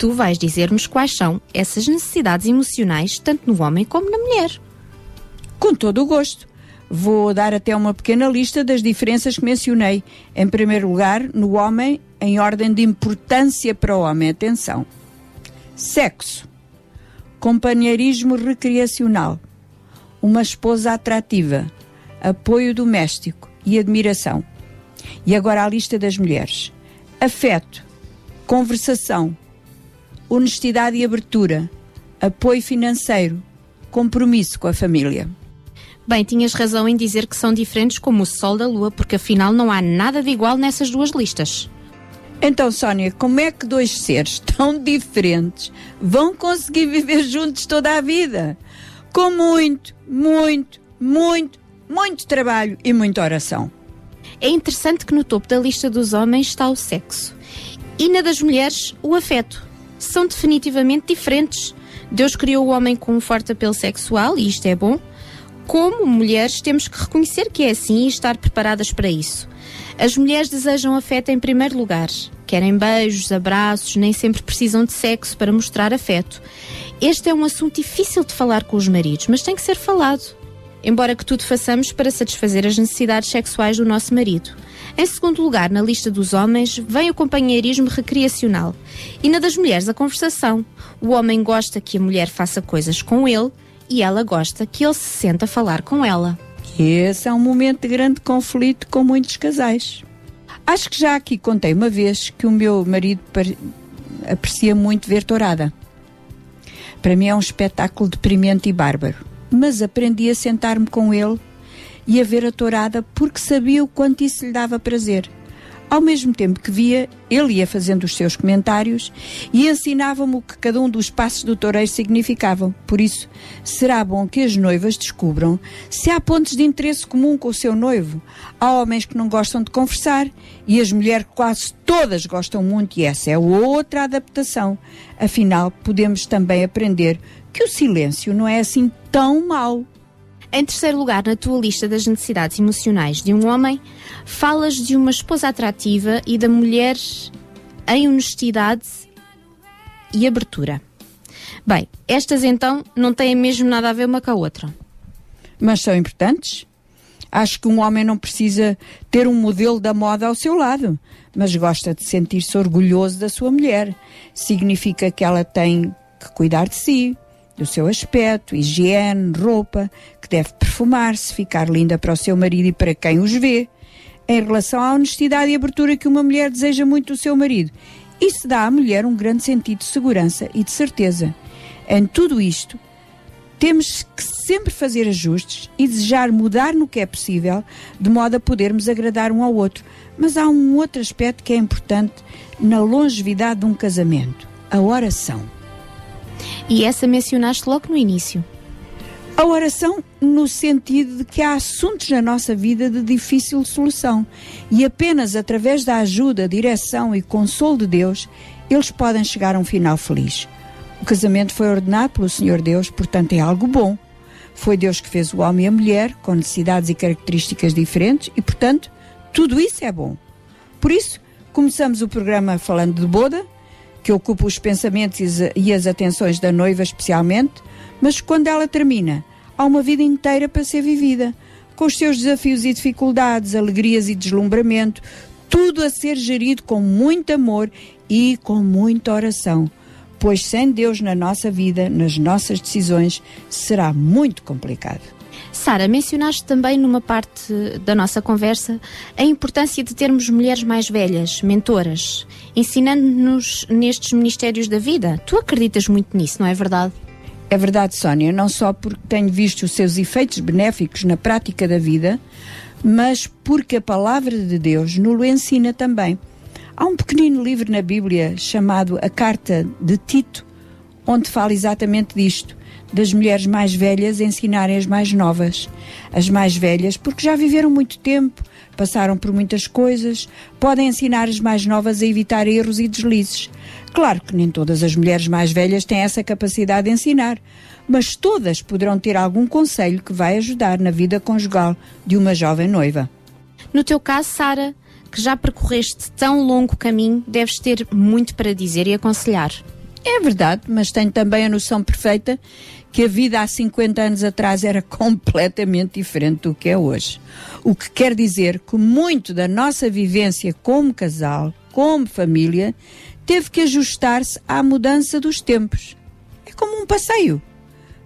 [SPEAKER 17] tu vais dizer-nos quais são essas necessidades emocionais, tanto no homem como na mulher.
[SPEAKER 18] Com todo o gosto. Vou dar até uma pequena lista das diferenças que mencionei. Em primeiro lugar, no homem, em ordem de importância para o homem. Atenção. Sexo. Companheirismo recreacional. Uma esposa atrativa. Apoio doméstico e admiração. E agora a lista das mulheres. Afeto. Conversação. Honestidade e abertura. Apoio financeiro. Compromisso com a família.
[SPEAKER 17] Bem, tinhas razão em dizer que são diferentes como o Sol da Lua, porque afinal não há nada de igual nessas duas listas.
[SPEAKER 18] Então, Sónia, como é que dois seres (laughs) tão diferentes vão conseguir viver juntos toda a vida? Com muito, muito, muito, muito trabalho e muita oração.
[SPEAKER 17] É interessante que no topo da lista dos homens está o sexo e na das mulheres o afeto. São definitivamente diferentes. Deus criou o homem com um forte apelo sexual e isto é bom. Como mulheres, temos que reconhecer que é assim e estar preparadas para isso. As mulheres desejam afeto em primeiro lugar. Querem beijos, abraços, nem sempre precisam de sexo para mostrar afeto. Este é um assunto difícil de falar com os maridos, mas tem que ser falado. Embora que tudo façamos para satisfazer as necessidades sexuais do nosso marido. Em segundo lugar, na lista dos homens, vem o companheirismo recreacional. E na das mulheres, a conversação. O homem gosta que a mulher faça coisas com ele e ela gosta que ele se senta a falar com ela.
[SPEAKER 18] Esse é um momento de grande conflito com muitos casais. Acho que já aqui contei uma vez que o meu marido aprecia muito ver tourada. Para mim é um espetáculo deprimente e bárbaro. Mas aprendi a sentar-me com ele e a ver a tourada porque sabia o quanto isso lhe dava prazer. Ao mesmo tempo que via, ele ia fazendo os seus comentários e ensinava-me o que cada um dos passos do toureiro significavam. Por isso, será bom que as noivas descubram se há pontos de interesse comum com o seu noivo. Há homens que não gostam de conversar e as mulheres quase todas gostam muito e essa é outra adaptação. Afinal, podemos também aprender que o silêncio não é assim tão mau.
[SPEAKER 17] Em terceiro lugar, na tua lista das necessidades emocionais de um homem, falas de uma esposa atrativa e da mulher em honestidade e abertura. Bem, estas então não têm mesmo nada a ver uma com a outra.
[SPEAKER 18] Mas são importantes. Acho que um homem não precisa ter um modelo da moda ao seu lado, mas gosta de sentir-se orgulhoso da sua mulher. Significa que ela tem que cuidar de si, do seu aspecto, higiene, roupa, que deve perfumar-se, ficar linda para o seu marido e para quem os vê. Em relação à honestidade e abertura que uma mulher deseja muito do seu marido, isso dá à mulher um grande sentido de segurança e de certeza. Em tudo isto, temos que sempre fazer ajustes e desejar mudar no que é possível, de modo a podermos agradar um ao outro. Mas há um outro aspecto que é importante na longevidade de um casamento: a oração.
[SPEAKER 17] E essa mencionaste logo no início.
[SPEAKER 18] A oração no sentido de que há assuntos na nossa vida de difícil solução e apenas através da ajuda, direção e consolo de Deus eles podem chegar a um final feliz. O casamento foi ordenado pelo Senhor Deus, portanto é algo bom. Foi Deus que fez o homem e a mulher com necessidades e características diferentes e, portanto, tudo isso é bom. Por isso, começamos o programa falando de boda, que ocupa os pensamentos e as- atenções da noiva especialmente, mas quando ela termina, há uma vida inteira para ser vivida, com os seus desafios e dificuldades, alegrias e deslumbramento, tudo a ser gerido com muito amor e com muita oração. Pois sem Deus na nossa vida, nas nossas decisões, será muito complicado.
[SPEAKER 17] Sara, mencionaste também numa parte da nossa conversa a importância de termos mulheres mais velhas, mentoras, ensinando-nos nestes ministérios da vida. Tu acreditas muito nisso, não é verdade?
[SPEAKER 18] É verdade, Sónia, não só porque tenho visto os seus efeitos benéficos na prática da vida, mas porque a palavra de Deus nos ensina também. Há um pequenino livro na Bíblia chamado A Carta de Tito, onde fala exatamente disto, das mulheres mais velhas ensinarem as mais novas. As mais velhas, porque já viveram muito tempo, passaram por muitas coisas, podem ensinar as mais novas a evitar erros e deslizes. Claro que nem todas as mulheres mais velhas têm essa capacidade de ensinar, mas todas poderão ter algum conselho que vai ajudar na vida conjugal de uma jovem noiva.
[SPEAKER 17] No teu caso, Sara, que já percorreste tão longo caminho, deves ter muito para dizer e aconselhar.
[SPEAKER 18] É verdade, mas tenho também a noção perfeita que a vida há 50 anos atrás era (laughs) completamente diferente do que é hoje. O que quer dizer que muito da nossa vivência como casal, como família, teve que ajustar-se à mudança dos tempos. É como um passeio.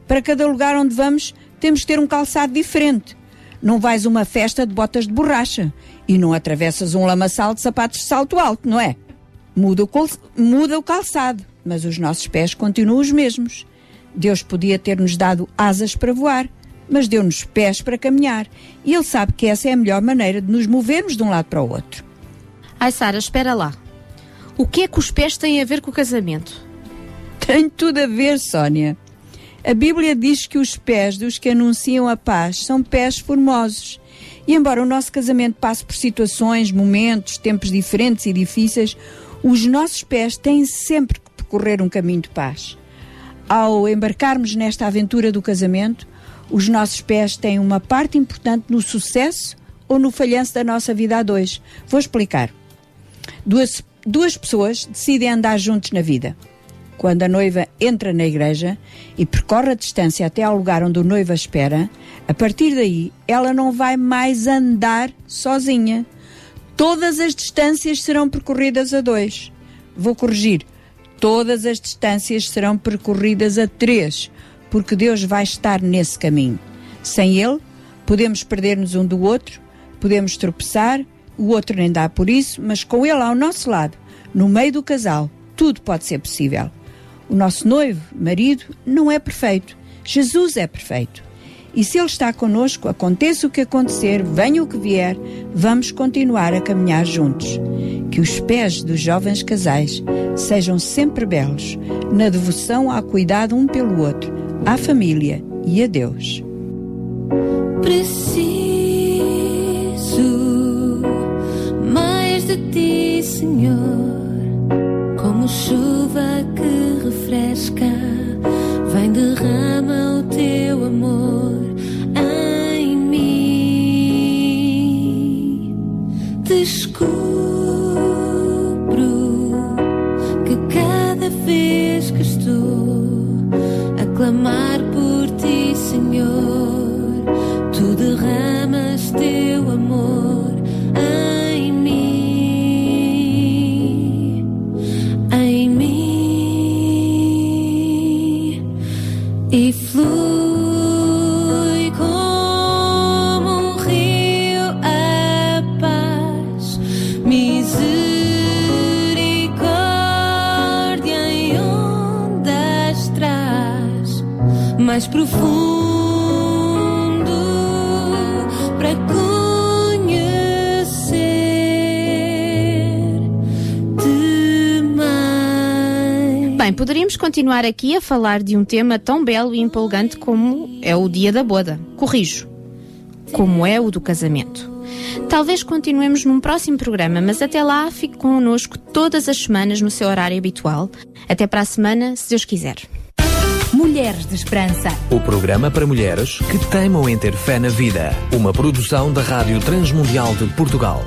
[SPEAKER 18] Para cada lugar onde vamos, temos que ter um calçado diferente. Não vais a uma festa de botas de borracha e não atravessas um lamaçal de sapatos de salto alto, não é? Muda o calçado, mas os nossos pés continuam os mesmos. Deus podia ter-nos dado asas para voar, mas deu-nos pés para caminhar. E Ele sabe que essa é a melhor maneira de nos movermos de um lado para o outro.
[SPEAKER 17] Ai, Sara, espera lá. O que é que os pés têm a ver com o casamento?
[SPEAKER 18] Tem tudo a ver, Sónia. A Bíblia diz que os pés dos que anunciam a paz são pés formosos. E embora o nosso casamento passe por situações, momentos, tempos diferentes e difíceis, os nossos pés têm sempre que percorrer um caminho de paz. Ao embarcarmos nesta aventura do casamento, os nossos pés têm uma parte importante no sucesso ou no falhanço da nossa vida a dois. Vou explicar. Duas, duas pessoas decidem andar juntos na vida. Quando a noiva entra na igreja e percorre a distância até ao lugar onde o noivo a espera, a partir daí ela não vai mais andar sozinha. Todas as distâncias serão percorridas a dois. Vou corrigir. Todas as distâncias serão percorridas a três, porque Deus vai estar nesse caminho. Sem Ele, podemos perder-nos um do outro, podemos tropeçar, o outro nem dá por isso, mas com Ele ao nosso lado, no meio do casal, tudo pode ser possível. O nosso noivo, marido, não é perfeito. Jesus é perfeito. E se Ele está conosco, aconteça o que acontecer, venha o que vier, vamos continuar a caminhar juntos. Que os pés dos jovens casais sejam sempre belos, na devoção ao cuidado um pelo outro, à família e a Deus.
[SPEAKER 8] Preciso mais de ti, Senhor, como chuva que refresca. Vem derrama o teu amor Descubro que cada vez que mais profundo para conhecer-te mais.
[SPEAKER 17] Bem, poderíamos continuar aqui a falar de um tema tão belo e empolgante como é o dia da boda. Corrijo. Como é o do casamento. Talvez continuemos num próximo programa, mas até lá fique connosco todas as semanas no seu horário habitual. Até para a semana, se Deus quiser.
[SPEAKER 2] Mulheres de Esperança.
[SPEAKER 1] O programa para mulheres que teimam em ter fé na vida. Uma produção da Rádio Transmundial de Portugal.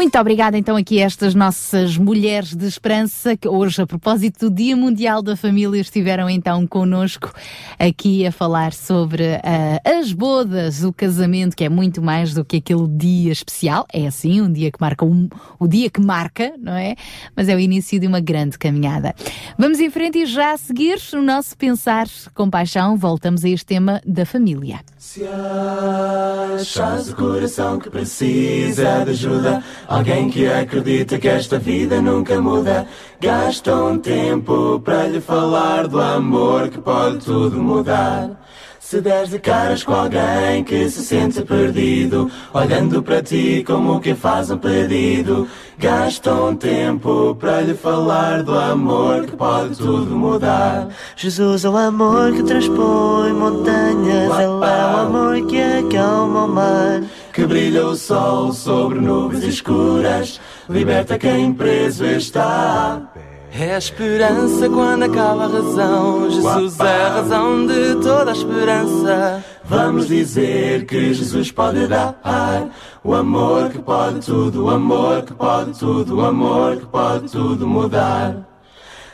[SPEAKER 2] Muito obrigada então aqui a estas nossas mulheres de esperança que hoje, a propósito do Dia Mundial da Família, estiveram então connosco aqui a falar sobre ah, as bodas, o casamento, que é muito mais do que aquele dia especial. É assim, um dia que marca um, o dia que marca, não é? Mas é o início de uma grande caminhada. Vamos em frente e já a seguir o nosso pensar com paixão, voltamos a este tema da família.
[SPEAKER 19] Se achas o coração que precisa de ajuda, alguém que acredita que esta vida nunca muda, gasta um tempo para lhe falar do amor que pode tudo mudar. Se deres de caras com alguém que se sente perdido, olhando para ti como quem faz um pedido, gasta um tempo para lhe falar do amor que pode tudo mudar.
[SPEAKER 5] Jesus é o amor que transpõe montanhas, Ele é o amor que acalma o mar.
[SPEAKER 19] Que brilha o sol sobre nuvens escuras, liberta quem preso está.
[SPEAKER 5] É a esperança quando acaba a razão. Jesus é a razão de toda a esperança.
[SPEAKER 19] Vamos dizer que Jesus pode dar o amor que pode tudo, o amor que pode tudo, o amor que pode tudo mudar.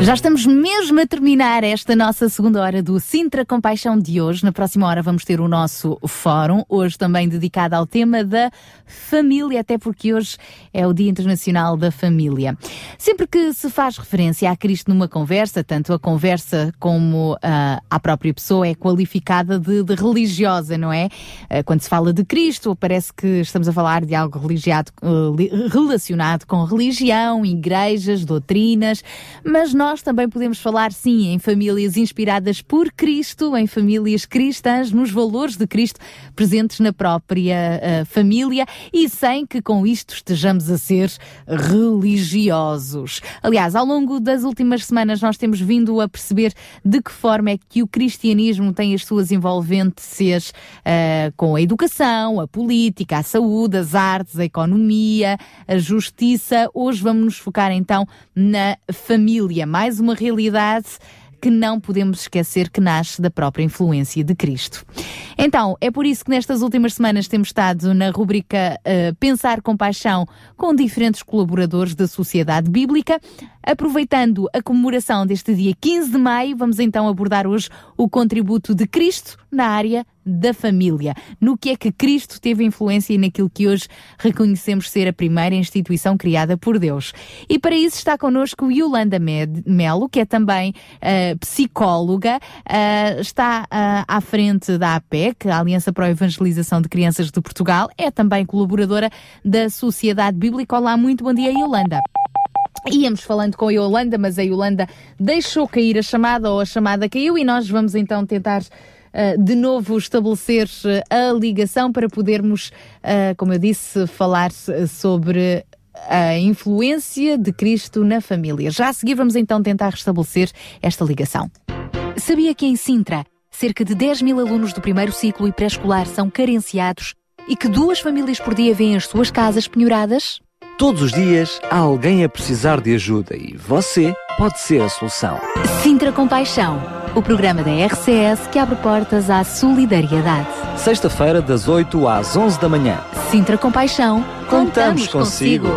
[SPEAKER 2] Já estamos mesmo a terminar esta nossa segunda hora do Sintra Compaixão de hoje. Na próxima hora vamos ter o nosso fórum, hoje também dedicado ao tema da família, até porque hoje é o Dia Internacional da Família. Sempre que se faz referência a Cristo numa conversa, tanto a conversa como uh, a própria pessoa é qualificada de, de religiosa, não é? Uh, quando se fala de Cristo, parece que estamos a falar de algo religiado, uh, relacionado com religião, igrejas, doutrinas, mas nós também podemos falar, sim, em famílias inspiradas por Cristo, em famílias cristãs, nos valores de Cristo presentes na própria uh, família e sem que com isto estejamos a ser religiosos. Aliás, ao longo das últimas semanas nós temos vindo a perceber de que forma é que o cristianismo tem as suas envolvências uh, com a educação, a política, a saúde, as artes, a economia, a justiça. Hoje vamos nos focar então na família, mais uma realidade que não podemos esquecer que nasce da própria influência de Cristo. Então, é por isso que nestas últimas semanas temos estado na rubrica uh, Pensar com Paixão com diferentes colaboradores da Sociedade Bíblica. Aproveitando a comemoração deste dia 15 de maio, vamos então abordar hoje o contributo de Cristo na área da família. No que é que Cristo teve influência e naquilo que hoje reconhecemos ser a primeira instituição criada por Deus. E para isso está connosco Yolanda Melo, que é também uh, psicóloga, uh, está uh, à frente da APEC, a Aliança para a Evangelização de Crianças de Portugal, é também colaboradora da Sociedade Bíblica. Olá, muito bom dia, Yolanda. Íamos falando com a Yolanda, mas a Yolanda deixou cair a chamada ou a chamada caiu e nós vamos então tentar de novo estabelecer uh, a ligação para podermos, uh, como eu disse, falar sobre a influência de Cristo na família. Já a seguir vamos então tentar restabelecer esta ligação. Sabia que em Sintra, cerca de 10 mil alunos do primeiro ciclo e pré-escolar são carenciados e que duas famílias por dia vêm as suas casas penhoradas?
[SPEAKER 20] Todos os dias há alguém a precisar de ajuda e você pode ser a solução.
[SPEAKER 2] Sintra Compaixão, o programa da RCS que abre portas à solidariedade.
[SPEAKER 20] Sexta-feira, das 8 às 11 da manhã.
[SPEAKER 2] Sintra Compaixão, contamos,
[SPEAKER 20] Contamos consigo.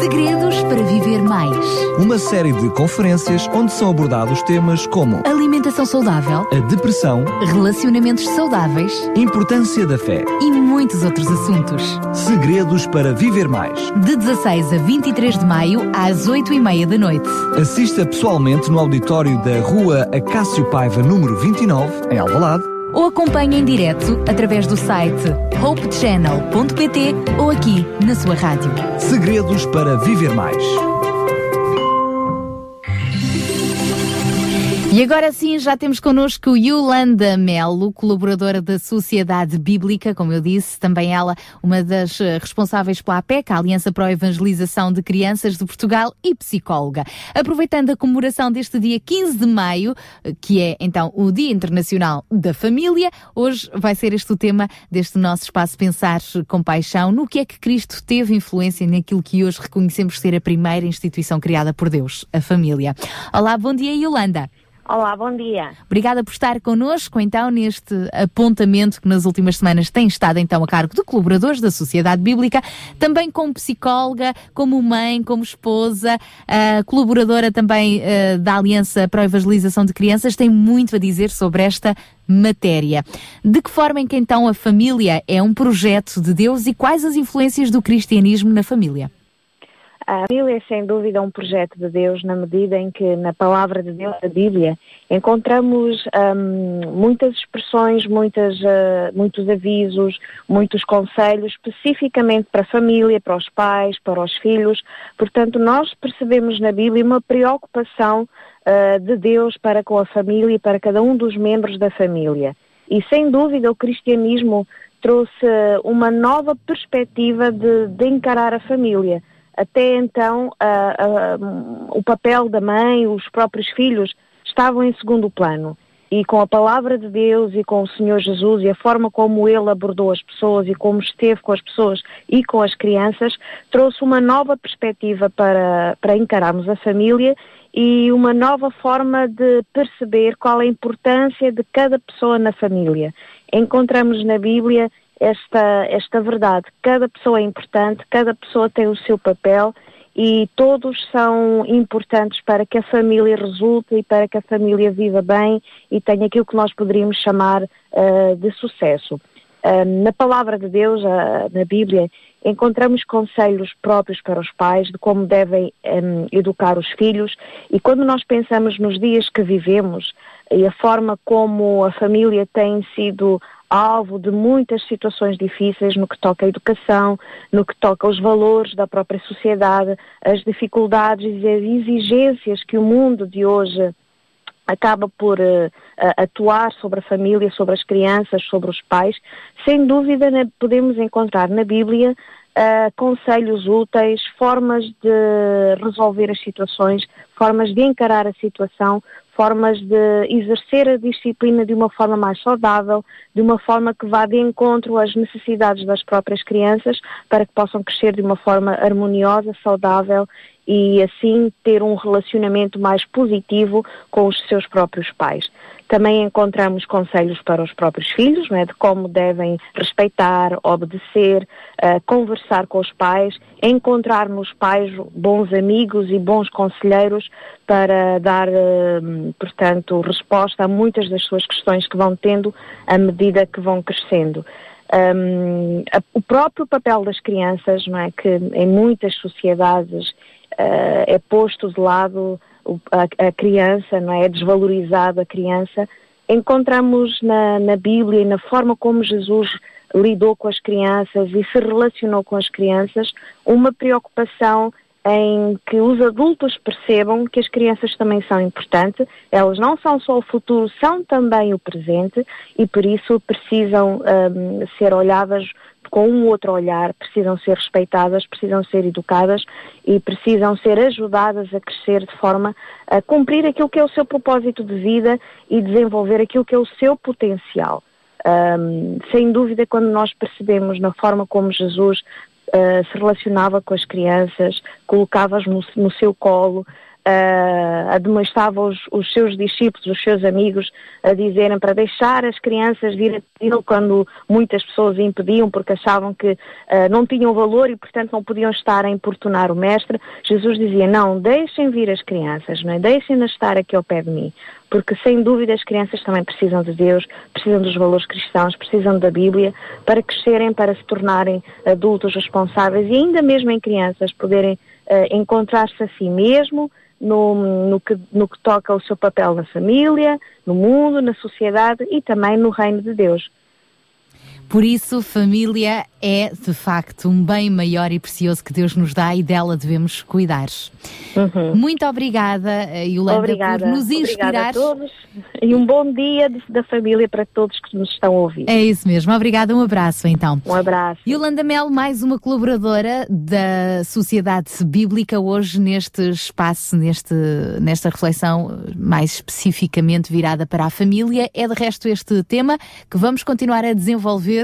[SPEAKER 2] Segredos para viver mais.
[SPEAKER 12] Uma série de conferências onde são abordados temas como
[SPEAKER 2] Alimentação saudável,
[SPEAKER 12] a depressão,
[SPEAKER 2] relacionamentos saudáveis
[SPEAKER 12] importância da fé,
[SPEAKER 2] e muitos outros assuntos.
[SPEAKER 12] segredos para viver mais.
[SPEAKER 2] De 16 a 23 de maio, às 8 e meia da noite.
[SPEAKER 12] Assista pessoalmente no auditório da Rua Acácio Paiva, número 29, em Alvalade,
[SPEAKER 2] Ou acompanhe em direto através do site hopechannel.pt ou aqui na sua rádio.
[SPEAKER 12] Segredos para viver mais.
[SPEAKER 2] E agora sim, já temos connosco Yolanda Melo, colaboradora da Sociedade Bíblica, como eu disse, também ela uma das eh, responsáveis pela APEC, a Aliança para a Evangelização de Crianças de Portugal, e psicóloga. Aproveitando a comemoração deste dia 15 de maio, eh, que é então o Dia Internacional da Família, hoje vai ser este o tema deste nosso espaço Pensar com Paixão, no que é que Cristo teve influência naquilo que hoje reconhecemos ser a primeira instituição criada por Deus, a família. Olá, bom dia Yolanda.
[SPEAKER 21] Olá, bom dia.
[SPEAKER 2] Obrigada por estar connosco, então, neste apontamento que nas últimas semanas tem estado, então, a cargo de colaboradores da Sociedade Bíblica, também como psicóloga, como mãe, como esposa, ah, colaboradora também ah, da Aliança para a Evangelização de Crianças, tem muito a dizer sobre esta matéria. De que forma em que, então, a família é um projeto de Deus e quais as influências do cristianismo na família?
[SPEAKER 21] A família é sem dúvida um projeto de Deus na medida em que na palavra de Deus, a Bíblia, encontramos hum, muitas expressões, muitas, ah, muitos avisos, muitos conselhos especificamente para a família, para os pais, para os filhos. Portanto, nós percebemos na Bíblia uma preocupação ah, de Deus para com a família e para cada um dos membros da família. E sem dúvida o cristianismo trouxe uma nova perspectiva de, de encarar a família. Até então, o papel da mãe, os próprios filhos, estavam em segundo plano. E com a palavra de Deus e com o Senhor Jesus e a forma como ele abordou as pessoas e como esteve com as pessoas e com as crianças, trouxe uma nova perspectiva para, para encararmos a família e uma nova forma de perceber qual a importância de cada pessoa na família. Encontramos na Bíblia esta, esta verdade. Cada pessoa é importante, cada pessoa tem o seu papel e todos são importantes para que a família resulte e para que a família viva bem e tenha aquilo que nós poderíamos chamar uh, de sucesso. Uh, na palavra de Deus, uh, na Bíblia, encontramos conselhos próprios para os pais de como devem um, educar os filhos e quando nós pensamos nos dias que vivemos e a forma como a família tem sido alvo de muitas situações difíceis no que toca à educação, no que toca aos valores da própria sociedade, as dificuldades e as exigências que o mundo de hoje acaba por uh, atuar sobre a família, sobre as crianças, sobre os pais, sem dúvida podemos encontrar na Bíblia uh, conselhos úteis, formas de resolver as situações, formas de encarar a situação, formas de exercer a disciplina de uma forma mais saudável, de uma forma que vá de encontro às necessidades das próprias crianças, para que possam crescer de uma forma harmoniosa, saudável e assim ter um relacionamento mais positivo com os seus próprios pais. Também encontramos conselhos para os próprios filhos, não é, de como devem respeitar, obedecer, uh, conversar com os pais, encontrar nos pais bons amigos e bons conselheiros para dar, uh, portanto, resposta a muitas das suas questões que vão tendo à medida que vão crescendo. Um, a, o próprio papel das crianças, não é, que em muitas sociedades uh, é posto de lado a, a, criança, não é? é desvalorizada a criança. Encontramos na, na Bíblia e na forma como Jesus lidou com as crianças e se relacionou com as crianças uma preocupação em que os adultos percebam que as crianças também são importantes, elas não são só o futuro, são também o presente e por isso precisam um, ser olhadas com um outro olhar, precisam ser respeitadas, precisam ser educadas e precisam ser ajudadas a crescer de forma a cumprir aquilo que é o seu propósito de vida e desenvolver aquilo que é o seu potencial. Um, sem dúvida, quando nós percebemos na forma como Jesus uh, se relacionava com as crianças, colocava-as no, no seu colo, uh, admoestava os, os, seus discípulos, os seus amigos, a dizerem para deixar as crianças vir a ele quando muitas pessoas impediam porque achavam que uh, não tinham valor e, portanto, não podiam estar a importunar o mestre. Jesus dizia, não, deixem vir as crianças, não é? deixem-nas estar aqui ao pé de mim porque sem dúvida as crianças também precisam de Deus, precisam dos valores cristãos, precisam da Bíblia para crescerem, para se tornarem adultos responsáveis e ainda mesmo em crianças poderem uh, encontrar-se a si mesmo, no, no, que, no que toca ao seu papel na família, no mundo, na sociedade e também no reino de Deus.
[SPEAKER 2] Por isso, família é de facto um bem maior e precioso que Deus nos dá e dela devemos cuidar. Uhum. Muito obrigada, eh, Yolanda, obrigada. por nos inspirar. Obrigada a
[SPEAKER 21] todos e um bom dia da família para todos que nos estão a ouvir.
[SPEAKER 2] É isso mesmo. Obrigada, um abraço então.
[SPEAKER 21] Um abraço.
[SPEAKER 2] Yolanda Mel, mais uma colaboradora da Sociedade Bíblica hoje neste espaço, neste, nesta reflexão mais especificamente virada para a família. É de resto este tema que vamos continuar a desenvolver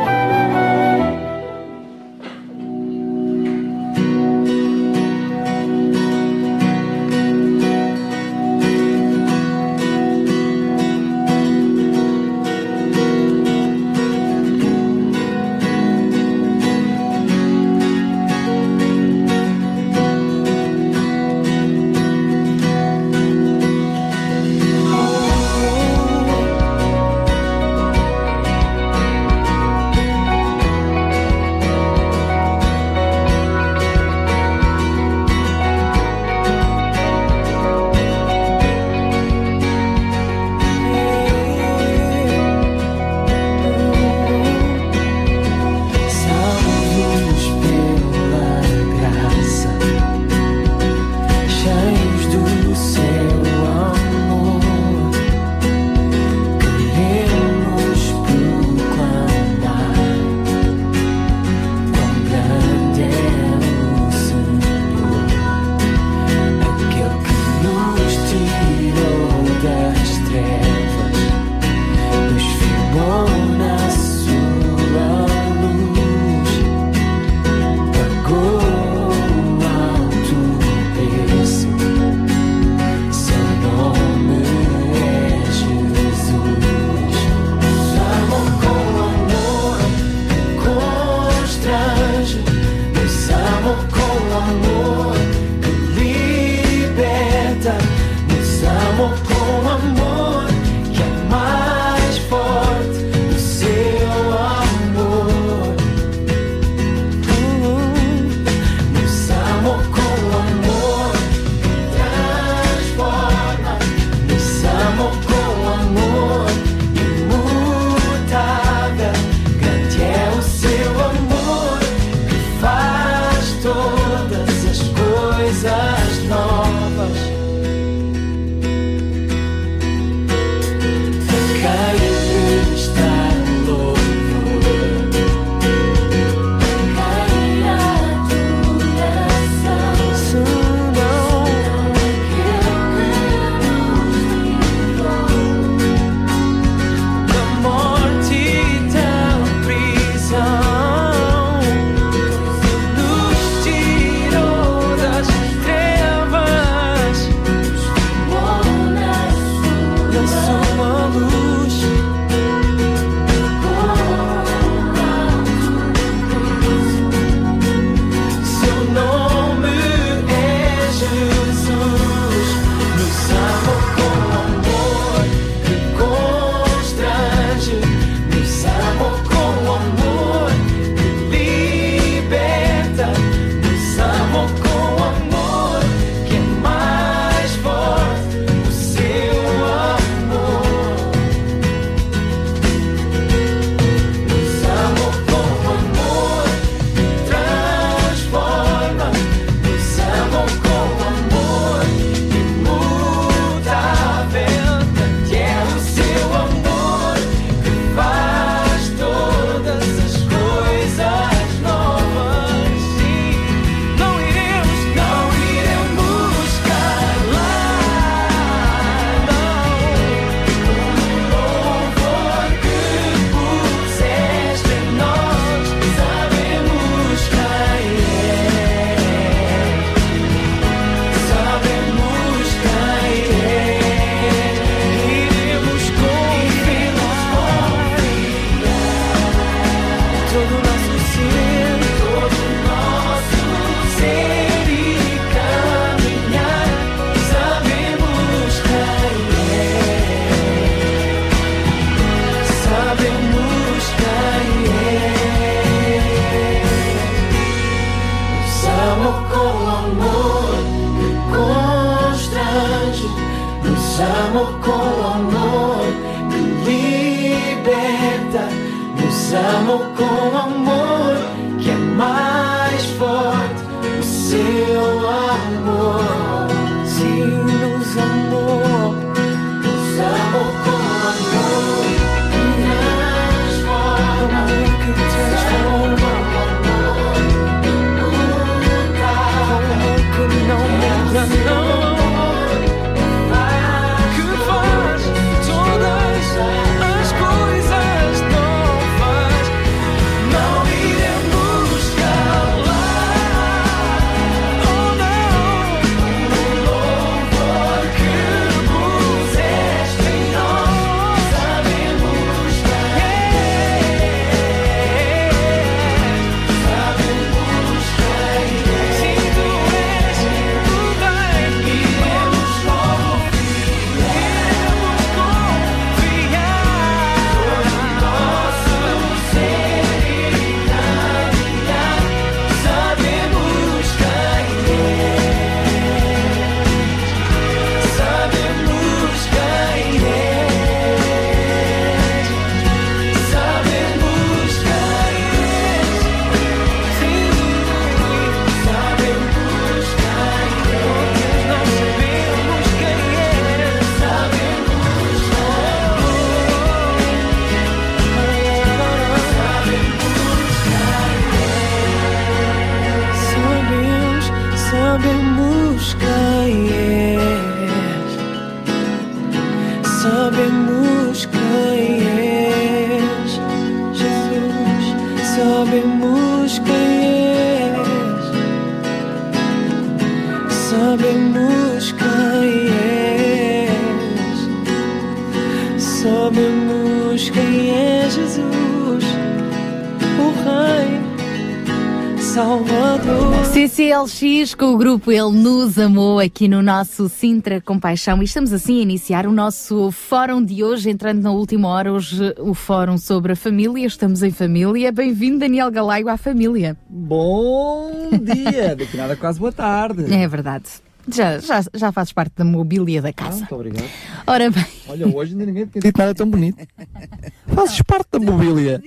[SPEAKER 2] Grupo Ele Nos Amou aqui no nosso Sintra Compaixão e estamos assim a iniciar o nosso fórum de hoje, entrando na última hora, hoje o fórum sobre a família, estamos em família. Bem-vindo Daniel Galaio à família.
[SPEAKER 22] Bom dia, daqui nada quase boa tarde.
[SPEAKER 2] É verdade. Já, já, já fazes parte da mobília da casa.
[SPEAKER 22] Muito obrigado.
[SPEAKER 2] Ora bem.
[SPEAKER 22] Olha, hoje ainda ninguém tinha dito nada tão bonito. (laughs) Fazes parte da mobília.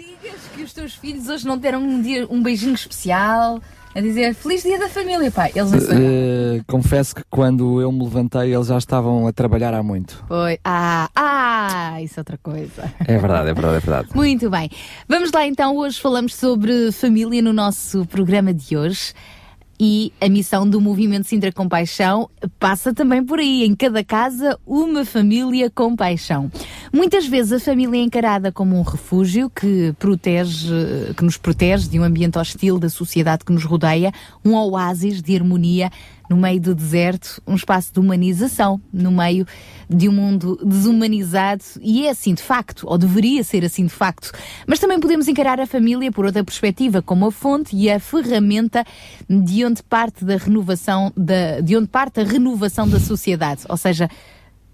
[SPEAKER 2] que os teus filhos hoje não deram um, dia, um beijinho especial a dizer Feliz Dia da Família, pai. Eles não sabem.
[SPEAKER 22] Eh, confesso que quando eu me levantei eles já estavam a trabalhar há muito.
[SPEAKER 2] Foi. Ah, ah, isso é outra coisa.
[SPEAKER 22] É verdade, é verdade, é verdade. (laughs)
[SPEAKER 2] Muito bem. Vamos lá então, hoje falamos sobre família no nosso programa de hoje. E a missão do Movimento Sintra Compaixão passa também por aí. Em cada casa, uma família com paixão. Muitas vezes a família é encarada como um refúgio que, protege, que nos protege de um ambiente hostil da sociedade que nos rodeia, um oásis de harmonia no meio do deserto, um espaço de humanização, no meio de um mundo desumanizado, e é assim de facto, ou deveria ser assim de facto. Mas também podemos encarar a família por outra perspectiva, como a fonte e a ferramenta de onde parte da renovação da, de onde parte a renovação da sociedade, ou seja,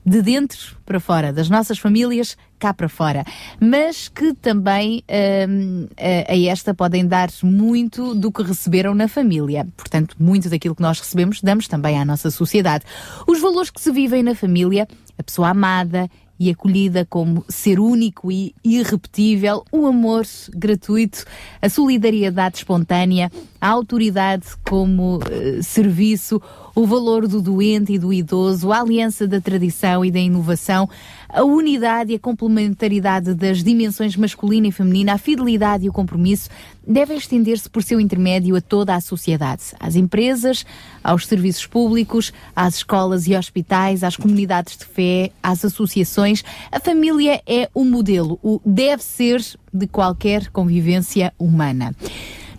[SPEAKER 2] de dentro para fora, das nossas famílias cá para fora, mas que também hum, a, a esta podem dar muito do que receberam na família. Portanto, muito daquilo que nós recebemos damos também à nossa sociedade. Os valores que se vivem na família, a pessoa amada e acolhida como ser único e irrepetível, o amor gratuito, a solidariedade espontânea, a autoridade como eh, serviço, o valor do doente e do idoso, a aliança da tradição e da inovação, a unidade e a complementaridade das dimensões masculina e feminina, a fidelidade e o compromisso devem estender-se por seu intermédio a toda a sociedade, às empresas, aos serviços públicos, às escolas e hospitais, às comunidades de fé, às associações. A família é o modelo, o deve ser de qualquer convivência humana.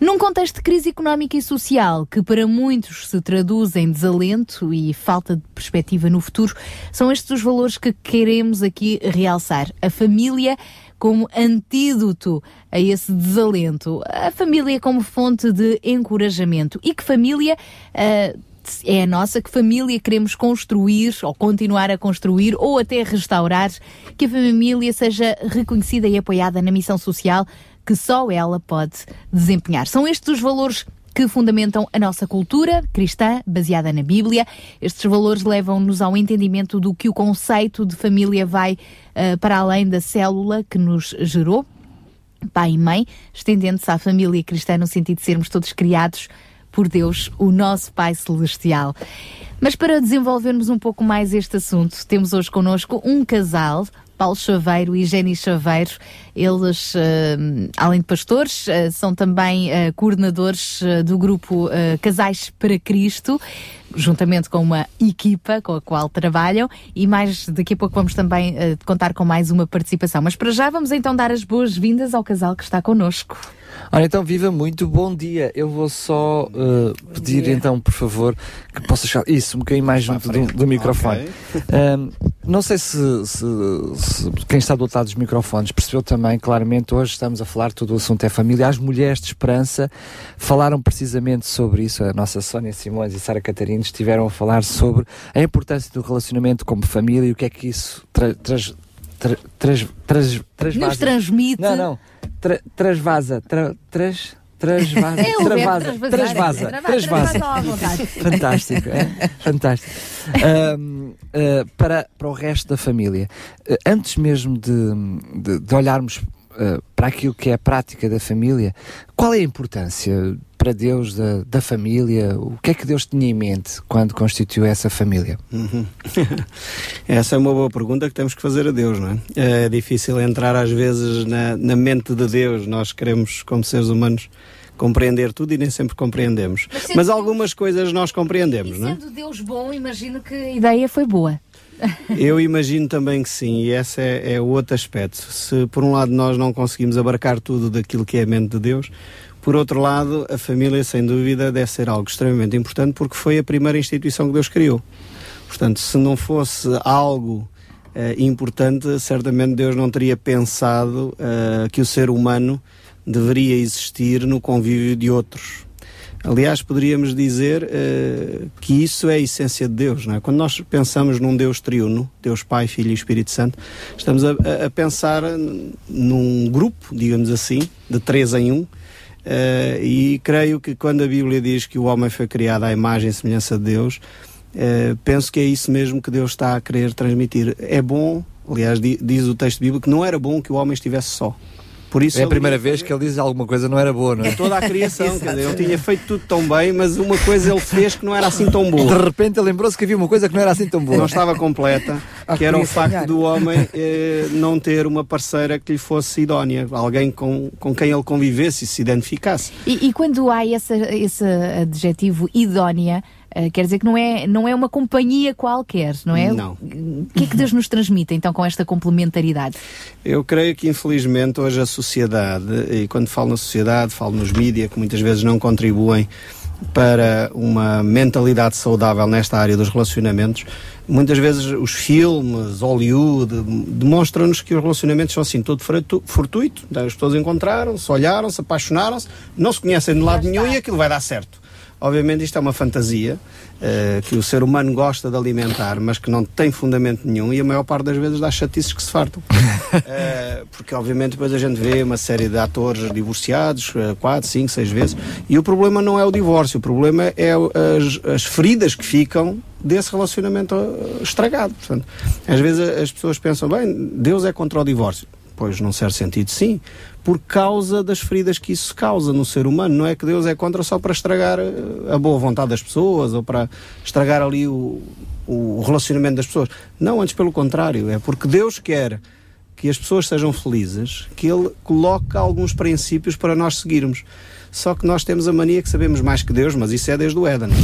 [SPEAKER 2] Num contexto de crise económica e social, que para muitos se traduz em desalento e falta de perspectiva no futuro, são estes os valores que queremos aqui realçar. A família como antídoto a esse desalento. A família como fonte de encorajamento. E que família uh, é a nossa, que família queremos construir ou continuar a construir ou até restaurar, que a família seja reconhecida e apoiada na missão social que só ela pode desempenhar. São estes os valores que fundamentam a nossa cultura cristã, baseada na Bíblia. Estes valores levam-nos ao entendimento do que o conceito de família vai uh, para além da célula que nos gerou, pai e mãe, estendendo-se à família cristã no sentido de sermos todos criados por Deus, o nosso Pai Celestial. Mas para desenvolvermos um pouco mais este assunto, temos hoje connosco um casal, Paulo Chaveiro e Jenny Chaveiro. Eles, uh, além de pastores, uh, são também uh, coordenadores do grupo Casais para Cristo, juntamente com uma equipa com a qual trabalham. E mais daqui a pouco vamos também contar com mais uma participação. Mas para já vamos então dar as boas-vindas ao casal que está connosco.
[SPEAKER 22] Ora, então, viva muito, bom dia. Eu vou só uh, pedir, dia. então, por favor, que possa chegar isso um bocadinho mais junto do, do, microfone. Okay. Um, não sei se, se, se, quem está do outro lado dos microfones percebeu também, claramente, hoje estamos a falar, todo o assunto é família. As mulheres de esperança falaram precisamente sobre isso. A nossa Sónia Simões e Sara Catarina estiveram a falar sobre a importância do relacionamento como família e o que é que isso tra traz. Tra traz, traz
[SPEAKER 2] Nos transmite.
[SPEAKER 22] Não, não tra, trasvasa, tra, tras, trasvasa, (laughs) é, travasa, trasvasa, trasvasa. Fantástico, é? fantástico. Um, uh, para, para o resto da família, uh, antes mesmo de, de, de olharmos uh, para aquilo que é a prática da família, qual é a importância para Deus da, da família? O que é que Deus tinha em mente quando constituiu essa família?
[SPEAKER 23] Uhum. (laughs) essa é uma boa pergunta que temos que fazer a Deus, não é? É difícil entrar às vezes na, na mente de Deus. Nós queremos, como seres humanos, compreender tudo e nem sempre compreendemos. Mas, Mas algumas coisas nós compreendemos, não é?
[SPEAKER 2] Sendo Deus bom, imagino que a ideia foi boa. (laughs)
[SPEAKER 23] Eu imagino também que sim, e esse é, é o outro aspecto. Se por um lado nós não conseguimos abarcar tudo daquilo que é a mente de Deus, por outro lado, a família, sem dúvida, deve ser algo extremamente importante porque foi a primeira instituição que Deus criou. Portanto, se não fosse algo uh, importante, certamente Deus não teria pensado uh, que o ser humano deveria existir no convívio de outros. Aliás, poderíamos dizer uh, que isso é a essência de Deus. Não é? Quando nós pensamos num Deus triuno, Deus Pai, Filho e Espírito Santo, estamos a, a pensar num grupo, digamos assim, de três em um, Uh, e creio que quando a Bíblia diz que o homem foi criado à imagem e semelhança de Deus, uh, penso que é isso mesmo que Deus está a querer transmitir. É bom, aliás, diz o texto bíblico, que não era bom que o homem estivesse só.
[SPEAKER 22] Por isso é a primeira vez que ele diz alguma coisa não era boa, não é?
[SPEAKER 23] É toda a criação, quer dizer, ele tinha feito tudo tão bem, mas uma coisa ele fez que não era assim tão boa.
[SPEAKER 22] De repente ele lembrou-se que havia uma coisa que não era assim tão boa.
[SPEAKER 23] Não estava completa, que era o facto do homem eh, não ter uma parceira que lhe fosse idónea, alguém com, com quem ele convivesse e se identificasse.
[SPEAKER 2] E, e quando há esse, esse adjetivo idónea, Uh, quer dizer que não é, não é uma companhia qualquer, não é?
[SPEAKER 23] Não.
[SPEAKER 2] O que é que Deus nos transmite então com esta complementaridade?
[SPEAKER 23] Eu creio que infelizmente hoje a sociedade, e quando falo na sociedade, falo nos mídias que muitas vezes não contribuem para uma mentalidade saudável nesta área dos relacionamentos. Muitas vezes os filmes, Hollywood, demonstram-nos que os relacionamentos são assim, todo fortuito. As pessoas encontraram-se, olharam-se, apaixonaram-se, não se conhecem de lado nenhum e aquilo vai dar certo. Obviamente isto é uma fantasia uh, que o ser humano gosta de alimentar, mas que não tem fundamento nenhum e a maior parte das vezes dá chatices que se fartam. uh, (laughs) porque obviamente depois a gente vê uma série de atores divorciados, uh, quatro, cinco, seis vezes, e o problema não é o divórcio, o problema é as, as feridas que ficam desse relacionamento estragado. Portanto, às vezes as pessoas pensam, bem, Deus é contra o divórcio. Pois, num certo sentido, sim, por causa das feridas que isso causa no ser humano. Não é que Deus é contra só para estragar eh, a boa vontade das pessoas ou para estragar ali o, o relacionamento das pessoas. Não, antes pelo contrário. É porque Deus quer que as pessoas sejam felizes, que Ele coloca alguns princípios para nós seguirmos. Só que nós temos a mania que sabemos mais que Deus, mas isso é desde o Éden. (laughs)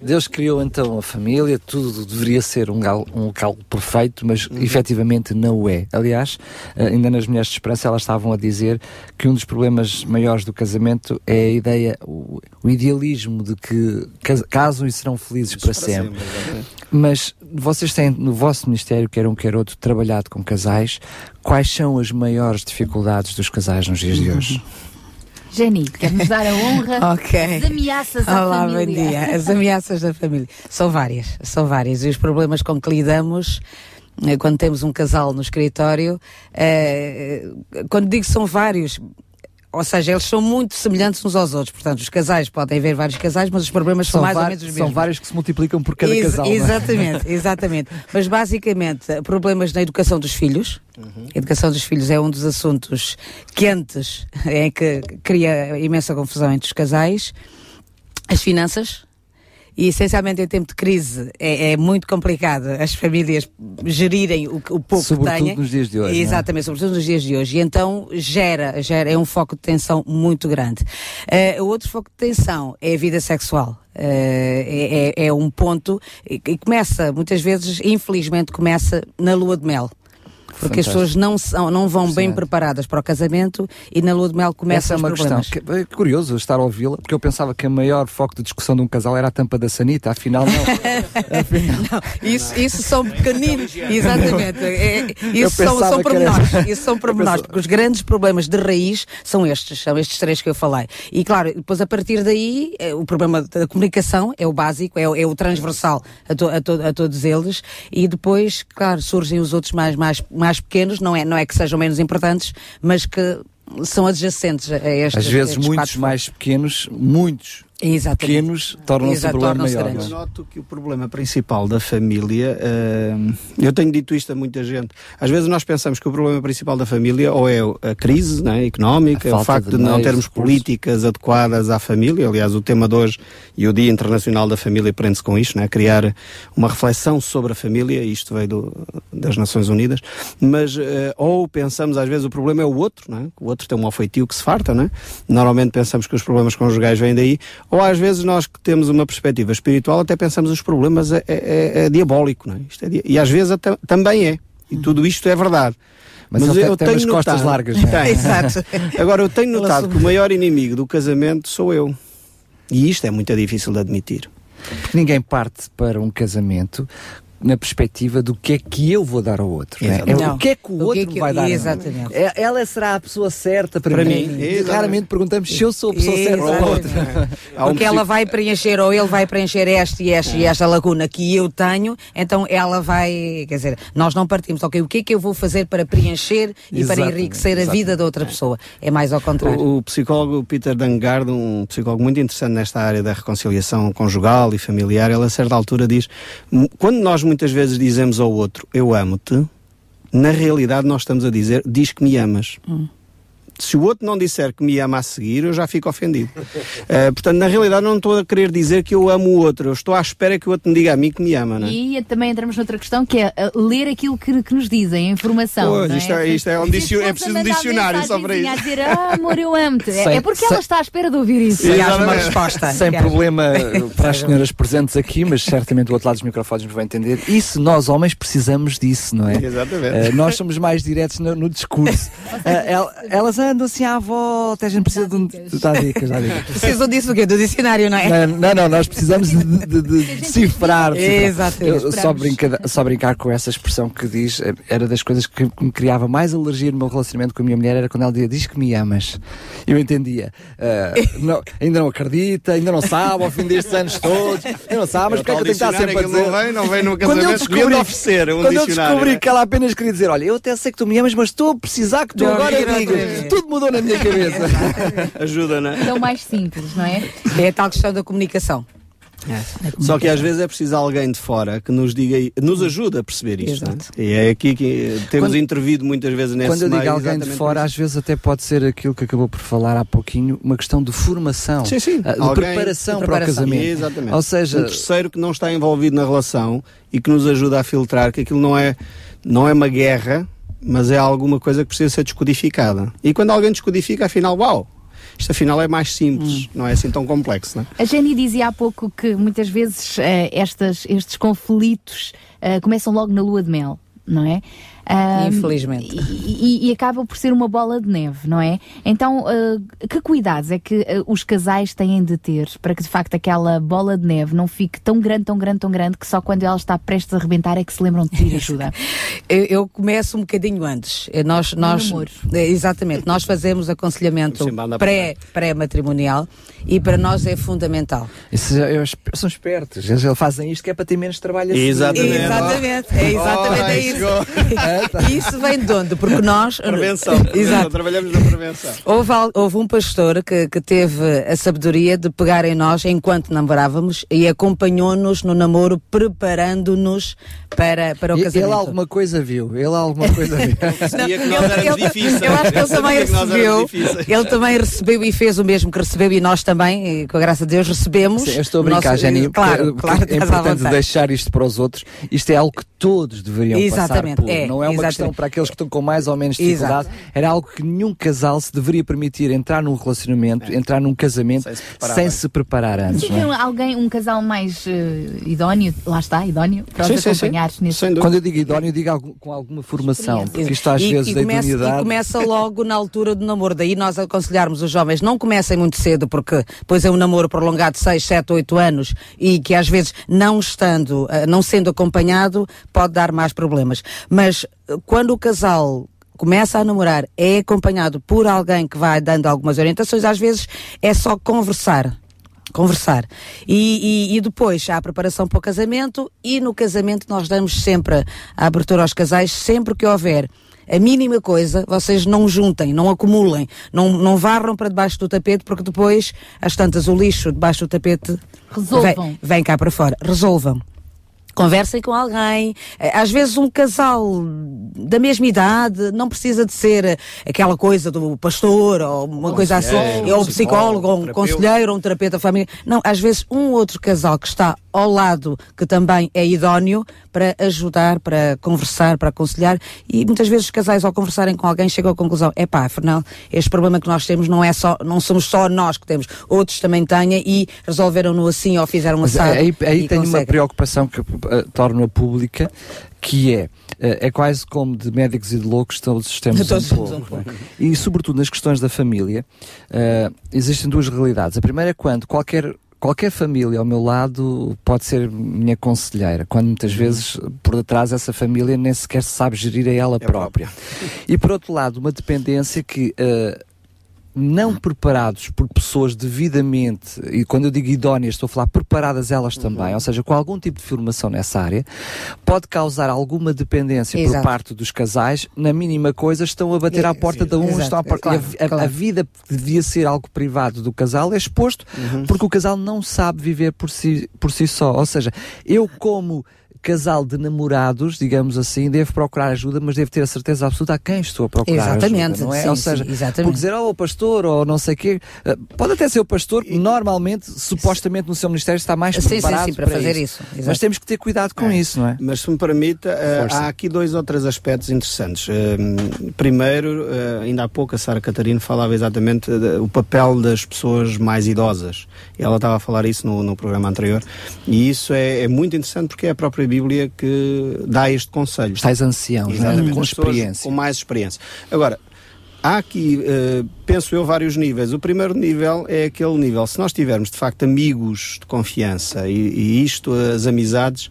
[SPEAKER 22] Deus criou então a família, tudo deveria ser um, gal, um local perfeito, mas uhum. efetivamente não o é. Aliás, eh, ainda nas Mulheres de Esperança, elas estavam a dizer que um dos problemas maiores do casamento é a ideia, o, o idealismo de que casam e serão felizes para, para, sempre. sempre mas vocês têm no vosso ministério, quer um quer outro, trabalhado com casais. Quais são as maiores dificuldades dos casais nos dias de hoje? Uhum. (laughs)
[SPEAKER 2] Jenny, quer-nos dar a honra (laughs)
[SPEAKER 24] okay.
[SPEAKER 2] das ameaças à
[SPEAKER 24] Olá,
[SPEAKER 2] família.
[SPEAKER 24] bom dia. (laughs) As ameaças da família. São várias, são várias. E os problemas com que lidamos eh, quando temos um casal no escritório, eh, quando digo são vários, ou seja, eles são muito semelhantes uns aos outros. Portanto, os casais podem haver vários casais, mas os problemas são, são mais ou menos os mesmos.
[SPEAKER 22] São vários que se multiplicam por cada
[SPEAKER 24] Ex
[SPEAKER 22] casal.
[SPEAKER 24] Exatamente,
[SPEAKER 22] é? (laughs)
[SPEAKER 24] exatamente. Mas basicamente, problemas na educação dos filhos. Uhum. A educação dos filhos é um dos assuntos quentes em (laughs) que cria imensa confusão entre os casais. As finanças, e essencialmente em tempo de crise é, é muito complicado as famílias gerirem o, o pouco
[SPEAKER 22] sobretudo
[SPEAKER 24] que têm.
[SPEAKER 22] nos dias de hoje.
[SPEAKER 24] É? Exatamente, é? sobretudo nos dias de hoje. E então gera, gera, é um foco de tensão muito grande. Uh, o outro foco de tensão é a vida sexual. Uh, é, é, é um ponto e começa, muitas vezes, infelizmente, começa na lua de mel porque Fantástico. as pessoas não, são, não vão bem preparadas para o casamento e na lua de mel começa
[SPEAKER 22] Essa é uma
[SPEAKER 24] problemas.
[SPEAKER 22] questão. Que, é curioso estar a ouvi-la, porque eu pensava que o maior foco de discussão de um casal era a tampa da sanita, afinal não. (laughs)
[SPEAKER 24] afinal... não isso, isso são pequeninos, (laughs) exatamente. É, isso são, são pormenores, era... isso são pormenores, porque os grandes problemas de raiz são estes, são estes três que eu falei. E claro, depois a partir daí, eh, o problema da comunicação é o básico, é o, é o transversal a, to, a, to, a todos eles, e depois, claro, surgem os outros mais, mais, mais mais pequenos, não é, não é que sejam menos importantes, mas que são adjacentes a estes.
[SPEAKER 22] Às vezes muitos mais pequenos, muitos Exatamente. pequenos tornam-se um problema maior.
[SPEAKER 23] Eu noto que o problema principal da família, uh, eu tenho dito isto a muita gente, às vezes nós pensamos que o problema principal da família ou é a crise né, económica, o facto de, de não termos políticas adequadas à família, aliás o tema de hoje e o Dia Internacional da Família prende-se com isto, né, criar uma reflexão sobre a família, isto veio do, das Nações Unidas, mas uh, ou pensamos às vezes o problema é o outro, né, o outro tem um ofeitio que se farta, né, normalmente pensamos que os problemas conjugais vêm daí, ou às vezes nós que temos uma perspectiva espiritual até pensamos os problemas é, é, é diabólico, não é? Isto é di e às vezes até, também é. E tudo isto é verdade.
[SPEAKER 22] Mas, Mas eu tenho as notado, costas largas. (laughs)
[SPEAKER 23] Tem. Exato. Agora eu tenho notado que o maior inimigo do casamento sou eu. E isto é muito difícil de admitir.
[SPEAKER 22] Porque ninguém parte para um casamento na perspectiva do que é que eu vou dar ao outro. Né? É, o que é que o, o outro que é que vai dar.
[SPEAKER 24] Exatamente.
[SPEAKER 22] É, ela será a pessoa certa para, para mim. mim. Raramente perguntamos se eu sou a pessoa certa para o outro. (laughs)
[SPEAKER 24] Porque ela vai preencher, ou ele vai preencher esta e esta e esta lacuna que eu tenho, então ela vai. Quer dizer, nós não partimos, ok, o que é que eu vou fazer para preencher e para enriquecer a vida da outra pessoa? É mais ao contrário.
[SPEAKER 23] O, o psicólogo Peter Dangard, um psicólogo muito interessante nesta área da reconciliação conjugal e familiar, ele a certa altura diz: quando nós muitas vezes dizemos ao outro eu amo-te, na realidade nós estamos a dizer diz que me amas. Hum se o outro não disser que me ama a seguir, eu já fico ofendido. Uh, (laughs) portanto, na realidade, não estou a querer dizer que eu amo o outro, eu estou à espera que o outro me diga a mim que me ama. Não é?
[SPEAKER 2] E também entramos noutra questão que é uh, ler aquilo que, que, nos dizem, a informação.
[SPEAKER 23] Pois, isto é, isto é, um é preciso um dicionário só para isso.
[SPEAKER 2] A dizer, ah, amor, eu amo-te. É, é porque sem, ela está à espera de ouvir isso.
[SPEAKER 24] E há uma resposta.
[SPEAKER 22] Sem problema (laughs) para as senhoras presentes aqui, mas certamente do outro lado dos microfones nos vai entender. Isso, nós homens precisamos disso, não é?
[SPEAKER 23] Exatamente.
[SPEAKER 22] Uh, nós somos mais diretos no, no discurso. (laughs) elas andam assim à volta a gente precisa de um. Dá dicas, dá dicas. (laughs)
[SPEAKER 24] Precisam disso o quê? Do dicionário, não é?
[SPEAKER 22] Não, não, não nós precisamos de, de, de (laughs) decifrar.
[SPEAKER 24] Exatamente.
[SPEAKER 22] Só brincar, só brincar com essa expressão que diz, eh, era das coisas que me criava mais alergia no meu relacionamento com a minha mulher, era quando ela dizia, diz que me amas. Eu entendia. Uh, (laughs) não, ainda não acredita, ainda não sabe, ao fim destes anos todos, ainda não sabe, mas porque é que eu tenho que estar sempre a dizer?
[SPEAKER 23] Não vem, não vem no casamento, quando eu descobri, oferecer um
[SPEAKER 22] Quando eu descobri que ela apenas queria dizer, olha, eu até sei que tu me amas, mas estou a precisar que tu agora digas. Tudo mudou na minha cabeça. (laughs)
[SPEAKER 23] Ajuda, não é?
[SPEAKER 2] Então mais simples, não é?
[SPEAKER 24] É a tal questão da comunicação.
[SPEAKER 23] É. Só que às vezes é preciso alguém de fora que nos diga, nos ajude a perceber isto. É? E é aqui que temos quando, intervido muitas vezes nesse
[SPEAKER 22] Quando eu
[SPEAKER 23] digo
[SPEAKER 22] alguém de fora, às vezes até pode ser aquilo que acabou por falar há pouquinho, uma questão de formação,
[SPEAKER 23] sim, sim.
[SPEAKER 22] Ah, de, alguém, preparação de, preparação para o casamento.
[SPEAKER 23] Exatamente. Ou seja, um terceiro que não está envolvido na relação e que nos ajuda a filtrar que aquilo não é, não é uma guerra, mas é alguma coisa que precisa ser descodificada. E quando alguém descodifica, afinal, uau, isto afinal é mais simples,
[SPEAKER 2] Hum.
[SPEAKER 23] não é assim tão complexo, não é?
[SPEAKER 2] A Jenny dizia há pouco que muitas vezes eh, estas, estes conflitos eh, começam logo na lua de mel, não é?
[SPEAKER 24] Infelizmente.
[SPEAKER 2] E, e- acaba por ser uma bola de neve, não é? Então, ah, que cuidados é que ah, os casais têm de ter para que de facto aquela bola de neve não fique tão grande, tão grande, tão grande que só quando ela está prestes a arrebentar é que se lembram de pedir (laughs) ajuda?
[SPEAKER 24] Eu, eu começo um bocadinho antes. Eh, Nós, nós. Eh, exatamente, nós fazemos aconselhamento pré- pré-matrimonial e para nós é fundamental.
[SPEAKER 22] Isso, eles são espertos, eles fazem isto que é para ter menos trabalho a seguir.
[SPEAKER 24] Exatamente, é exatamente
[SPEAKER 22] Oh,
[SPEAKER 24] é isso. (laughs) isso vem de onde? Porque nós. (laughs)
[SPEAKER 23] Prevenção,
[SPEAKER 24] Exato.
[SPEAKER 23] trabalhamos na prevenção.
[SPEAKER 24] Houve, houve um pastor que, que teve a sabedoria de pegar em nós enquanto namorávamos e acompanhou-nos no namoro, preparando-nos para, para o
[SPEAKER 22] E-
[SPEAKER 24] casamento.
[SPEAKER 22] Ele alguma coisa viu, ele alguma coisa viu. (laughs)
[SPEAKER 24] Não,
[SPEAKER 23] que nós éramos difíceis.
[SPEAKER 24] Eu acho que ele também recebeu. Ele também recebeu e fez o mesmo que recebeu e nós também, e com a graça de Deus, recebemos.
[SPEAKER 22] Sim, eu estou a brincar,
[SPEAKER 24] nosso-
[SPEAKER 22] Jenny.
[SPEAKER 24] Claro, claro,
[SPEAKER 22] é importante deixar isto para os outros. Isto é algo que todos deveriam
[SPEAKER 24] Exatamente,
[SPEAKER 22] passar por.
[SPEAKER 24] é,
[SPEAKER 22] não é uma
[SPEAKER 24] exatamente.
[SPEAKER 22] questão para aqueles que estão com mais ou menos dificuldade.
[SPEAKER 24] Exato.
[SPEAKER 22] Era algo que nenhum casal se deveria permitir entrar num relacionamento, entrar num casamento sem se preparar, antes. não é?
[SPEAKER 2] Alguém, um casal mais eh, idóneo, lá está, idóneo, para os
[SPEAKER 22] Sim, sim, sim.
[SPEAKER 2] acompanhares nesse
[SPEAKER 22] Quando eu digo idóneo, eu digo algum- com alguma formação, porque isto às
[SPEAKER 24] e,
[SPEAKER 22] vezes
[SPEAKER 24] e
[SPEAKER 22] da
[SPEAKER 24] começa,
[SPEAKER 22] idoneidade.
[SPEAKER 24] e começa (laughs) logo na altura do namoro. Daí nós aconselharmos os jovens não comecem muito cedo, porque depois é um namoro prolongado de 6, 7, 8 anos e que às vezes não estando, eh, não sendo acompanhado, pode dar mais problemas. Mas quando o casal começa a namorar, é acompanhado por alguém que vai dando algumas orientações, às vezes é só conversar conversar. E, e- e depois há a preparação para o casamento e no casamento nós damos sempre a abertura aos casais, sempre que houver a mínima coisa, vocês não juntem, não acumulem, não, não varram para debaixo do tapete, porque depois, às tantas, o lixo debaixo do tapete
[SPEAKER 2] Resolvam.
[SPEAKER 24] Vem, vem cá para fora. Resolvam. Conversem com alguém. Eh, Às vezes um casal da mesma idade não precisa de ser aquela coisa do pastor ou uma coisa assim, ou um
[SPEAKER 23] psicólogo,
[SPEAKER 24] ou um conselheiro, ou um terapeuta família. Não, às vezes um outro casal que está ao lado, que também é idóneo, para ajudar, para conversar, para aconselhar. E muitas vezes os casais, ao conversarem com alguém, chegam à conclusão: é pá, afinal, este problema que nós temos não é só, não somos só nós que temos, outros também têm e resolveram-no assim ou fizeram assado.
[SPEAKER 22] aí, aí tenho uma
[SPEAKER 24] conseguem.
[SPEAKER 22] preocupação que torna pública, que é, uh, é quase como de médicos e de loucos todos temos
[SPEAKER 24] Todos
[SPEAKER 22] um
[SPEAKER 24] temos
[SPEAKER 22] pouco. é? E sobretudo nas questões da família, uh, existem duas realidades. A primeira é quando qualquer Qualquer família ao meu lado pode ser minha conselheira, quando muitas vezes por detrás essa família nem sequer sabe gerir a ela própria. E por outro lado, uma dependência que uh, não preparados por pessoas devidamente, e quando eu digo idóneas, estou a falar preparadas elas também, ou seja, com algum tipo de formação nessa área, pode causar alguma dependência por
[SPEAKER 24] Exato.
[SPEAKER 22] parte dos casais, na mínima coisa estão a bater à porta da um, estão à porta.
[SPEAKER 24] claro,
[SPEAKER 22] a,
[SPEAKER 24] claro.
[SPEAKER 22] a vida que devia ser algo privado do casal é exposto porque o casal não sabe viver por si, por si só. Ou seja, eu como casal de namorados, digamos assim, devo procurar ajuda, mas devo ter a certeza absoluta a quem estou a procurar
[SPEAKER 24] Exatamente,
[SPEAKER 22] ajuda, não é?
[SPEAKER 24] sim,
[SPEAKER 22] ou
[SPEAKER 24] sim,
[SPEAKER 22] seja,
[SPEAKER 24] exatamente.
[SPEAKER 22] por dizer, oh, o pastor, ou não sei o quê, eh, pode até ser o pastor, que normalmente, supostamente no seu ministério está mais
[SPEAKER 24] Sim, sim,
[SPEAKER 22] preparado
[SPEAKER 24] sim, para fazer isso,
[SPEAKER 22] Mas
[SPEAKER 24] exato.
[SPEAKER 22] temos que ter cuidado com isso, não é?
[SPEAKER 23] Mas se me permita, eh,
[SPEAKER 22] Força.
[SPEAKER 23] há aqui dois ou três aspectos interessantes. Eh, primeiro, eh, ainda há pouco a Sara Catarina falava exatamente do papel das pessoas mais idosas. Ela estava a falar isso no, no programa anterior. E isso é, é muito interessante porque é a própria Bíblia que dá este conselho.
[SPEAKER 22] Estais anciãos, é?
[SPEAKER 23] Exatamente,
[SPEAKER 22] com experiência.
[SPEAKER 23] Com mais experiência. Agora, há aqui, eh, penso eu, vários níveis. O primeiro nível é aquele nível, se nós tivermos de facto amigos de confiança e, e isto, as amizades,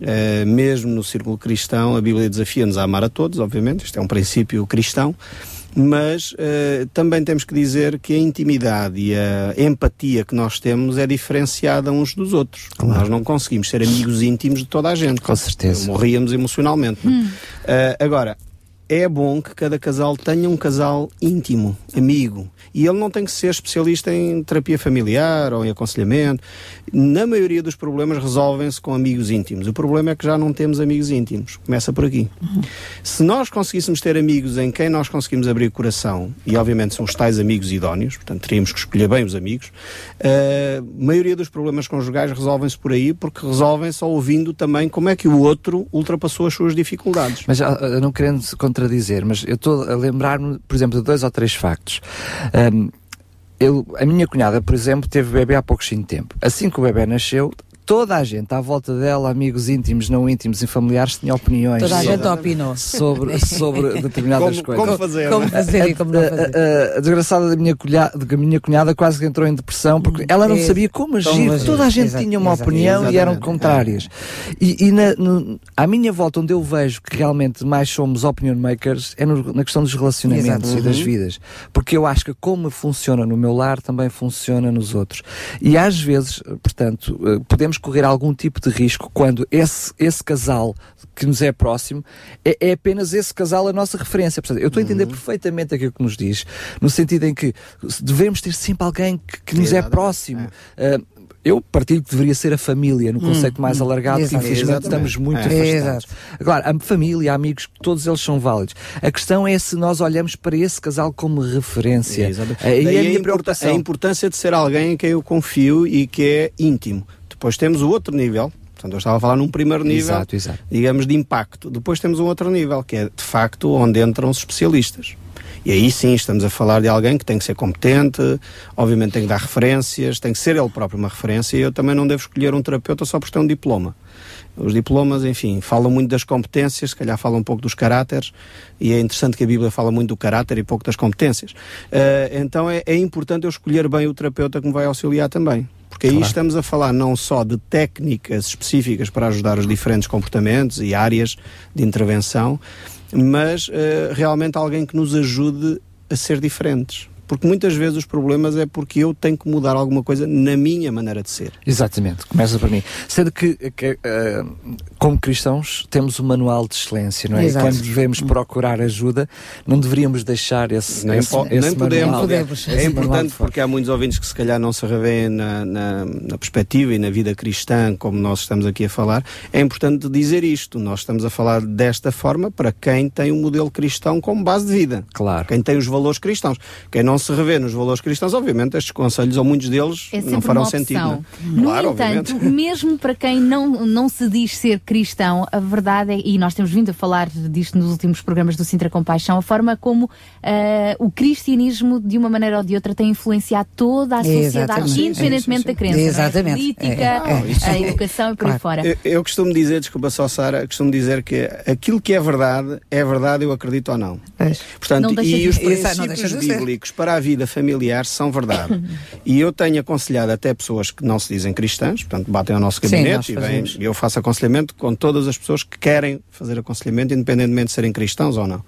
[SPEAKER 23] eh, mesmo no círculo cristão, a Bíblia desafia-nos a amar a todos, obviamente, isto é um princípio cristão. Mas eh, também temos que dizer que a intimidade e a empatia que nós temos é diferenciada uns dos outros. Nós não conseguimos ser amigos íntimos de toda a gente.
[SPEAKER 22] Com certeza.
[SPEAKER 23] Morríamos emocionalmente. é? Eh, agora, é bom que cada casal tenha um casal íntimo, amigo. E ele não tem que ser especialista em terapia familiar ou em aconselhamento. Na maioria dos problemas resolvem-se com amigos íntimos. O problema é que já não temos amigos íntimos. Começa por aqui. Se nós conseguíssemos ter amigos em quem nós conseguimos abrir o coração, e obviamente são os tais amigos idóneos, portanto teríamos que escolher bem os amigos, a maioria dos problemas conjugais resolvem-se por aí, porque resolvem-se ouvindo também como é que o outro ultrapassou as suas dificuldades.
[SPEAKER 22] Mas ah, ah, não querendo contradizer, mas eu estou a lembrar-me, por exemplo, de dois ou três factos. Ahm, eu, a minha cunhada, por exemplo, teve bebê há pouquinho tempo. Assim que o bebê nasceu, toda a gente à volta dela, amigos íntimos, não íntimos e familiares, tinha opiniões
[SPEAKER 24] Toda a
[SPEAKER 22] sobre,
[SPEAKER 24] gente opinou.
[SPEAKER 22] sobre, sobre determinadas
[SPEAKER 23] Como-
[SPEAKER 22] coisas.
[SPEAKER 23] como fazer,
[SPEAKER 24] Como fazer e como não
[SPEAKER 22] A- a-
[SPEAKER 24] fazer.
[SPEAKER 22] A, a desgraçada da minha, cunhada, da minha cunhada quase que entrou em depressão porque ela não sabia como agir.
[SPEAKER 24] como agir.
[SPEAKER 22] Toda a gente
[SPEAKER 24] Exato,
[SPEAKER 22] tinha uma
[SPEAKER 24] exato,
[SPEAKER 22] opinião e eram
[SPEAKER 23] exatamente.
[SPEAKER 22] contrárias. E, e na, no- à minha volta, onde eu vejo que realmente mais somos opinion makers, é no- na questão dos relacionamentos
[SPEAKER 24] Exato.
[SPEAKER 22] e das
[SPEAKER 24] Uhum.
[SPEAKER 22] vidas. Porque eu acho que como funciona no meu lar, também funciona nos outros. E às vezes, portanto, eh, podemos correr algum tipo de risco quando esse, esse casal que nos é próximo é, é apenas esse casal a nossa referência. Portanto, eu estou a
[SPEAKER 23] Uhum.
[SPEAKER 22] entender perfeitamente aquilo que nos diz, no sentido em que devemos ter sempre alguém que, que nos é próximo. Ah, eu partilho que deveria ser a família, no conceito
[SPEAKER 24] Hum,
[SPEAKER 22] mais
[SPEAKER 24] hum,
[SPEAKER 22] alargado, que infelizmente
[SPEAKER 23] Exatamente.
[SPEAKER 22] estamos muito
[SPEAKER 23] É.
[SPEAKER 22] afastados. Agora, a família, amigos, todos eles são válidos. A questão é se nós olhamos para esse casal como referência. É a
[SPEAKER 23] a,
[SPEAKER 22] minha
[SPEAKER 23] importa-
[SPEAKER 22] preocupação.
[SPEAKER 23] a importância de ser alguém em quem eu confio e que é íntimo. Depois temos o outro nível. Portanto, eu estava a falar num primeiro nível,
[SPEAKER 22] Exato, exato.
[SPEAKER 23] digamos, de impacto. Depois temos um outro nível, que é, de facto, onde entram os especialistas. E aí sim, estamos a falar de alguém que tem que ser competente, obviamente tem que dar referências, tem que ser ele próprio uma referência, e eu também não devo escolher um terapeuta só por ter um diploma. Os diplomas, enfim, falam muito das competências, se calhar falam um pouco dos caráteres, e é interessante que a Bíblia fala muito do caráter e pouco das competências. Eh, então é, é importante eu escolher bem o terapeuta que me vai auxiliar também. Porque aí
[SPEAKER 22] Claro.
[SPEAKER 23] estamos a falar não só de técnicas específicas para ajudar os diferentes comportamentos e áreas de intervenção, mas eh, realmente alguém que nos ajude a ser diferentes. Porque muitas vezes os problemas é porque eu tenho que mudar alguma coisa na minha maneira de ser.
[SPEAKER 22] Exatamente, começa por mim. Sendo que, que, eh, como cristãos, temos um manual de excelência, não é?
[SPEAKER 23] Exato.
[SPEAKER 22] E quando devemos procurar ajuda, não deveríamos deixar esse,
[SPEAKER 23] Nem,
[SPEAKER 22] esse,
[SPEAKER 23] po-
[SPEAKER 22] esse
[SPEAKER 23] nem podemos.
[SPEAKER 22] manual.
[SPEAKER 23] É
[SPEAKER 22] manual
[SPEAKER 23] importante porque há muitos ouvintes que se calhar não se revêem na, na, na perspectiva e na vida cristã, como nós estamos aqui a falar. É importante dizer isto. Nós estamos a falar desta forma para quem tem um modelo cristão como base de vida.
[SPEAKER 22] Claro.
[SPEAKER 23] Quem tem os valores cristãos. Quem não se revê nos valores cristãos, obviamente, estes conselhos, ou muitos deles,
[SPEAKER 2] É
[SPEAKER 23] não farão sentido. não é?
[SPEAKER 2] No
[SPEAKER 23] Claro,
[SPEAKER 2] entanto,
[SPEAKER 23] obviamente. (laughs)
[SPEAKER 2] mesmo para quem não, não se diz ser cristão, a verdade é, e nós temos vindo a falar disto nos últimos programas do Sintra Compaixão, a forma como ah, o cristianismo, de uma maneira ou de outra, tem influenciado toda a sociedade,
[SPEAKER 24] Exatamente.
[SPEAKER 2] independentemente
[SPEAKER 24] sim,
[SPEAKER 2] da crença. não é?
[SPEAKER 24] Exatamente.
[SPEAKER 2] Política,
[SPEAKER 24] É, é, isso-
[SPEAKER 2] a educação e por aí fora.
[SPEAKER 23] Eu, eu costumo dizer, desculpa só, Sara, costumo dizer que aquilo que é verdade, é verdade, eu acredito ou não. Portanto,
[SPEAKER 24] Não
[SPEAKER 23] e os
[SPEAKER 24] não
[SPEAKER 23] princípios
[SPEAKER 24] de ser.
[SPEAKER 23] Para a vida familiar são verdade. (laughs) e eu tenho aconselhado até pessoas que não se dizem cristãs, portanto, batem ao nosso
[SPEAKER 24] Sim,
[SPEAKER 23] gabinete
[SPEAKER 24] nós
[SPEAKER 23] e vêm, eu faço aconselhamento com todas as pessoas que querem fazer aconselhamento, independentemente de serem cristãos ou não.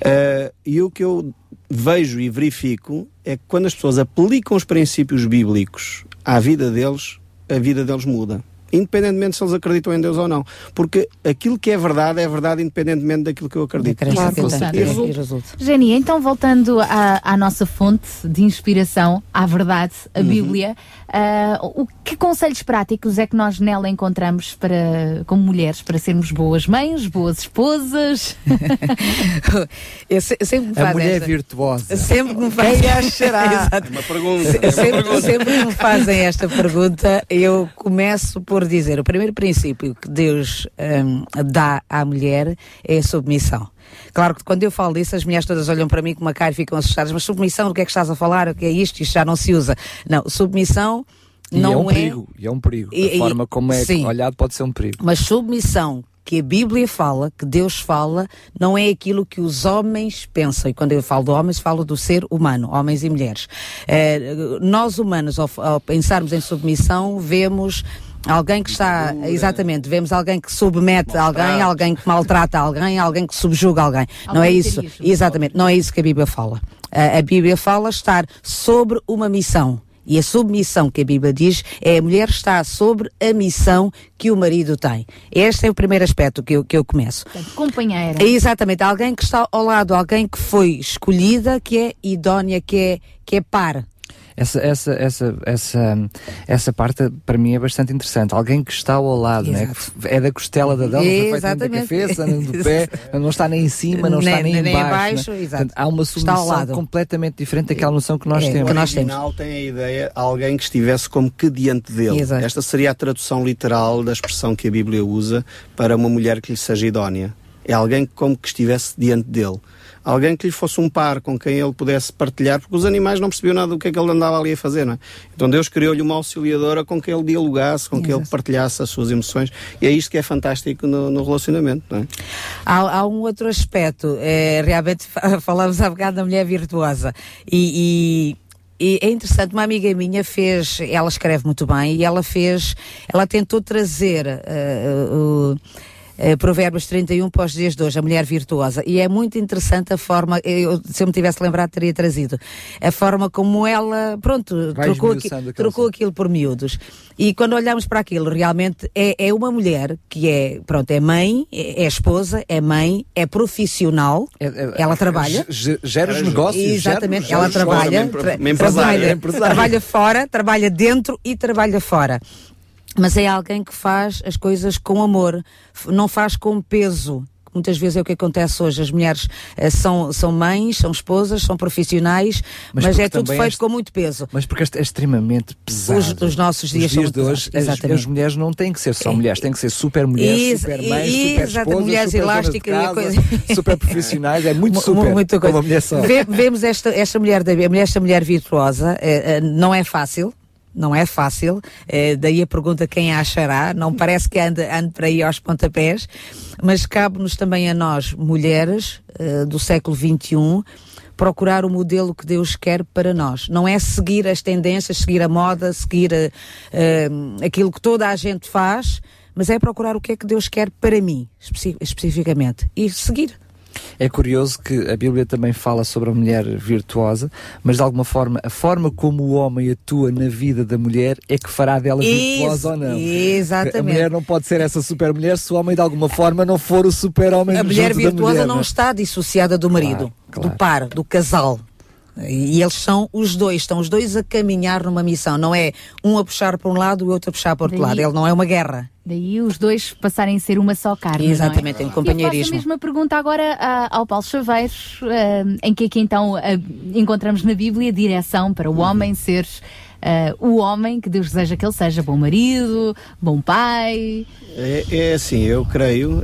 [SPEAKER 23] Eh, e o que eu vejo e verifico é que quando as pessoas aplicam os princípios bíblicos à vida deles, a vida deles muda. Independentemente se eles acreditam em Deus ou não. Porque aquilo que é verdade é verdade independentemente daquilo que eu acredito.
[SPEAKER 2] Claro,
[SPEAKER 23] E
[SPEAKER 2] exato.
[SPEAKER 23] resulta.
[SPEAKER 2] Jenny, então voltando à, à nossa fonte de inspiração, à verdade, a
[SPEAKER 23] Uhum.
[SPEAKER 2] Bíblia, ah, o que conselhos práticos é que nós nela encontramos para, como mulheres, para sermos boas mães, boas esposas? (laughs)
[SPEAKER 24] Eu se- sempre me
[SPEAKER 22] A
[SPEAKER 24] faz
[SPEAKER 22] mulher
[SPEAKER 24] esta.
[SPEAKER 22] virtuosa.
[SPEAKER 24] Sempre me (laughs) fazem
[SPEAKER 22] Quem achará? (laughs)
[SPEAKER 24] Exato.
[SPEAKER 23] Uma pergunta.
[SPEAKER 24] Se-
[SPEAKER 23] uma
[SPEAKER 24] Sempre,
[SPEAKER 23] pergunta.
[SPEAKER 24] sempre que me fazem esta pergunta, eu começo por dizer: o primeiro princípio que Deus hum, dá à mulher é a submissão. Claro que quando eu falo disso, as mulheres todas olham para mim com uma cara e ficam assustadas. Mas submissão, o que é que estás a falar? O que é isto? Isto já não se usa. Não, submissão
[SPEAKER 22] E
[SPEAKER 24] não
[SPEAKER 22] é um perigo, e é um perigo.
[SPEAKER 24] E-
[SPEAKER 22] a
[SPEAKER 24] e-
[SPEAKER 22] forma como é
[SPEAKER 24] sim.
[SPEAKER 22] olhado pode ser um perigo.
[SPEAKER 24] Mas submissão que a Bíblia fala, que Deus fala, não é aquilo que os homens pensam. E quando eu falo de homens, falo do ser humano, homens e mulheres. Eh, nós humanos, ao, ao pensarmos em submissão, vemos alguém que está, exatamente, vemos alguém que submete alguém, alguém que maltrata alguém, alguém que subjuga alguém. não é isso? Exatamente, não é isso que a Bíblia fala. A, a Bíblia fala estar sobre uma missão. E a submissão que a Bíblia diz é a mulher está sobre a missão que o marido tem. Este é o primeiro aspecto que eu, que eu começo.
[SPEAKER 2] Companheira.
[SPEAKER 24] É exatamente, alguém que está ao lado, alguém que foi escolhida, que é idónea, que é, que é par.
[SPEAKER 22] Essa, essa, essa, essa, essa parte para mim é bastante interessante. Alguém que está ao lado, né? é da costela da dama, foi feita da cabeça, do pé, (laughs) não está nem em cima, não está
[SPEAKER 24] Nem-
[SPEAKER 22] nem,
[SPEAKER 24] nem
[SPEAKER 22] em baixo.
[SPEAKER 24] embaixo,
[SPEAKER 22] né? Portanto, há uma
[SPEAKER 24] Está lado.
[SPEAKER 22] completamente diferente daquela noção que nós
[SPEAKER 24] É,
[SPEAKER 22] temos.
[SPEAKER 24] que nós
[SPEAKER 23] original tem a ideia de alguém que estivesse como que diante dele.
[SPEAKER 24] Exato.
[SPEAKER 23] Esta seria a tradução literal da expressão que a Bíblia usa para uma mulher que lhe seja idónea. É alguém como que estivesse diante dele. Alguém que lhe fosse um par com quem ele pudesse partilhar, porque os animais não percebiam nada do que é que ele andava ali a fazer, não é? Então Deus criou-lhe uma auxiliadora com quem ele dialogasse, com quem ele partilhasse as suas emoções, e é isto que é fantástico no, no relacionamento, não é?
[SPEAKER 24] Há, há, um outro aspecto, é, realmente (laughs) falamos há bocado da mulher virtuosa, e, e é interessante, uma amiga minha fez, ela escreve muito bem e ela fez, ela tentou trazer uh, uh, uh, Provérbios 31 para os dias de hoje, a mulher virtuosa. E é muito interessante a forma, eu, se eu me tivesse lembrado, teria trazido. A forma como ela, pronto, trocou, aqui, trocou aquilo por miúdos. E quando olhamos para aquilo, realmente é, é uma mulher que é, pronto, é mãe, é, é esposa, é mãe, é profissional, é, é, ela trabalha.
[SPEAKER 22] Gera os negócios.
[SPEAKER 24] Exatamente,
[SPEAKER 22] gera,
[SPEAKER 24] ela trabalha, tra trabalha, trabalha fora, trabalha dentro e trabalha fora mas é alguém que faz as coisas com amor, não faz com peso. Muitas vezes é o que acontece hoje. As mulheres uh, são, são mães, são esposas, são profissionais, mas, mas é tudo feito com muito peso.
[SPEAKER 22] Mas porque é extremamente pesado.
[SPEAKER 24] Os, os nossos dias,
[SPEAKER 22] os dias de hoje, as, as, mulheres não têm que ser só mulheres, têm que ser super mulheres, super mães, super esposas,
[SPEAKER 24] mulheres
[SPEAKER 22] super
[SPEAKER 24] elásticas
[SPEAKER 22] casa, coisa... (laughs) super profissionais, é muito super. Muito como a mulher só.
[SPEAKER 24] Vemos esta, esta mulher, esta mulher virtuosa, uh, uh, não é fácil não é fácil, eh, daí a pergunta quem a achará, não parece que ande, ande para aí aos pontapés, mas cabe-nos também a nós, mulheres eh, do século XXI, procurar o modelo que Deus quer para nós. Não é seguir as tendências, seguir a moda, seguir eh, aquilo que toda a gente faz, mas é procurar o que é que Deus quer para mim, especi especificamente, e seguir.
[SPEAKER 22] É curioso que a Bíblia também fala sobre a mulher virtuosa, mas de alguma forma, a forma como o homem atua na vida da mulher é que fará dela Isso, virtuosa ou não.
[SPEAKER 24] Exatamente.
[SPEAKER 22] A mulher não pode ser essa super mulher se o homem de alguma forma não for o super homem
[SPEAKER 24] A mulher virtuosa
[SPEAKER 22] mulher,
[SPEAKER 24] não, é? está dissociada do marido, claro, claro. do par, do casal. E eles são os dois, estão os dois a caminhar numa missão. Não é um a puxar para um lado e o outro a puxar para o outro lado. Ele não é uma guerra.
[SPEAKER 2] Daí os dois passarem a ser uma só carne.
[SPEAKER 24] Exatamente,
[SPEAKER 2] não
[SPEAKER 24] é? em companheirismo.
[SPEAKER 2] Eu faço a mesma pergunta agora uh, ao Paulo Chaveiros, uh, em que aqui então uh, encontramos na Bíblia direção para o homem ser o homem que Deus deseja que ele seja bom marido, bom pai.
[SPEAKER 23] É, é assim, eu creio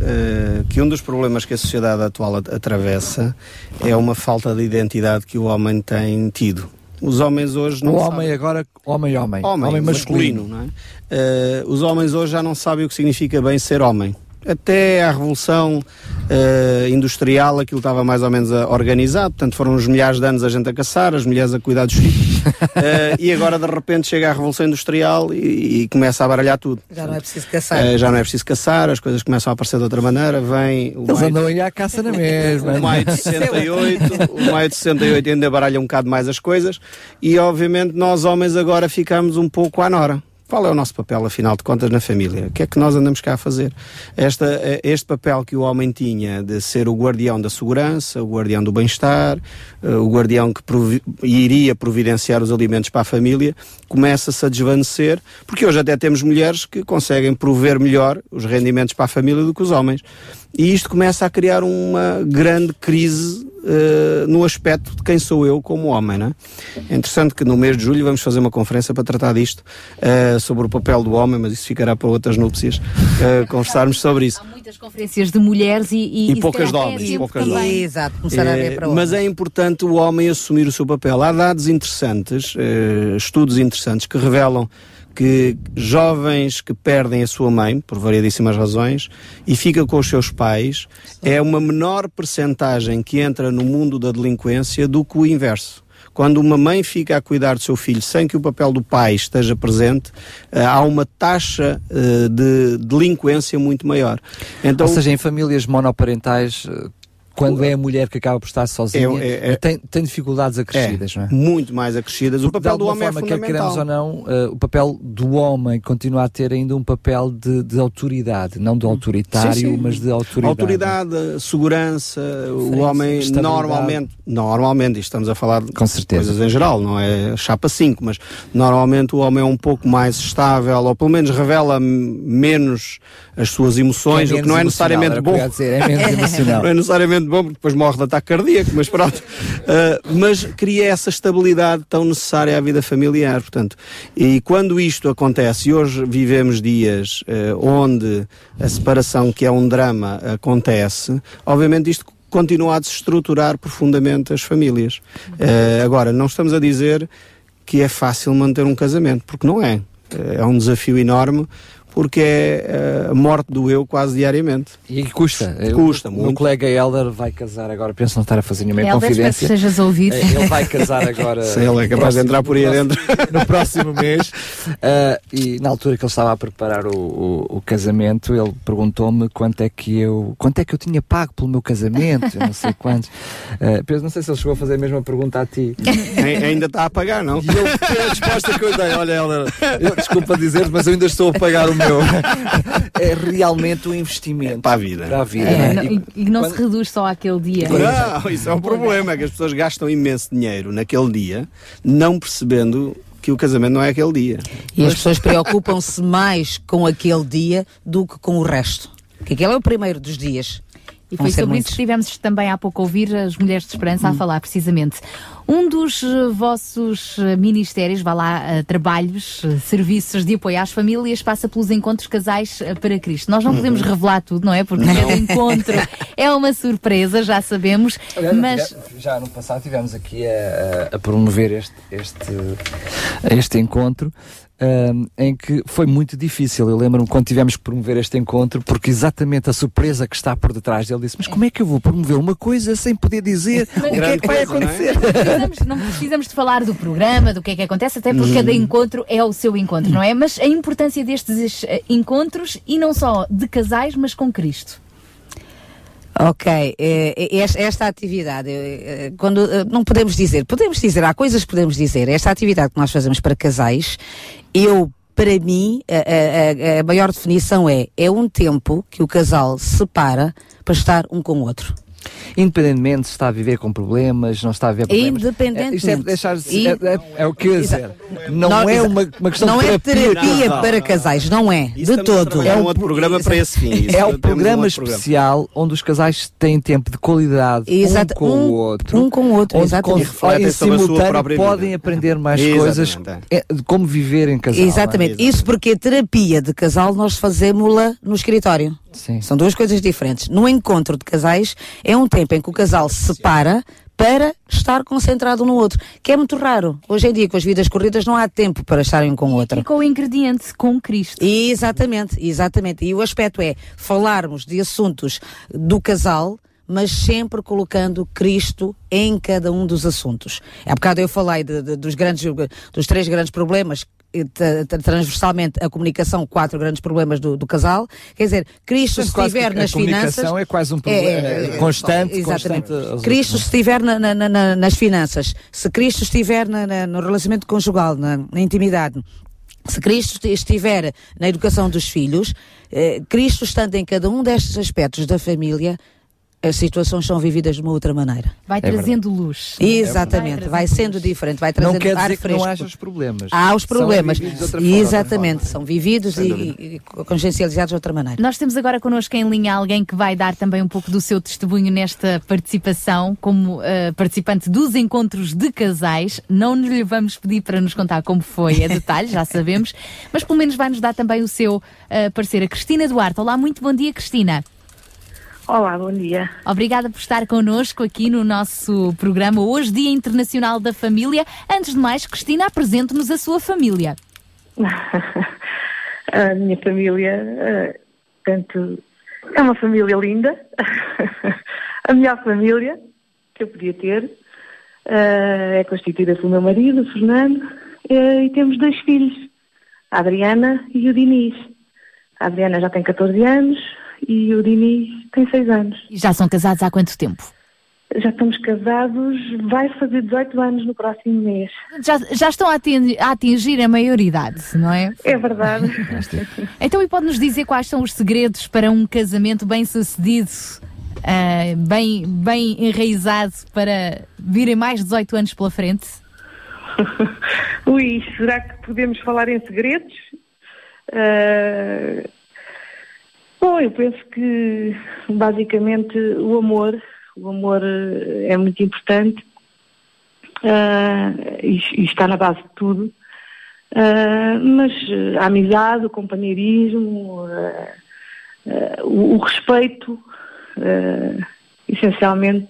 [SPEAKER 23] que um dos problemas que a sociedade atual atravessa é uma falta de identidade que o homem tem tido. Os homens hoje não.
[SPEAKER 22] O homem sabem. agora, homem-homem.
[SPEAKER 23] Homem, homem masculino. masculino não é? Uh, os homens hoje já não sabem o que significa bem ser homem até à Revolução uh, Industrial aquilo estava mais ou menos organizado, portanto foram uns milhares de anos a gente a caçar, as mulheres a cuidar dos filhos, uh, (laughs) e agora de repente chega a Revolução Industrial e, e começa a baralhar tudo.
[SPEAKER 24] Já não é preciso caçar. Uh,
[SPEAKER 23] já não é preciso caçar, as coisas começam a aparecer de outra maneira, vem...
[SPEAKER 22] O Eles andam aí à caça na mesma.
[SPEAKER 23] O maio de 68, (laughs) o maio de 68 ainda baralha um bocado mais as coisas, e obviamente nós homens agora ficamos um pouco à nora. Qual é o nosso papel, afinal de contas, na família? O que é que nós andamos cá a fazer? Esta, eh, este papel que o homem tinha de ser o guardião da segurança, o guardião do bem-estar, eh, o guardião que provi iria providenciar os alimentos para a família, começa-se a desvanecer, porque hoje até temos mulheres que conseguem prover melhor os rendimentos para a família do que os homens. E isto começa a criar uma grande crise uh, no aspecto de quem sou eu como homem. Né? É interessante que no mês de julho vamos fazer uma conferência para tratar disto, uh, sobre o papel do homem, mas isso ficará para outras núpcias, uh, (laughs) conversarmos sobre isso.
[SPEAKER 2] Há muitas conferências de mulheres e,
[SPEAKER 23] e, e poucas de homens.
[SPEAKER 24] É
[SPEAKER 23] poucas de homens.
[SPEAKER 24] Exato, começar a ver para
[SPEAKER 23] Mas é importante o homem assumir o seu papel. Há dados interessantes, estudos interessantes que revelam que jovens que perdem a sua mãe, por variedíssimas razões, e ficam com os seus pais, é uma menor percentagem que entra no mundo da delinquência do que o inverso. Quando uma mãe fica a cuidar do seu filho sem que o papel do pai esteja presente, uh, há uma taxa uh, de delinquência muito maior.
[SPEAKER 22] Então, Ou seja, em famílias monoparentais, uh, quando é a mulher que acaba por estar sozinha, é, é, tem, tem, dificuldades acrescidas,
[SPEAKER 23] é,
[SPEAKER 22] não é?
[SPEAKER 23] Muito mais acrescidas. O papel do homem é forma, é
[SPEAKER 22] quer queremos ou não, uh, o papel do homem continua a ter ainda um papel de, de autoridade, não de autoritário, sim, sim. mas de autoridade.
[SPEAKER 23] Autoridade, segurança, o homem normalmente, normalmente, estamos a falar de
[SPEAKER 22] Com certeza.
[SPEAKER 23] coisas em geral, não é chapa 5, mas normalmente o homem é um pouco mais estável, ou pelo menos revela menos as suas emoções, o que não é necessariamente bom.
[SPEAKER 22] Dizer, é (laughs)
[SPEAKER 23] não é necessariamente bom, porque depois morre de ataque cardíaco, mas pronto. Uh, (laughs) mas cria essa estabilidade tão necessária à vida familiar, portanto. E quando isto acontece, e hoje vivemos dias uh, onde a separação, que é um drama, acontece, obviamente isto continua a desestruturar profundamente as famílias. Uh, agora, não estamos a dizer que é fácil manter um casamento, porque não é. É um desafio enorme porque é a morte do eu quase diariamente.
[SPEAKER 22] E custa.
[SPEAKER 23] Custa
[SPEAKER 22] o,
[SPEAKER 23] muito.
[SPEAKER 22] O meu colega Helder vai casar agora, penso não estar a fazer nenhuma
[SPEAKER 2] Helder,
[SPEAKER 22] confidência.
[SPEAKER 2] espero que estejas a ouvir.
[SPEAKER 22] Eh, Ele vai casar (laughs) agora.
[SPEAKER 23] Sim, ele é capaz de entrar por aí
[SPEAKER 22] próximo- No próximo mês. Uh, e na altura que ele estava a preparar o, o- o casamento, ele perguntou-me quanto é que eu quanto é que eu tinha pago pelo meu casamento, eu não sei (laughs) quantos. Uh, Pedro, não sei se ele chegou a fazer a mesma pergunta a ti.
[SPEAKER 23] Ai- Ainda está a pagar, não?
[SPEAKER 22] E foi a resposta que eu dei. Olha, Helder, eu, desculpa dizer, mas eu ainda estou a pagar o meu. (laughs) É realmente um investimento.
[SPEAKER 23] Para a vida.
[SPEAKER 22] Para a vida.
[SPEAKER 2] É,
[SPEAKER 22] não é?
[SPEAKER 2] e, e não se reduz só àquele dia.
[SPEAKER 23] Não, isso é um problema, é que as pessoas gastam imenso dinheiro naquele dia, não percebendo que o casamento não é aquele dia.
[SPEAKER 24] E as pessoas preocupam-se mais com aquele dia do que com o resto. Que aquele é o primeiro dos dias.
[SPEAKER 2] E
[SPEAKER 24] Vão
[SPEAKER 2] foi sobre
[SPEAKER 24] muitos.
[SPEAKER 2] isso que estivemos também há pouco a ouvir as Mulheres de Esperança a
[SPEAKER 24] Hum.
[SPEAKER 2] falar precisamente. Um dos eh, vossos eh, ministérios, vá lá, eh, trabalhos, serviços de apoio às famílias, passa pelos encontros casais para Cristo. Nós não podemos revelar tudo, não é? Porque cada encontro (laughs) é uma surpresa, já sabemos,
[SPEAKER 22] Aliás,
[SPEAKER 2] mas
[SPEAKER 22] já no passado tivemos aqui a, a- a promover este, este, este encontro. Em que foi muito difícil. Eu lembro-me quando tivemos que promover este encontro, porque exatamente a surpresa que está por detrás dele disse: Mas como é que eu vou promover uma coisa sem poder dizer o que é que vai acontecer?
[SPEAKER 2] não precisamos, não precisamos de falar do programa, do que é que acontece, até porque
[SPEAKER 22] Uhum.
[SPEAKER 2] cada encontro é o seu encontro, não é? Mas a importância destes eh, encontros, e não só de casais, mas com Cristo.
[SPEAKER 24] Ok, eh, eh, esta, atividade, eh, quando não podemos dizer, podemos dizer, há coisas que podemos dizer. Esta atividade que nós fazemos para casais, eu, para mim, a- a- a maior definição é, é um tempo que o casal separa para estar um com o outro.
[SPEAKER 22] Independentemente se está a viver com problemas, não está a viver problemas.
[SPEAKER 24] Independentemente.
[SPEAKER 22] É, isto é, deixar,
[SPEAKER 24] E-
[SPEAKER 22] é, é, é o que eu ia dizer. Não,
[SPEAKER 24] Não,
[SPEAKER 22] é uma, uma questão
[SPEAKER 24] não
[SPEAKER 22] de
[SPEAKER 24] é
[SPEAKER 22] terapia.
[SPEAKER 24] terapia
[SPEAKER 22] casal.
[SPEAKER 24] para casais, não é,
[SPEAKER 23] Isso
[SPEAKER 24] de todo.
[SPEAKER 23] trabalhar um outro programa para esse fim. Isso
[SPEAKER 22] É um
[SPEAKER 23] um
[SPEAKER 22] programa
[SPEAKER 23] programa.
[SPEAKER 22] especial onde os casais têm tempo de qualidade
[SPEAKER 24] Exato,
[SPEAKER 22] um com
[SPEAKER 24] um-
[SPEAKER 22] o outro.
[SPEAKER 24] um com o outro,
[SPEAKER 22] onde
[SPEAKER 24] exatamente. E refletem
[SPEAKER 22] em simultâneo podem aprender mais
[SPEAKER 23] Exatamente,
[SPEAKER 22] coisas é, de como viver em casal.
[SPEAKER 24] Exatamente.
[SPEAKER 22] não é?
[SPEAKER 24] Isso porque a terapia de casal nós fazemos-la no escritório.
[SPEAKER 22] Sim.
[SPEAKER 24] São duas coisas diferentes. No encontro de casais é um tempo em que o casal se separa para estar concentrado no outro, que é muito raro. Hoje em dia, com as vidas corridas, não há tempo para estarem um com o outro.
[SPEAKER 2] E com o ingrediente, com Cristo.
[SPEAKER 24] Exatamente, exatamente. E o aspecto é falarmos de assuntos do casal, mas sempre colocando Cristo em cada um dos assuntos. Há bocado eu falei de- de- dos, grandes, dos três grandes problemas. Eh, tra- tra- Transversalmente, a comunicação, quatro grandes problemas do, do casal. Quer dizer, Cristo, se
[SPEAKER 22] Quase que
[SPEAKER 24] estiver
[SPEAKER 22] a
[SPEAKER 24] nas
[SPEAKER 22] comunicação
[SPEAKER 24] finanças.
[SPEAKER 22] é quase um problema
[SPEAKER 24] é,
[SPEAKER 22] constante,
[SPEAKER 24] Exatamente.
[SPEAKER 22] constante
[SPEAKER 24] Cristo,
[SPEAKER 22] outros,
[SPEAKER 24] se estiver na- na- na- na- nas finanças, se Cristo estiver no relacionamento conjugal, na, intimidade, se Cristo esti- estiver na educação dos filhos, eh, Cristo estando em cada um destes aspectos da família, as situações são vividas de uma outra maneira.
[SPEAKER 2] Vai trazendo luz.
[SPEAKER 24] Exatamente, vai sendo diferente, vai trazendo
[SPEAKER 22] Não quer
[SPEAKER 24] ar
[SPEAKER 22] dizer que
[SPEAKER 24] fresco.
[SPEAKER 22] não haja os problemas.
[SPEAKER 24] Há os
[SPEAKER 22] São
[SPEAKER 24] problemas.
[SPEAKER 22] vividos de outra forma.
[SPEAKER 24] Exatamente, são vividos e, e consciencializados de outra maneira.
[SPEAKER 2] Nós temos agora connosco em linha alguém que vai dar também um pouco do seu testemunho nesta participação como eh, participante dos encontros de casais. Não lhe vamos pedir para nos contar como foi a detalhe, já sabemos, (laughs) mas pelo menos vai nos dar também o seu eh, parecer. A Cristina Duarte. Olá, muito bom dia, Cristina.
[SPEAKER 25] Olá, bom dia.
[SPEAKER 2] Obrigada por estar connosco aqui no nosso programa hoje, Dia Internacional da Família. Antes de mais, Cristina, apresente-nos a sua família. (laughs)
[SPEAKER 25] a minha família, eh, portanto, é uma família linda, (laughs) a melhor família que eu podia ter. Eh, é constituída pelo meu marido, Fernando, eh, e temos dois filhos, a Adriana e o Diniz. A Adriana já tem 14 anos e o Diniz tem 6 anos.
[SPEAKER 2] E já são casados há quanto tempo?
[SPEAKER 25] Já estamos casados, vai fazer 18 anos no próximo mês.
[SPEAKER 2] Já, já estão a atingir, a atingir a maioridade, não é?
[SPEAKER 25] É verdade.
[SPEAKER 2] Então, e pode-nos dizer quais são os segredos para um casamento bem sucedido, ah, bem, bem enraizado, para virem mais 18 anos pela frente? (laughs)
[SPEAKER 25] Ui, será que podemos falar em segredos? Ah, bom, eu penso que basicamente o amor, o amor eh, é muito importante ah, e, e está na base de tudo. Ah, mas a amizade, o companheirismo, ah, o, o respeito, essencialmente,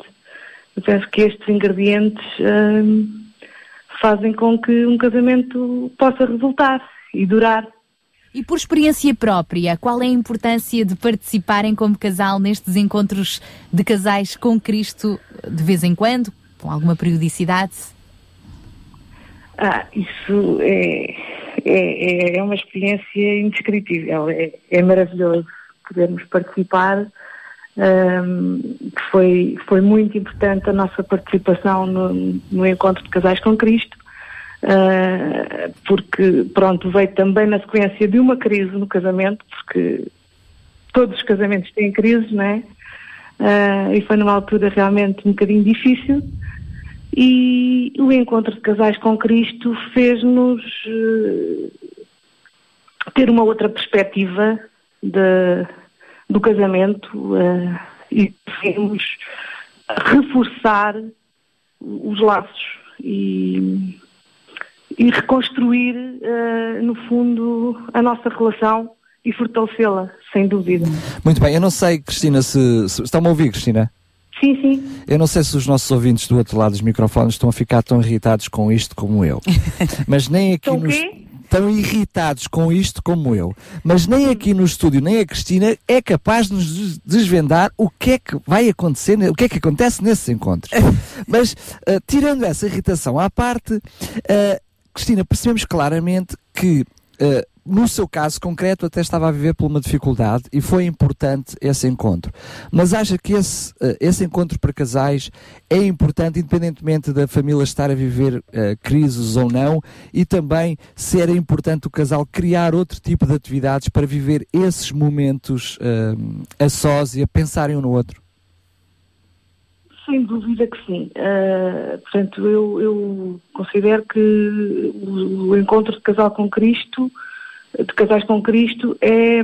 [SPEAKER 25] eu penso que estes ingredientes fazem com que um casamento possa resultar e durar.
[SPEAKER 2] E por experiência própria, qual é a importância de participarem como casal nestes encontros de casais com Cristo de vez em quando, com alguma periodicidade?
[SPEAKER 25] Ah, isso é, é, é uma experiência indescritível, é, é maravilhoso podermos participar. Um, foi, foi muito importante a nossa participação no, no encontro de casais com Cristo, uh, porque, pronto, veio também na sequência de uma crise no casamento, porque todos os casamentos têm crises, não é? Uh, e foi numa altura realmente um bocadinho difícil. E o encontro de casais com Cristo fez-nos uh, ter uma outra perspectiva de, do casamento uh, e devemos reforçar os laços e, e reconstruir, uh, no fundo, a nossa relação e fortalecê-la, sem dúvida.
[SPEAKER 22] Muito bem, eu não sei, Cristina, se, se estão-me a ouvir, Cristina?
[SPEAKER 25] Sim, sim.
[SPEAKER 22] Eu não sei se os nossos ouvintes do outro lado dos microfones estão a ficar tão irritados com isto como eu. (laughs) Mas nem aqui
[SPEAKER 25] Estão
[SPEAKER 22] nos...
[SPEAKER 25] quê?
[SPEAKER 22] Tão irritados com isto como eu. Mas nem aqui no estúdio, nem a Cristina é capaz de nos des- desvendar o que é que vai acontecer, o que é que acontece nesses encontros. (laughs) Mas, ah, tirando essa irritação à parte, ah, Cristina, percebemos claramente que ah, no seu caso concreto até estava a viver por uma dificuldade e foi importante esse encontro. Mas acha que esse, eh, esse encontro para casais é importante independentemente da família estar a viver eh, crises ou não e também se era importante o casal criar outro tipo de atividades para viver esses momentos eh, a sós e a pensarem um no outro?
[SPEAKER 25] Sem dúvida que sim. Uh, portanto, eu, eu considero que o, o encontro de casal com Cristo, de casais com Cristo, é,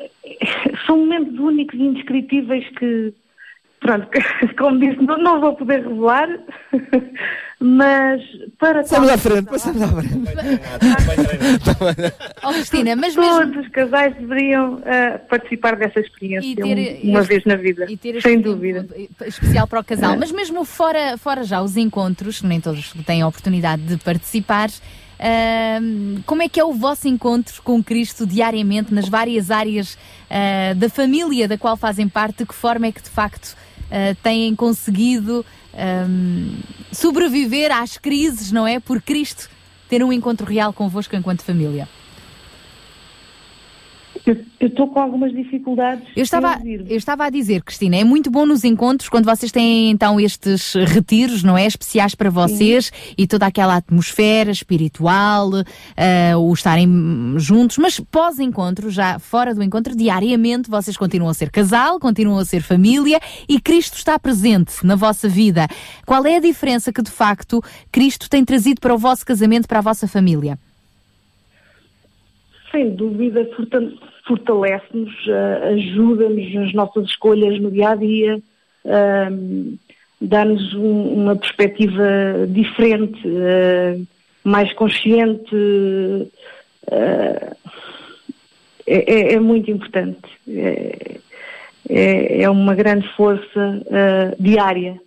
[SPEAKER 25] (laughs) são momentos únicos e indescritíveis que, pronto, (laughs) como disse, não, não vou poder revelar, (laughs) mas para
[SPEAKER 22] Passamos à frente, passamos à frente.
[SPEAKER 2] Oh, (laughs) Cristina, mas
[SPEAKER 25] todos os casais deveriam ah, participar dessa experiência
[SPEAKER 2] ter
[SPEAKER 25] um- uma
[SPEAKER 2] este-
[SPEAKER 25] vez na vida,
[SPEAKER 2] e
[SPEAKER 25] sem dúvida.
[SPEAKER 2] especial para o casal.
[SPEAKER 25] É.
[SPEAKER 2] Mas mesmo fora, fora já os encontros, nem todos têm a oportunidade de participar, ahm, como é que é o vosso encontro com Cristo diariamente nas várias áreas ah, da família da qual fazem parte? De que forma é que de facto ah, têm conseguido ahm, sobreviver às crises, não é? Por Cristo ter um encontro real convosco enquanto família.
[SPEAKER 25] Eu estou com algumas dificuldades.
[SPEAKER 2] Eu estava, eu estava a dizer, Cristina, é muito bom nos encontros quando vocês têm então estes retiros, não é? Especiais para vocês e toda aquela atmosfera espiritual, ah, o estarem juntos, mas pós-encontro, já fora do encontro, diariamente vocês continuam a ser casal, continuam a ser família e Cristo está presente na vossa vida. Qual é a diferença que de facto Cristo tem trazido para o vosso casamento, para a vossa família?
[SPEAKER 25] Sem dúvida, forta- fortalece-nos, ah, ajuda-nos nas nossas escolhas no dia a dia, ahm, dá-nos um- uma perspectiva diferente, ah, mais consciente. ah, é, é- é muito importante. É, é- é uma grande força diária,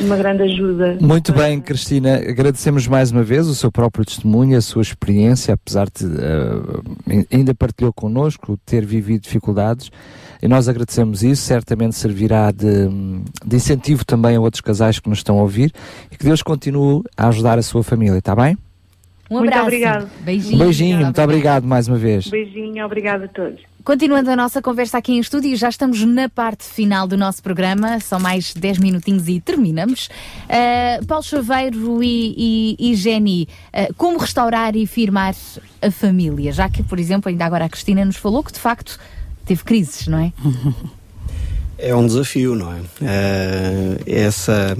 [SPEAKER 25] uma grande ajuda.
[SPEAKER 22] Muito bem, Cristina. Agradecemos mais uma vez o seu próprio testemunho, a sua experiência, apesar de eh, ainda partilhou connosco ter vivido dificuldades. E nós agradecemos isso, certamente servirá de, de incentivo também a outros casais que nos estão a ouvir e que Deus continue a ajudar a sua família, está bem?
[SPEAKER 2] Um
[SPEAKER 25] Muito
[SPEAKER 2] abraço.
[SPEAKER 25] obrigado.
[SPEAKER 2] Beijinho.
[SPEAKER 22] Um beijinho, muito obrigado mais uma vez.
[SPEAKER 25] Beijinho, obrigada a todos.
[SPEAKER 2] Continuando a nossa conversa aqui em estúdio, já estamos na parte final do nosso programa, são mais 10 minutinhos e terminamos. Uh, Paulo Chaveiro e, e, e Jenny, uh, como restaurar e firmar a família? Já que, por exemplo, ainda agora a Cristina nos falou que de facto teve crises, não é? (laughs)
[SPEAKER 23] É um desafio, não é? Eh, essa,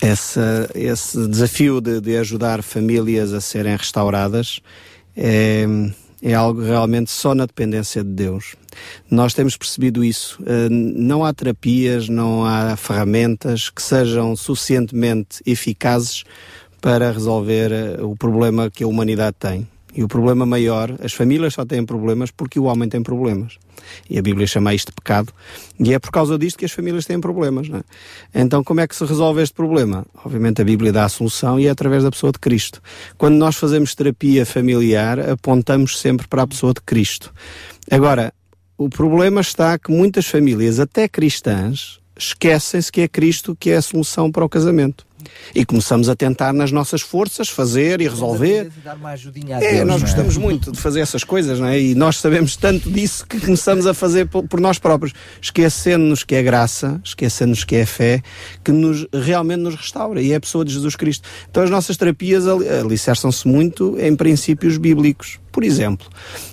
[SPEAKER 23] essa, esse desafio de, de ajudar famílias a serem restauradas é, é algo realmente só na dependência de Deus. Nós temos percebido isso. Eh, não há terapias, não há ferramentas que sejam suficientemente eficazes para resolver eh, o problema que a humanidade tem. E o problema maior, as famílias só têm problemas porque o homem tem problemas. E a Bíblia chama isto de pecado. E é por causa disto que as famílias têm problemas. Não é? Então, como é que se resolve este problema? Obviamente, a Bíblia dá a solução e é através da pessoa de Cristo. Quando nós fazemos terapia familiar, apontamos sempre para a pessoa de Cristo. Agora, o problema está que muitas famílias, até cristãs, esquecem-se que é Cristo que é a solução para o casamento. E começamos a tentar nas nossas forças fazer e resolver.
[SPEAKER 22] Dar uma ajudinha a
[SPEAKER 23] É,
[SPEAKER 22] Deus,
[SPEAKER 23] nós
[SPEAKER 22] não
[SPEAKER 23] gostamos muito de fazer essas coisas, não é? E nós sabemos tanto disso que começamos a fazer por, nós próprios, esquecendo-nos que é graça, esquecendo-nos que é fé, que nos, realmente nos restaura, e é a pessoa de Jesus Cristo. Então as nossas terapias ali- alicerçam-se muito em princípios bíblicos. Por exemplo,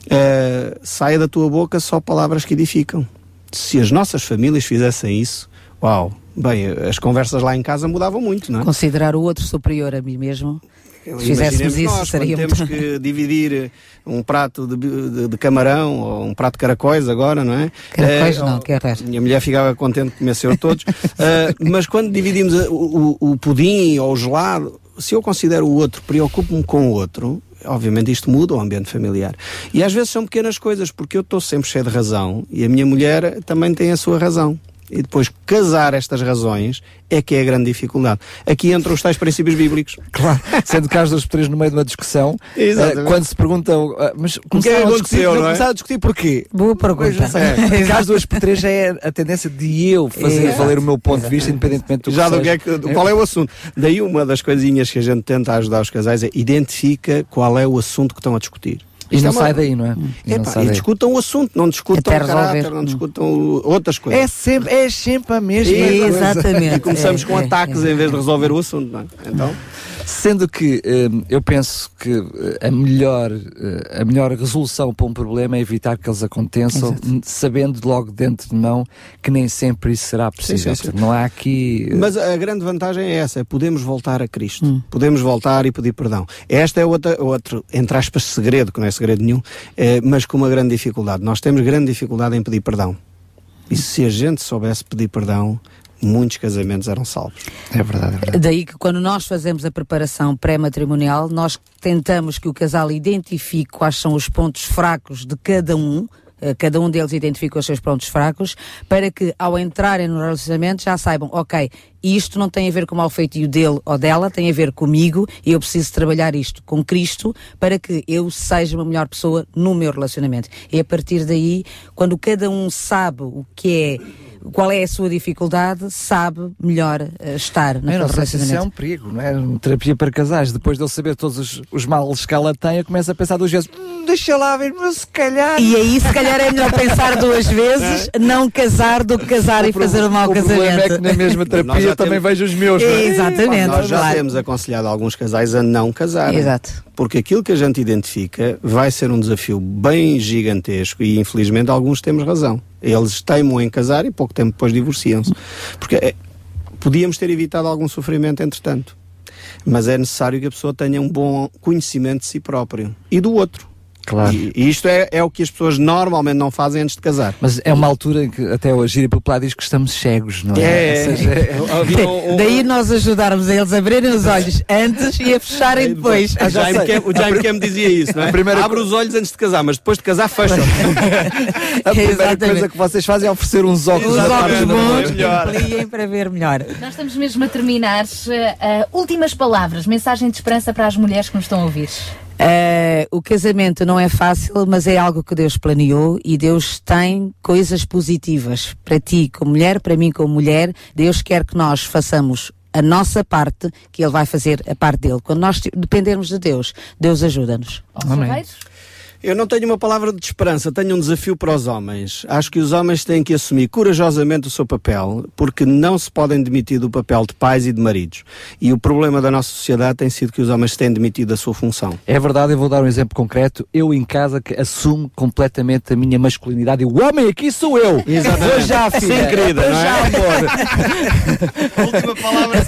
[SPEAKER 23] eh, saia da tua boca só palavras que edificam. Se as nossas famílias fizessem isso, uau, bem, as conversas lá em casa mudavam muito, não é?
[SPEAKER 24] Considerar o outro superior a mim mesmo. Se fizéssemos isso,
[SPEAKER 23] nós,
[SPEAKER 24] seria
[SPEAKER 23] temos que (laughs) dividir um prato de, de- de camarão ou um prato de caracóis agora, não é?
[SPEAKER 24] Caracóis
[SPEAKER 23] Eh,
[SPEAKER 24] não, que é resto.
[SPEAKER 23] Minha mulher ficava contente de comer ser todos. (laughs) Eh, mas quando dividimos a- o, o- o pudim ou o gelado, se eu considero o outro, preocupo-me com o outro, obviamente isto muda o ambiente familiar. E às vezes são pequenas coisas, porque eu estou sempre cheio de razão e a minha mulher também tem a sua razão. E depois casar estas razões é que é a grande dificuldade. Aqui entram os tais princípios bíblicos.
[SPEAKER 22] Claro, sendo que as duas três no meio de uma discussão, (laughs) eh, quando se perguntam, ah, mas
[SPEAKER 23] que é
[SPEAKER 22] começaram a discutir,
[SPEAKER 23] não é?
[SPEAKER 22] começaram a discutir porquê?
[SPEAKER 24] Boa pergunta.
[SPEAKER 22] É. (laughs) Duas por três já é a tendência de eu fazer
[SPEAKER 23] Exato.
[SPEAKER 22] valer o meu ponto de vista, independentemente do
[SPEAKER 23] Já
[SPEAKER 22] que
[SPEAKER 23] do que é que, qual é o assunto? Daí uma das coisinhas que a gente tenta ajudar os casais é identifica qual é o assunto que estão a discutir.
[SPEAKER 22] E
[SPEAKER 23] Isto
[SPEAKER 22] não
[SPEAKER 23] é uma-
[SPEAKER 22] sai daí, não é? E não
[SPEAKER 23] Epá, e discutam o assunto, não discutam
[SPEAKER 24] Até
[SPEAKER 23] o caráter,
[SPEAKER 24] resolver.
[SPEAKER 23] não discutam o- outras coisas.
[SPEAKER 22] É sempre, é sempre a mesma
[SPEAKER 24] Exatamente.
[SPEAKER 22] coisa.
[SPEAKER 23] E começamos
[SPEAKER 24] É,
[SPEAKER 23] com
[SPEAKER 24] é,
[SPEAKER 23] ataques
[SPEAKER 24] é.
[SPEAKER 23] em vez de resolver o assunto, não é? Então,
[SPEAKER 22] Sendo que hum, eu penso que eh, a melhor, eh, a melhor resolução para um problema é evitar que eles aconteçam, n- sabendo logo dentro de mão que nem sempre isso será possível.
[SPEAKER 23] sim, sim.
[SPEAKER 22] Não há aqui. eh,
[SPEAKER 23] Mas a grande vantagem é essa, é podemos voltar a Cristo.
[SPEAKER 24] Hum.
[SPEAKER 23] Podemos voltar e pedir perdão. Esta é outra, outro, entre aspas, segredo, que não é segredo nenhum, mas com uma grande dificuldade. Nós temos grande dificuldade em pedir perdão. E se a gente soubesse pedir perdão, muitos casamentos eram salvos.
[SPEAKER 22] É verdade, é verdade.
[SPEAKER 24] Daí que quando nós fazemos a preparação pré-matrimonial, nós tentamos que o casal identifique quais são os pontos fracos de cada um, eh, cada um deles identifica os seus pontos fracos, para que ao entrarem no relacionamento já saibam, ok, isto não tem a ver com o mal feitio dele ou dela, tem a ver comigo e eu preciso trabalhar isto com Cristo para que eu seja uma melhor pessoa no meu relacionamento. E a partir daí, quando cada um sabe o que é qual é a sua dificuldade, sabe melhor eh, estar
[SPEAKER 22] sei se isso é um
[SPEAKER 24] relacionamento.
[SPEAKER 22] perigo, não é? Uma terapia para casais. Depois de ele saber todos os, os males que ela tem, eu começo a pensar duas vezes: "Hum, deixa lá ver, mas se calhar.
[SPEAKER 24] E aí, se calhar, é melhor pensar duas vezes, não casar do que casar e fazer um mau
[SPEAKER 22] o
[SPEAKER 24] casamento.
[SPEAKER 22] problema é que na mesma terapia eu também
[SPEAKER 23] temos-
[SPEAKER 22] vejo os meus. não é?
[SPEAKER 24] Exatamente.
[SPEAKER 23] Nós já
[SPEAKER 24] claro.
[SPEAKER 23] temos aconselhado alguns casais a não casar.
[SPEAKER 24] Exato.
[SPEAKER 23] Porque aquilo que a gente identifica vai ser um desafio bem gigantesco e infelizmente alguns temos razão. Eles teimam em casar e pouco tempo depois divorciam-se. Porque é, podíamos ter evitado algum sofrimento entretanto. Mas é necessário que a pessoa tenha um bom conhecimento de si próprio e do outro.
[SPEAKER 22] Claro.
[SPEAKER 23] E, e isto é, é o que as pessoas normalmente não fazem antes de casar.
[SPEAKER 22] Mas é uma altura em que até hoje Gira Popular diz que estamos cegos, não é?
[SPEAKER 23] É,
[SPEAKER 22] seja, (laughs) é-
[SPEAKER 23] um- um-
[SPEAKER 24] Daí nós ajudarmos a eles a abrirem os olhos antes e a fecharem depois.
[SPEAKER 23] O Jaime Cam- o Jaime Cam dizia isso, não é?
[SPEAKER 22] Primeira
[SPEAKER 23] Abre os olhos antes de casar, mas depois de casar fecha. (laughs)
[SPEAKER 22] a primeira
[SPEAKER 24] Exatamente.
[SPEAKER 22] coisa que vocês fazem é oferecer uns óculos
[SPEAKER 24] Os óculos bons
[SPEAKER 22] melhor.
[SPEAKER 24] que ampliem para ver melhor.
[SPEAKER 2] Nós estamos mesmo a terminar. Uh, últimas palavras, mensagem de esperança para as mulheres que nos estão a ouvir.
[SPEAKER 24] Eh, o casamento não é fácil, mas é algo que Deus planeou e Deus tem coisas positivas para ti como mulher, para mim como mulher. Deus quer que nós façamos a nossa parte, que Ele vai fazer a parte dele. Quando nós dependermos de Deus, Deus ajuda-nos.
[SPEAKER 22] Amém.
[SPEAKER 23] Eu não tenho uma palavra de esperança, tenho um desafio para os homens. Acho que os homens têm que assumir corajosamente o seu papel, porque não se podem demitir do papel de pais e de maridos. E o problema da nossa sociedade tem sido que os homens têm demitido da sua função.
[SPEAKER 22] É verdade, eu vou dar um exemplo concreto. Eu em casa que assumo completamente a minha masculinidade. E o homem aqui sou eu.
[SPEAKER 23] Exatamente.
[SPEAKER 22] Vou já, filha.
[SPEAKER 23] Sim, querida,
[SPEAKER 22] Vou
[SPEAKER 23] não é?
[SPEAKER 22] já, amor. (laughs)
[SPEAKER 23] Última palavra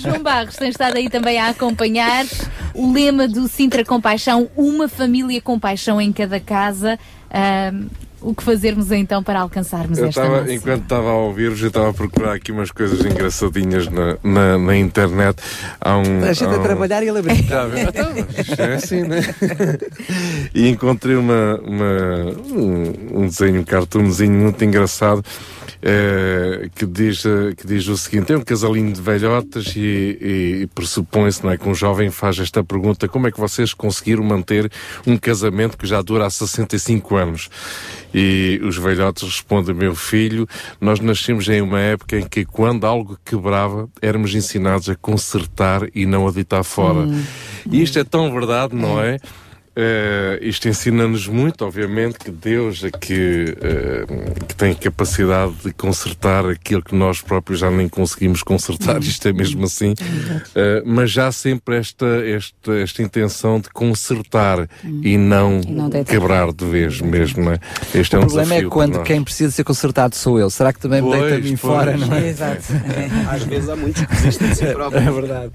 [SPEAKER 2] João Barros tem estado aí também a acompanhar o lema do Sintra Compaixão, uma família com paixão em cada casa. Ahm, o que fazermos então para alcançarmos
[SPEAKER 9] eu
[SPEAKER 2] esta
[SPEAKER 9] tava? Enquanto estava a ouvir-vos, eu estava a procurar aqui umas coisas engraçadinhas na, na, na internet. Há um,
[SPEAKER 22] a
[SPEAKER 9] um-
[SPEAKER 22] trabalhar e ele a
[SPEAKER 9] viu? (laughs) Então, é assim, né? e encontrei uma, uma- um, desenho, um cartoonzinho muito engraçado eh, que, diz, eh, que diz o seguinte: é um casalinho de velhotas e, e- e pressupõe-se não é, que um jovem faz esta pergunta: como é que vocês conseguiram manter um casamento que já dura há 65 anos? E os velhotes respondem: meu filho, nós nascemos em uma época em que quando algo quebrava, éramos ensinados a consertar e não a deitar fora.
[SPEAKER 26] Hum.
[SPEAKER 9] E isto é tão verdade, não é? Eh, isto ensina-nos muito, obviamente, que Deus é que, eh, que tem capacidade de consertar aquilo que nós próprios já nem conseguimos consertar, isto é mesmo assim, Eh, mas já sempre esta, esta, esta intenção de consertar e não,
[SPEAKER 22] não deitar
[SPEAKER 9] quebrar de vez mesmo, não é? Este é
[SPEAKER 22] o
[SPEAKER 9] um
[SPEAKER 22] problema é quando quem precisa ser consertado sou eu. Será que também me
[SPEAKER 9] Pois,
[SPEAKER 22] deita a mim
[SPEAKER 9] pois.
[SPEAKER 22] fora, não é?
[SPEAKER 24] Exato. (laughs)
[SPEAKER 23] Às vezes há muitos que desistem de si (laughs) próprios.
[SPEAKER 22] É verdade.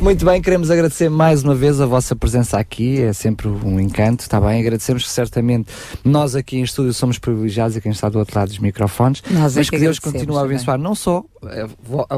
[SPEAKER 22] Muito bem, queremos agradecer mais uma vez a vossa presença aqui, é sempre um encanto, está bem? Agradecemos que certamente nós aqui em estúdio somos privilegiados e quem está do outro lado dos microfones,
[SPEAKER 24] Nós é
[SPEAKER 22] mas
[SPEAKER 24] que
[SPEAKER 22] que Deus continue a abençoar não só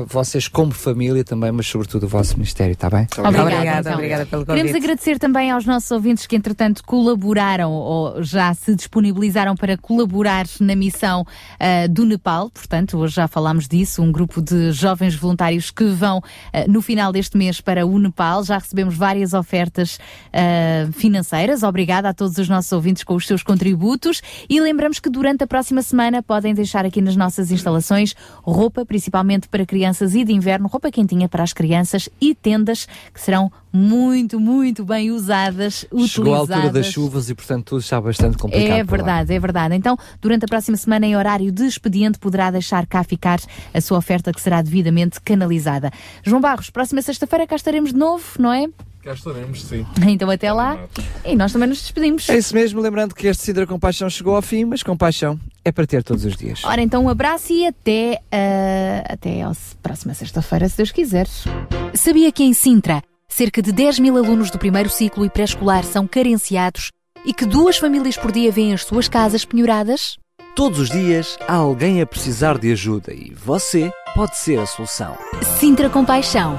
[SPEAKER 22] vocês como família também, mas sobretudo o vosso ministério, está bem?
[SPEAKER 2] Obrigada,
[SPEAKER 24] Obrigada,
[SPEAKER 2] então.
[SPEAKER 24] obrigada pelo
[SPEAKER 2] Queremos
[SPEAKER 24] convite.
[SPEAKER 2] agradecer também aos nossos ouvintes que, entretanto, colaboraram ou já se disponibilizaram para colaborar na missão ah, do Nepal. Portanto, hoje já falámos disso, um grupo de jovens voluntários que vão ah, no final deste mês para o Nepal. Já recebemos várias ofertas ah, financeiras. Obrigada a todos os nossos ouvintes com os seus contributos e lembramos que durante a próxima semana podem deixar aqui nas nossas instalações roupa, principalmente para crianças e de inverno, roupa quentinha para as crianças e tendas que serão muito, muito bem usadas,
[SPEAKER 22] Chegou a altura das
[SPEAKER 2] utilizadas.
[SPEAKER 22] chuvas e portanto tudo está bastante complicado.
[SPEAKER 2] É
[SPEAKER 22] por lá.
[SPEAKER 2] verdade, é verdade. Então, durante a próxima semana, em horário de expediente, poderá deixar cá ficar a sua oferta que será devidamente canalizada. João Barros, próxima sexta-feira cá estaremos de novo, não é?
[SPEAKER 9] Cá estaremos, sim.
[SPEAKER 2] Então até lá. E nós também nos despedimos.
[SPEAKER 22] É isso mesmo, lembrando que este Cidra Compaixão chegou ao fim, mas compaixão é para ter todos os dias.
[SPEAKER 2] Ora, então um abraço e até, ah, até a próxima sexta-feira, se Deus quiser.
[SPEAKER 27] Sabia que em Sintra, cerca de 10 mil alunos do primeiro ciclo e pré-escolar são carenciados e que duas famílias por dia vêm as suas casas penhoradas?
[SPEAKER 28] Todos os dias há alguém a precisar de ajuda e você pode ser a solução.
[SPEAKER 27] Sintra Compaixão,